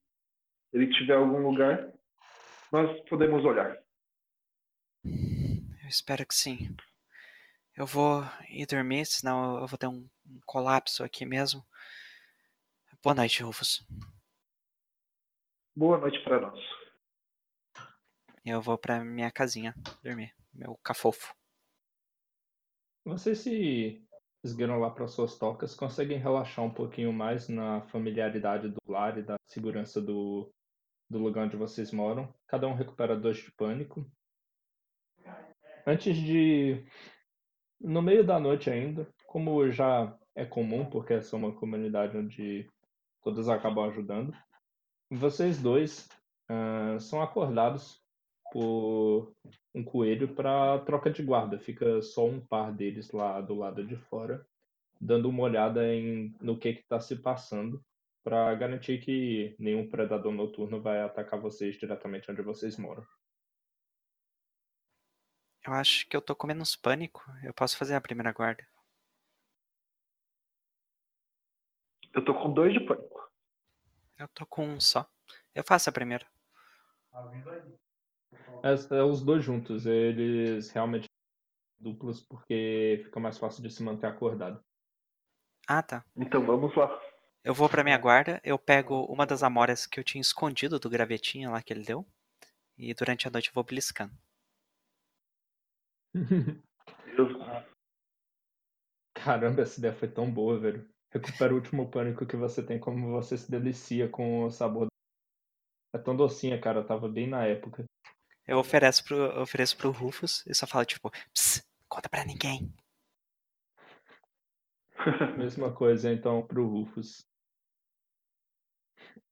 ele tiver algum lugar, nós podemos olhar. Eu espero que sim. Eu vou ir dormir, senão eu vou ter um, um colapso aqui mesmo. Boa noite, Rufus. Boa noite para nós. Eu vou para minha casinha dormir, meu cafofo. Vocês se esgueiram lá para suas tocas, conseguem relaxar um pouquinho mais na familiaridade do lar e da segurança do, do lugar onde vocês moram. Cada um recupera dois de pânico. Antes de. No meio da noite ainda, como já é comum, porque essa é uma comunidade onde todos acabam ajudando, vocês dois uh, são acordados por um coelho para troca de guarda. Fica só um par deles lá do lado de fora, dando uma olhada em no que está se passando para garantir que nenhum predador noturno vai atacar vocês diretamente onde vocês moram. Eu acho que eu tô com menos pânico. Eu posso fazer a primeira guarda. Eu tô com dois de pânico. Eu tô com um só. Eu faço a primeira. É, é os dois juntos. Eles realmente duplos porque fica mais fácil de se manter acordado. Ah, tá. Então vamos lá. Eu vou pra minha guarda, eu pego uma das amoras que eu tinha escondido do gravetinho lá que ele deu. E durante a noite eu vou beliscando. Caramba, essa ideia foi tão boa, velho. Recupera o último pânico que você tem, como você se delicia com o sabor. É tão docinha, cara. tava bem na época. Eu ofereço pro, eu ofereço pro Rufus e só falo, tipo, Psst, conta pra ninguém. Mesma coisa, então, pro Rufus.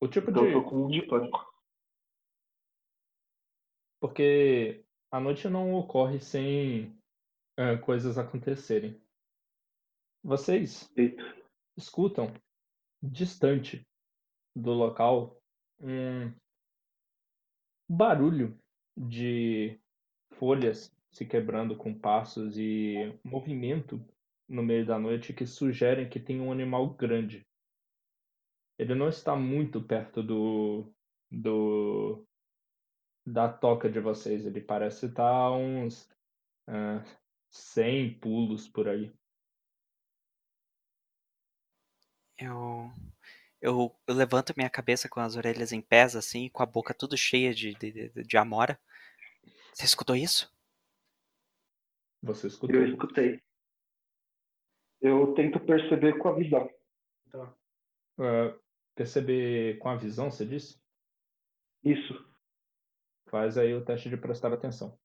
O tipo então, de. Eu tô com um de pânico. Porque a noite não ocorre sem é, coisas acontecerem. Vocês Eita. escutam distante do local um barulho de folhas se quebrando com passos e movimento no meio da noite que sugerem que tem um animal grande ele não está muito perto do, do da toca de vocês. Ele parece estar a uns uh, 100 pulos por aí. Eu, eu, eu levanto minha cabeça com as orelhas em pés, assim, com a boca tudo cheia de, de, de amora. Você escutou isso? Você escutou? Eu escutei. Eu tento perceber com a visão. Tá. Uh, perceber com a visão, você disse? Isso. Faz aí o teste de prestar atenção.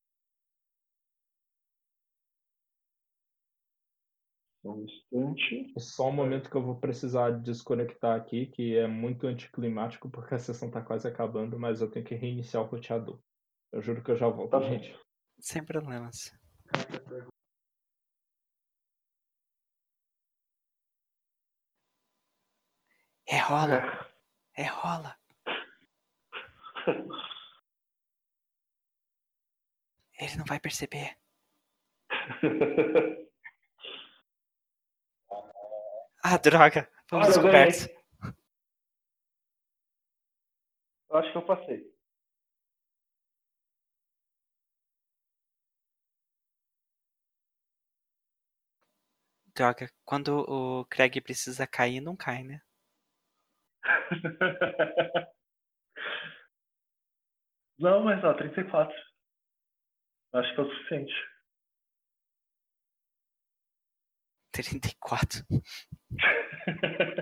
Um instante. Só um momento que eu vou precisar desconectar aqui, que é muito anticlimático, porque a sessão está quase acabando, mas eu tenho que reiniciar o roteador. Eu juro que eu já volto, Tá gente. Sem problemas. É rola. É rola. Ele não vai perceber. Ah, droga. Vamos Olha, descobertos. Eu acho que eu passei. Droga. Quando o Craig precisa cair, não cai, né? Não, mas ó, 34. Acho que é o suficiente. 34.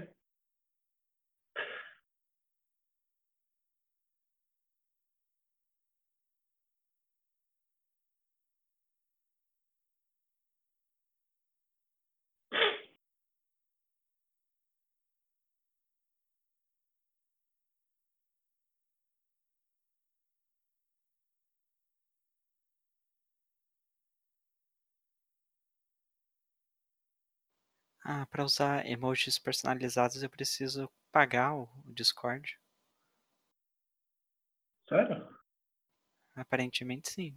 Ah, para usar emojis personalizados eu preciso pagar o Discord. Sério? Aparentemente sim.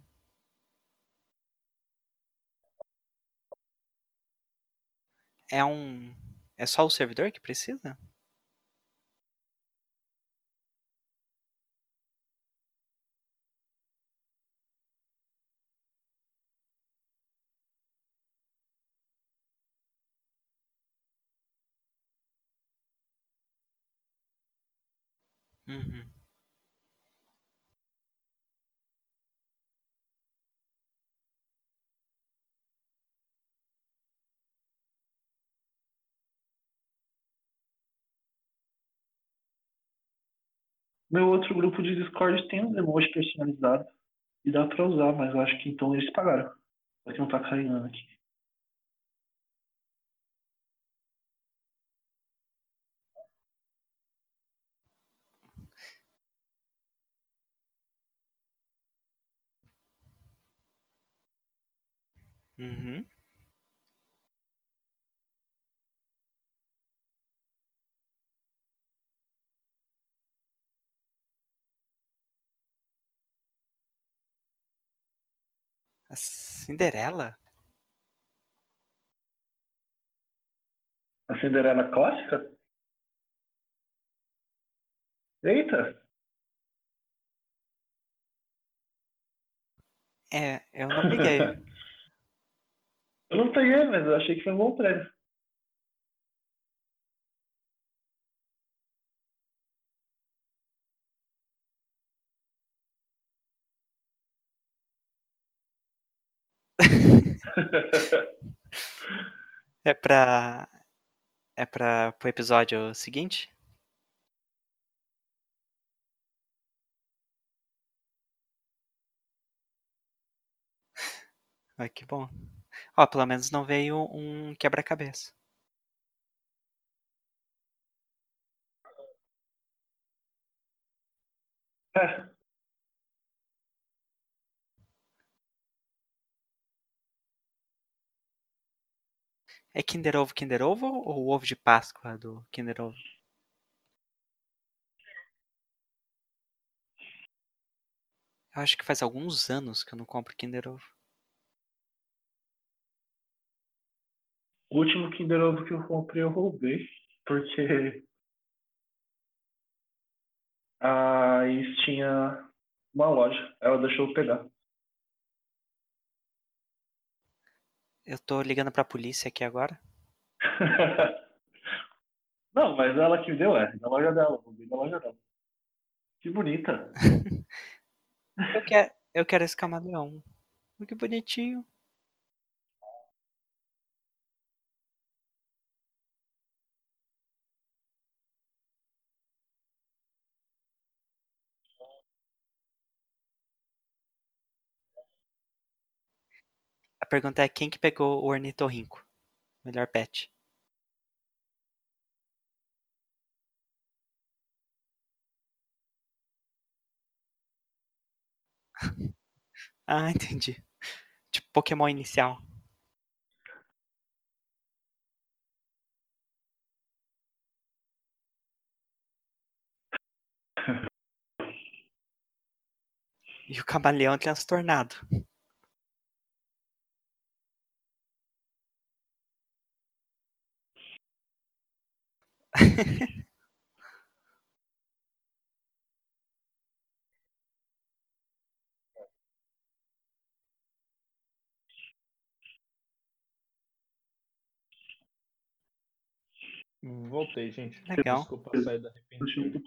É um. É só o servidor que precisa? Uhum. Meu outro grupo de Discord tem um emoji personalizado e dá pra usar, mas eu acho que então eles pagaram. Só que não tá carregando aqui. Uhum. A Cinderela? A Cinderela clássica? Eita! É, eu não peguei. eu não peguei, mas eu achei que foi um bom prêmio. É pra. É pra pro episódio seguinte? Ai, que bom. Ó, pelo menos não veio um quebra-cabeça. É, É Kinder Ovo Kinder Ovo ou o ovo de Páscoa do Kinder Ovo? Eu acho que faz alguns anos que eu não compro Kinder Ovo. O último Kinder Ovo que eu comprei eu roubei, porque a Is tinha uma loja, ela deixou eu pegar. Eu tô ligando pra polícia aqui agora. Não, mas ela que me deu é, na loja dela, roubei na loja dela. Que bonita. Eu quero, eu quero esse camaleão. Que bonitinho. Pergunta é quem que pegou o ornitorrinco? Melhor pet. Ah, entendi. Tipo Pokémon inicial. E o camaleão transtornado. Voltei, gente. Legal. Desculpa a saída repentina.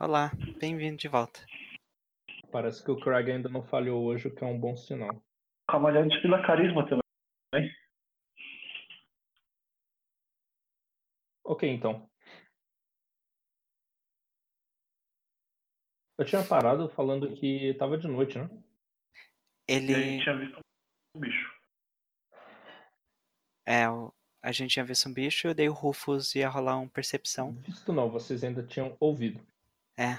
Olá, bem-vindo de volta. Parece que o Craig ainda não falhou hoje, o que é um bom sinal. Camalhão desfila carisma também. Ok, então. Eu tinha parado falando que tava de noite, né? E a Ele. gente tinha visto um bicho. É, o- a gente tinha visto um bicho, daí o Rufus ia rolar um percepção. Visto não, vocês ainda tinham ouvido. É.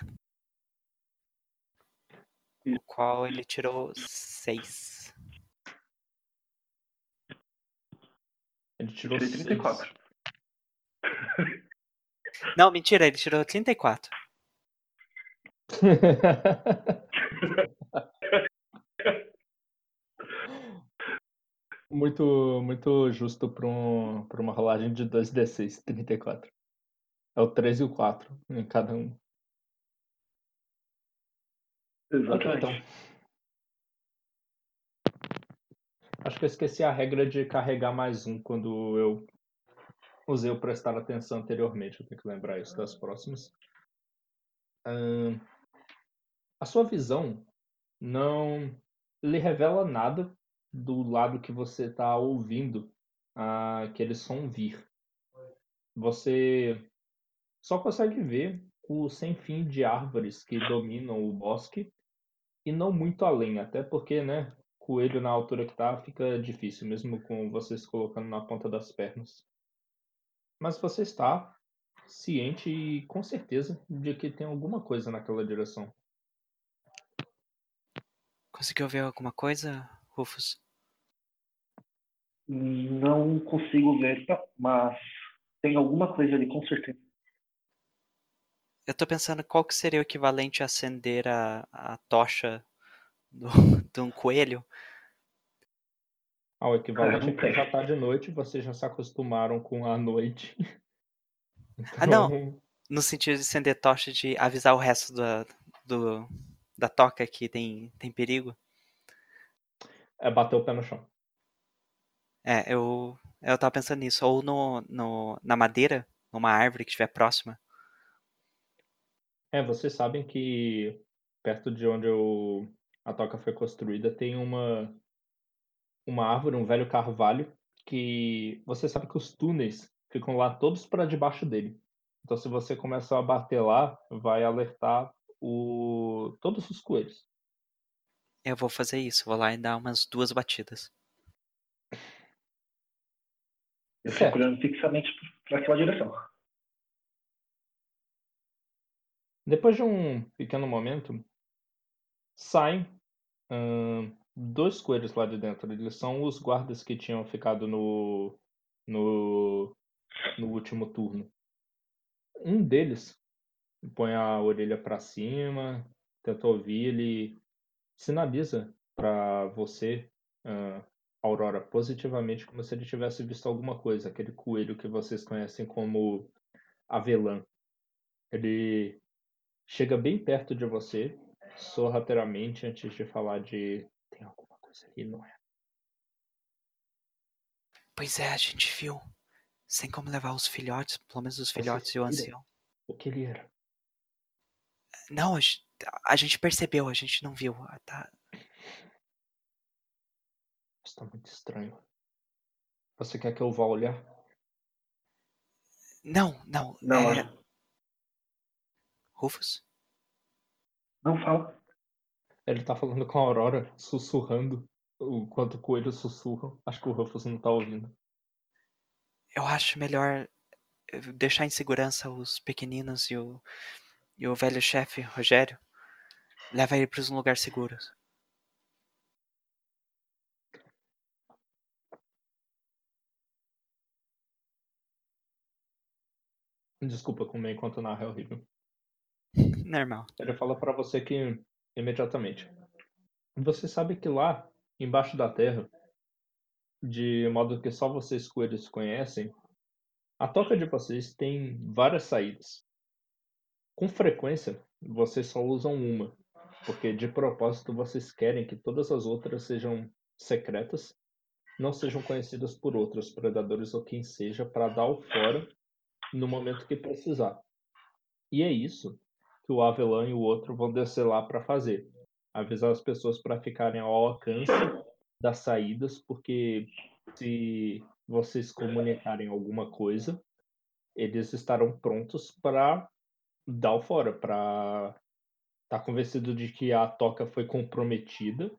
O qual ele tirou seis. Ele tirou Tirei 34. Não, mentira, ele tirou 34. muito, muito justo para um, pra uma rolagem de 2d6, 34. É o 3 e o 4 em cada um. Ok, então. Acho que eu esqueci a regra de carregar mais um quando eu usei o prestar atenção anteriormente. Eu tenho que lembrar isso das próximas. Ahn, a sua visão não lhe revela nada do lado que você está ouvindo aquele som vir. Você só consegue ver o sem fim de árvores que dominam o bosque e não muito além, até porque, né, coelho na altura que tá fica difícil, mesmo com você se colocando na ponta das pernas. Mas você está ciente e com certeza de que tem alguma coisa naquela direção. Conseguiu ver alguma coisa, Rufus? Não consigo ver, tá? mas tem alguma coisa ali, com certeza. Eu tô pensando qual que seria o equivalente a acender a, a tocha do, de um coelho. Ah, o equivalente é que já tá de noite, vocês já se acostumaram com a noite. Ah, não. Então, No sentido de acender tocha de avisar o resto da, do, da toca que tem, tem perigo. É bater o pé no chão. É, eu, eu tava pensando nisso. Ou no, no, na madeira, numa árvore que estiver próxima. É, vocês sabem que perto de onde o, a toca foi construída tem uma, uma árvore, um velho carvalho, que você sabe que os túneis ficam lá todos para debaixo dele. Então, se você começar a bater lá, vai alertar o, todos os coelhos. Eu vou fazer isso. Vou lá e dar umas duas batidas. Eu fico olhando fixamente para aquela direção. Depois de um pequeno momento, saem dois coelhos lá de dentro. Eles são os guardas que tinham ficado no, no, no último turno. Um deles põe a orelha para cima, tenta ouvir, ele sinaliza para você, ahn, Aurora, positivamente, como se ele tivesse visto alguma coisa. Aquele coelho que vocês conhecem como avelã. Ele chega bem perto de você, sorrateiramente, antes de falar de. Tem alguma coisa ali, não é? Pois é, a gente viu. Sem como levar os filhotes, pelo menos os filhotes e o ancião. O que ele era? Não, a gente, a gente percebeu, a gente não viu. Ah, Tá, Está muito estranho. Você quer que eu vá olhar? Não, não. Não, é... Rufus? não fala. Ele tá falando com a Aurora, sussurrando, enquanto o coelho sussurra. Acho que o Ruffus não tá ouvindo. Eu acho melhor eh, deixar em segurança os pequeninos e o, e o velho chefe, Rogério. Leva ele para um lugar seguro. Desculpa comer enquanto narra é horrível. Normal. Ele fala pra você que imediatamente. Você sabe que lá, embaixo da terra, de modo que só vocês coelhos conhecem, a toca de vocês tem várias saídas. Com frequência, vocês só usam uma, porque de propósito vocês querem que todas as outras sejam secretas, não sejam conhecidas por outros predadores ou quem seja, para dar o fora no momento que precisar. E é isso que o Avelã e o outro vão descer lá para fazer. Avisar as pessoas para ficarem ao alcance das saídas, porque se vocês comunicarem alguma coisa, eles estarão prontos para dar o fora, para estar convencido de que a toca foi comprometida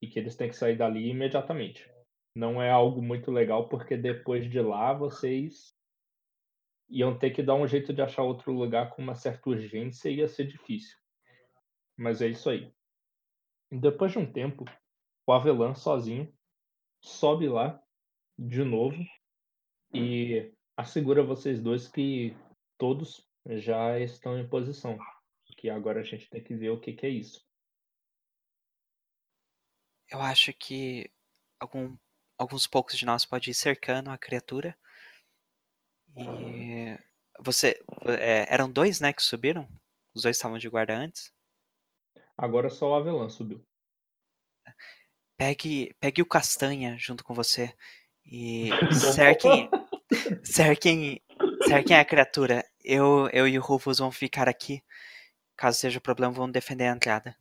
e que eles têm que sair dali imediatamente. Não é algo muito legal, porque depois de lá vocês iam ter que dar um jeito de achar outro lugar com uma certa urgência e ia ser difícil. Mas é isso aí. Depois de um tempo, o Avelã sozinho sobe lá de novo e assegura vocês dois que todos já estão em posição. Que agora a gente tem que ver o que, que é isso. Eu acho que algum, alguns poucos de nós pode ir cercando a criatura. E você. É, eram dois, né, que subiram? Os dois estavam de guarda antes? Agora só o Avelã subiu. Pegue, pegue o castanha junto com você e cerquem, cerquem, cerquem a criatura. Eu, eu e o Rufus vão ficar aqui. Caso seja problema, vamos defender a entrada.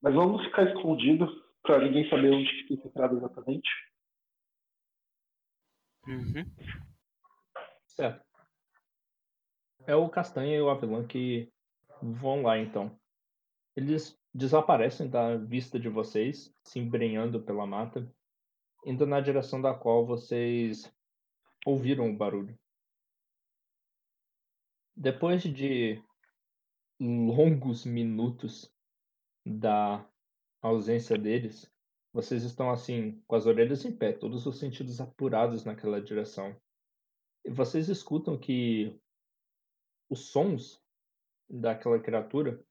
Mas vamos ficar escondido pra ninguém saber onde fica essa entrada exatamente. Uhum. Certo. É o Castanha e o Avelã que vão lá então. Eles desaparecem da vista de vocês, se embrenhando pela mata, indo na direção da qual vocês ouviram o barulho. Depois de longos minutos da ausência deles, vocês estão assim, com as orelhas em pé, todos os sentidos apurados naquela direção. E vocês escutam que os sons daquela criatura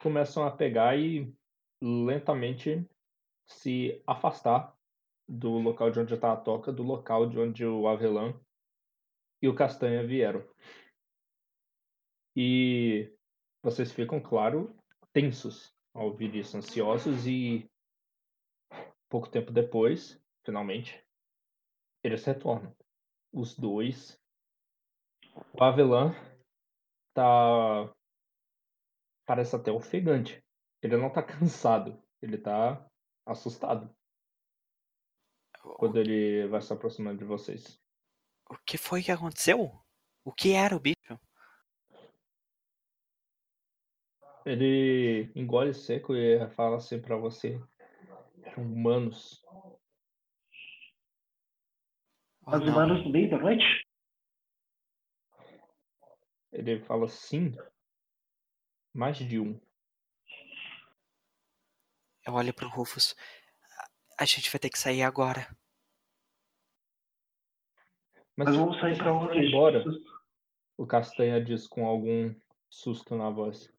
começam a pegar e lentamente se afastar do local de onde está a toca, do local de onde o Avelã e o Castanha vieram. E vocês ficam, claro, tensos ao ouvir isso, ansiosos e pouco tempo depois, finalmente, eles retornam. Os dois. O Avelã tá. Parece até ofegante. Ele não tá cansado. Ele tá assustado. Quando ele vai se aproximando de vocês. O que foi que aconteceu? O que era o bicho? Ele engole seco e fala assim pra você. Eram humanos. Oh, Os não. humanos no meio da noite? Ele fala sim. Mais de um. Eu olho pro Rufus. A- gente vai ter que sair agora. Mas Mas vamos sair pra onde? embora. O Castanha diz com algum susto na voz.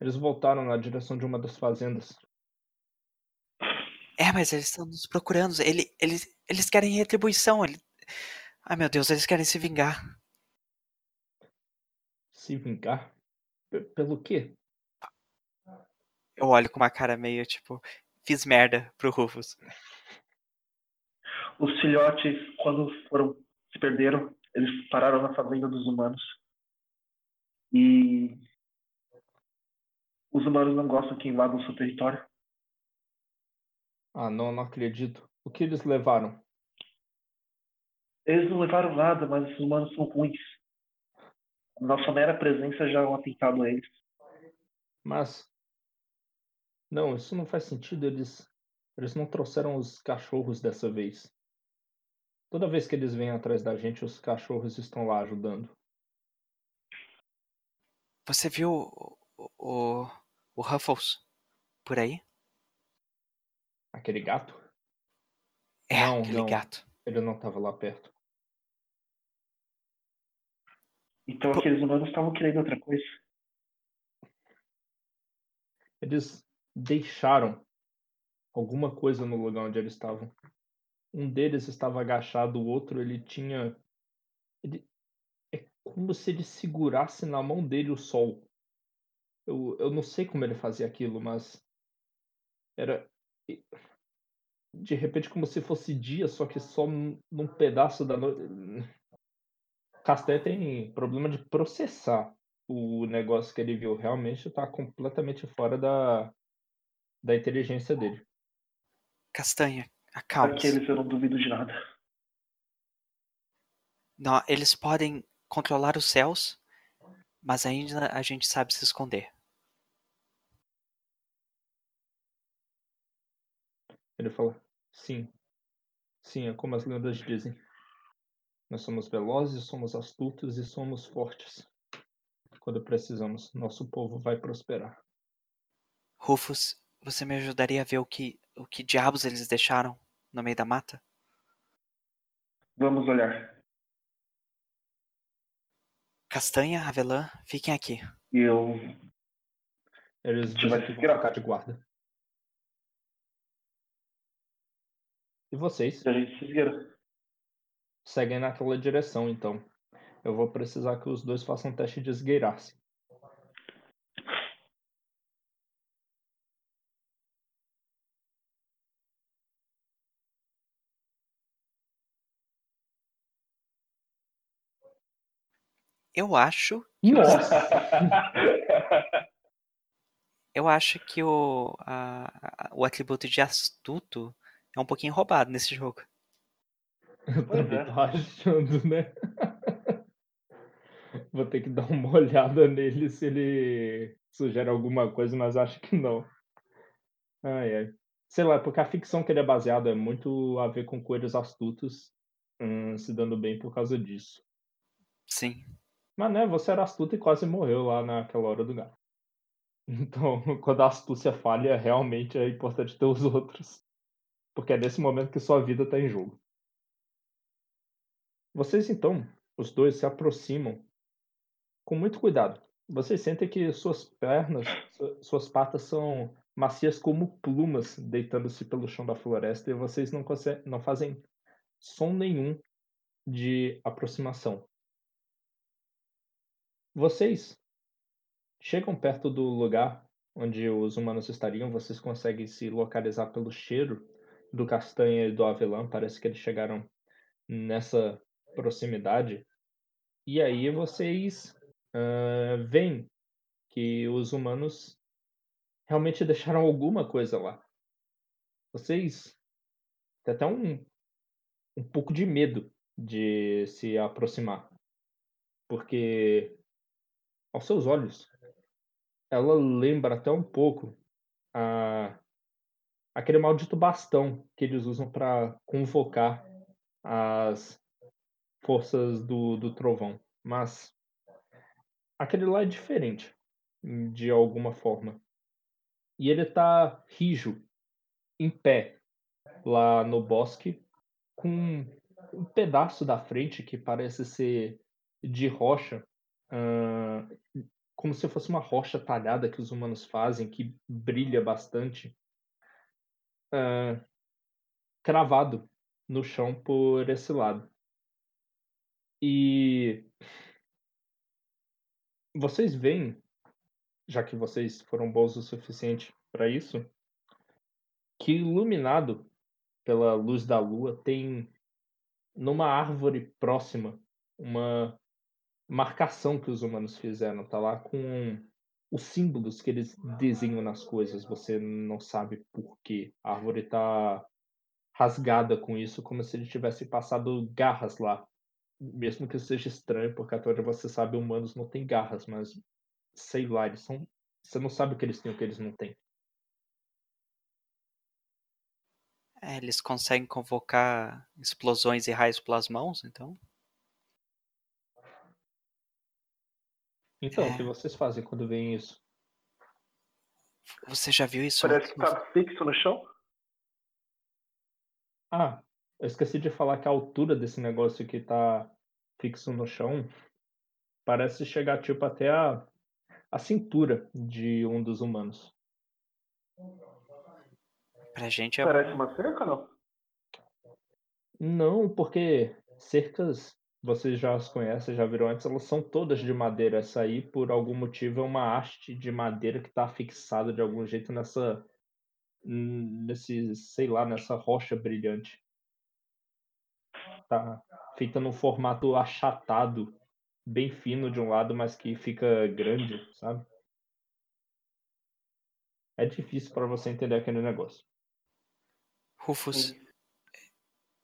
Eles voltaram na direção de uma das fazendas. É, mas eles estão nos procurando. Ele, eles, eles querem retribuição. Ele... Ai, meu Deus, eles querem se vingar. Se vingar? P- pelo quê? Eu olho com uma cara meio tipo, fiz merda pro Rufus. Os filhotes, quando foram se perderam, eles pararam na fazenda dos humanos. E os humanos não gostam que invadam o seu território. Ah, não, não acredito. O que eles levaram? Eles não levaram nada, mas os humanos são ruins. Nossa mera presença já é um atentado a eles. Mas. Não, isso não faz sentido. Eles. Eles não trouxeram os cachorros dessa vez. Toda vez que eles vêm atrás da gente, os cachorros estão lá ajudando. Você viu o, o, o Ruffles por aí? Aquele gato? É, Não, aquele não. gato. Ele não estava lá perto. Então Pô. aqueles humanos estavam querendo outra coisa. Eles deixaram alguma coisa no lugar onde eles estavam. Um deles estava agachado, o outro ele tinha. Ele... É como se ele segurasse na mão dele o sol. Eu, eu não sei como ele fazia aquilo, mas. Era. De repente, como se fosse dia, só que só num pedaço da noite. Casté tem problema de processar o negócio que ele viu. Realmente está completamente fora da, da inteligência dele. Castanha, acalme-se. Aqueles eu não duvido de nada. Não, eles podem controlar os céus, mas ainda a gente sabe se esconder. Ele falou: Sim. Sim, é como as lendas dizem. Nós somos velozes, somos astutos e somos fortes. Quando precisamos, nosso povo vai prosperar. Rufus, você me ajudaria a ver o que, o que diabos eles deixaram no meio da mata? Vamos olhar. Castanha, Avelã, fiquem aqui. Eu. Eles dizem que vão ficar de guarda. E vocês A gente seguem naquela direção, então. Eu vou precisar que os dois façam um teste de esgueirar-se. Eu acho, Nossa! eu acho que o, a- a- o atributo de astuto é um pouquinho roubado nesse jogo. Eu Pois também é. tô achando, né? Vou ter que dar uma olhada nele se ele sugere alguma coisa, mas acho que não. Ai, ai. Sei lá, porque a ficção que ele é baseado é muito a ver com coelhos astutos hum, se dando bem por causa disso. Sim. Mas, né, você era astuto e quase morreu lá naquela hora do gato. Então, quando a astúcia falha, realmente é importante ter os outros. Porque é nesse momento que sua vida está em jogo. Vocês, então, os dois se aproximam com muito cuidado. Vocês sentem que suas pernas, su- suas patas são macias como plumas deitando-se pelo chão da floresta e vocês não, não fazem som nenhum de aproximação. Vocês chegam perto do lugar onde os humanos estariam, vocês conseguem se localizar pelo cheiro do castanha e do avelã, parece que eles chegaram nessa proximidade. E aí vocês ah, veem que os humanos realmente deixaram alguma coisa lá. Vocês têm até um, um pouco de medo de se aproximar. Porque aos seus olhos, ela lembra até um pouco a, aquele maldito bastão que eles usam para convocar as forças do, do trovão. Mas aquele lá é diferente, de alguma forma. E ele tá rijo, em pé, lá no bosque, com um pedaço da frente que parece ser de rocha, ah, como se fosse uma rocha talhada que os humanos fazem, que brilha bastante, ah, cravado no chão por esse lado. E vocês veem, já que vocês foram bons o suficiente para isso, que iluminado pela luz da lua tem numa árvore próxima uma marcação que os humanos fizeram, tá lá com os símbolos que eles desenham nas coisas. Você não sabe por quê. A árvore tá rasgada com isso, como se ele tivesse passado garras lá. Mesmo que seja estranho, porque onde você sabe, humanos não têm garras, mas sei lá, eles são. Você não sabe o que eles têm e o que eles não têm. É, eles conseguem convocar explosões e raios pelas mãos, então. Então, É. o que vocês fazem quando veem isso? Você já viu isso? Parece que tá fixo no chão. Ah, eu esqueci de falar que a altura desse negócio que tá fixo no chão parece chegar tipo até a, a cintura de um dos humanos. Pra gente é. Parece uma cerca, não? Não, porque cercas vocês já as conhecem, já viram antes, elas são todas de madeira. Essa aí, por algum motivo, é uma haste de madeira que está fixada de algum jeito nessa. nesse, sei lá, nessa rocha brilhante. Tá feita num formato achatado, bem fino de um lado, mas que fica grande, sabe? É difícil para você entender aquele negócio. Rufus,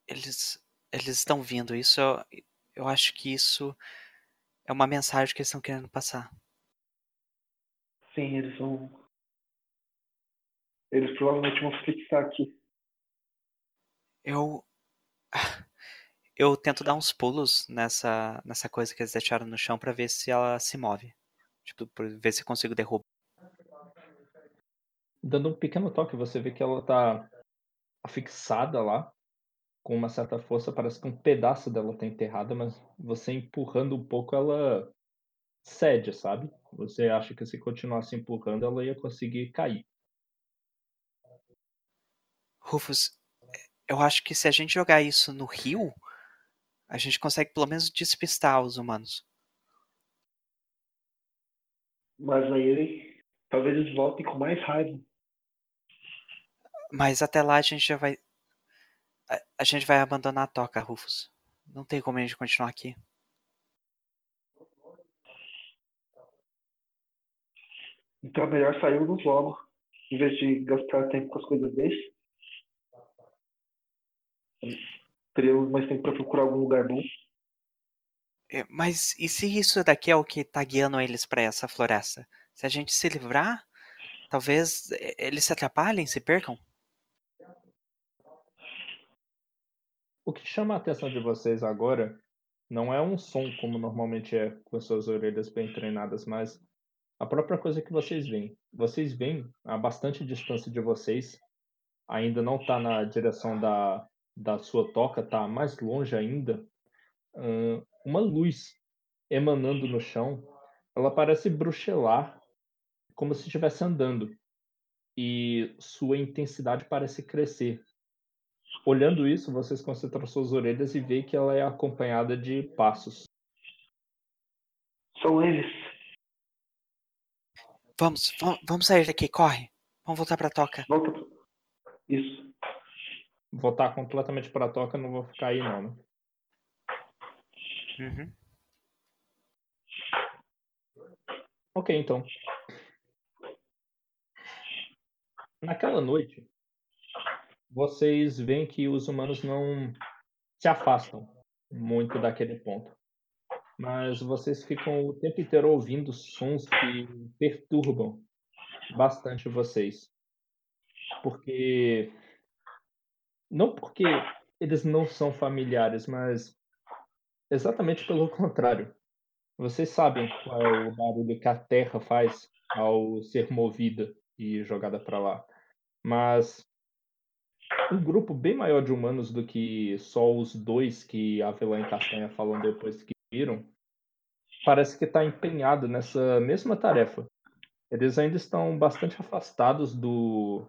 eles eles estão vindo. Isso eu, eu acho que isso é uma mensagem que eles estão querendo passar. Sim, eles vão. Eles provavelmente vão fixar aqui. Eu eu tento dar uns pulos nessa nessa coisa que eles deixaram no chão pra ver se ela se move. Tipo, pra ver se eu consigo derrubar. Dando um pequeno toque, você vê que ela tá afixada lá com uma certa força, parece que um pedaço dela está enterrada, mas você empurrando um pouco, ela cede, sabe? Você acha que se continuasse empurrando, ela ia conseguir cair. Rufus, eu acho que se a gente jogar isso no rio, a gente consegue pelo menos despistar os humanos. Mas aí talvez eles voltem com mais raiva. Mas até lá a gente já vai. A, a gente vai abandonar a toca, Rufus. Não tem como a gente continuar aqui. Então é melhor sairmos logo, em vez de gastar tempo com as coisas desse. Teríamos mais tempo para procurar algum lugar bom. É, Mas e se isso daqui é o que tá guiando eles para essa floresta? Se a gente se livrar, talvez eh, eles se atrapalhem, se percam? O que chama a atenção de vocês agora não é um som como normalmente é com suas orelhas bem treinadas, mas a própria coisa que vocês veem. Vocês veem a bastante distância de vocês, ainda não está na direção da, da sua toca, está mais longe ainda, hum, uma luz emanando no chão. Ela parece bruxelar, como se estivesse andando. E sua intensidade parece crescer. Olhando isso, vocês concentram suas orelhas e veem que ela é acompanhada de passos. São eles. Vamos, va- vamos sair daqui, corre. Vamos voltar pra toca. Volta. Isso. Voltar completamente para a toca, não vou ficar aí não, né? Uhum. Ok, então. Naquela noite, vocês veem que os humanos não se afastam muito daquele ponto. Mas vocês ficam o tempo inteiro ouvindo sons que perturbam bastante vocês. Porque. Não porque eles não são familiares, mas exatamente pelo contrário. Vocês sabem qual é o barulho que a Terra faz ao ser movida e jogada para lá. Mas um grupo bem maior de humanos do que só os dois que a Vilã e Castanha falam depois que viram, parece que está empenhado nessa mesma tarefa. Eles ainda estão bastante afastados do,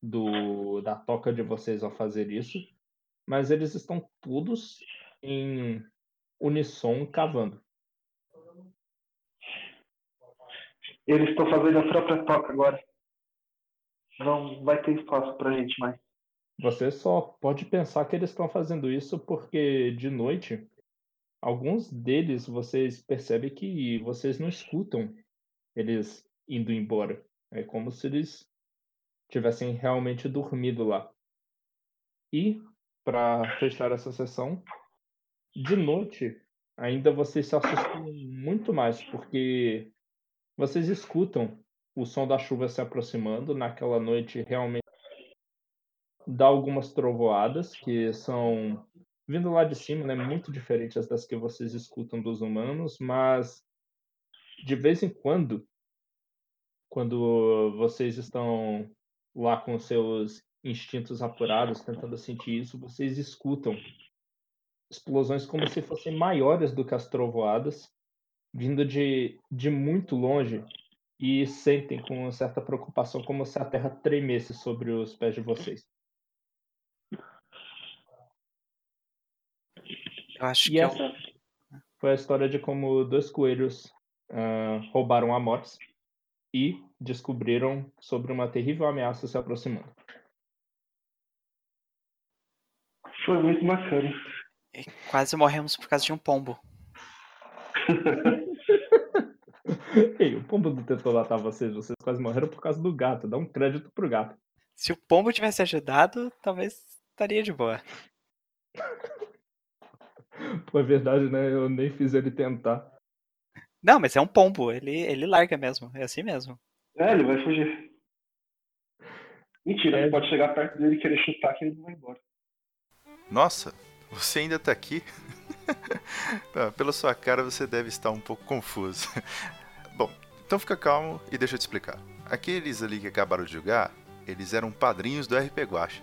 do da toca de vocês ao fazer isso, mas eles estão todos em unissom cavando. Eles estão fazendo a própria toca agora. Não vai ter espaço pra gente mais. Você só pode pensar que eles estão fazendo isso porque de noite, alguns deles vocês percebem que vocês não escutam eles indo embora. É como se eles tivessem realmente dormido lá. E, para fechar essa sessão, de noite ainda vocês se assustam muito mais, porque vocês escutam o som da chuva se aproximando. Naquela noite, realmente dá algumas trovoadas que são vindo lá de cima, né, muito diferentes das que vocês escutam dos humanos, mas de vez em quando, quando vocês estão lá com seus instintos apurados, tentando sentir isso, vocês escutam explosões como se fossem maiores do que as trovoadas, vindo de, de muito longe, e sentem com certa preocupação como se a terra tremesse sobre os pés de vocês. Eu acho E que eu, essa foi a história de como dois coelhos ah, roubaram a Mortis e descobriram sobre uma terrível ameaça se aproximando. Foi muito bacana. quase morremos por causa de um pombo. Ei, o pombo do tentou matar vocês, vocês quase morreram por causa do gato. Dá um crédito pro gato. Se o pombo tivesse ajudado, talvez estaria de boa. Pô, é verdade, né? Eu nem fiz ele tentar. Não, mas é um pombo, ele, ele larga mesmo, é assim mesmo. É, ele vai fugir. Mentira, É. você pode chegar perto dele e querer chutar que ele não vai embora. Nossa, você ainda tá aqui? Tá, pela sua cara você deve estar um pouco confuso. Bom, então fica calmo e deixa eu te explicar. Aqueles ali que acabaram de jogar, eles eram padrinhos do RP Guacha.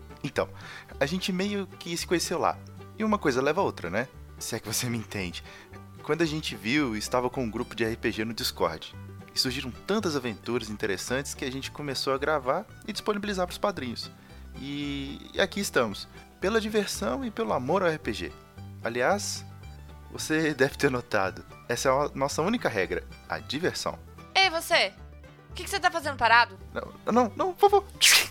Então, a gente meio que se conheceu lá. E uma coisa leva a outra, né? Se é que você me entende. Quando a gente viu, estava com um grupo de RPG no Discord. E surgiram tantas aventuras interessantes que a gente começou a gravar e disponibilizar para os padrinhos. E aqui estamos, pela diversão e pelo amor ao RPG. Aliás, você deve ter notado, essa é a nossa única regra, a diversão. Ei, você! O que, que você tá fazendo parado? Não, não, não, por favor.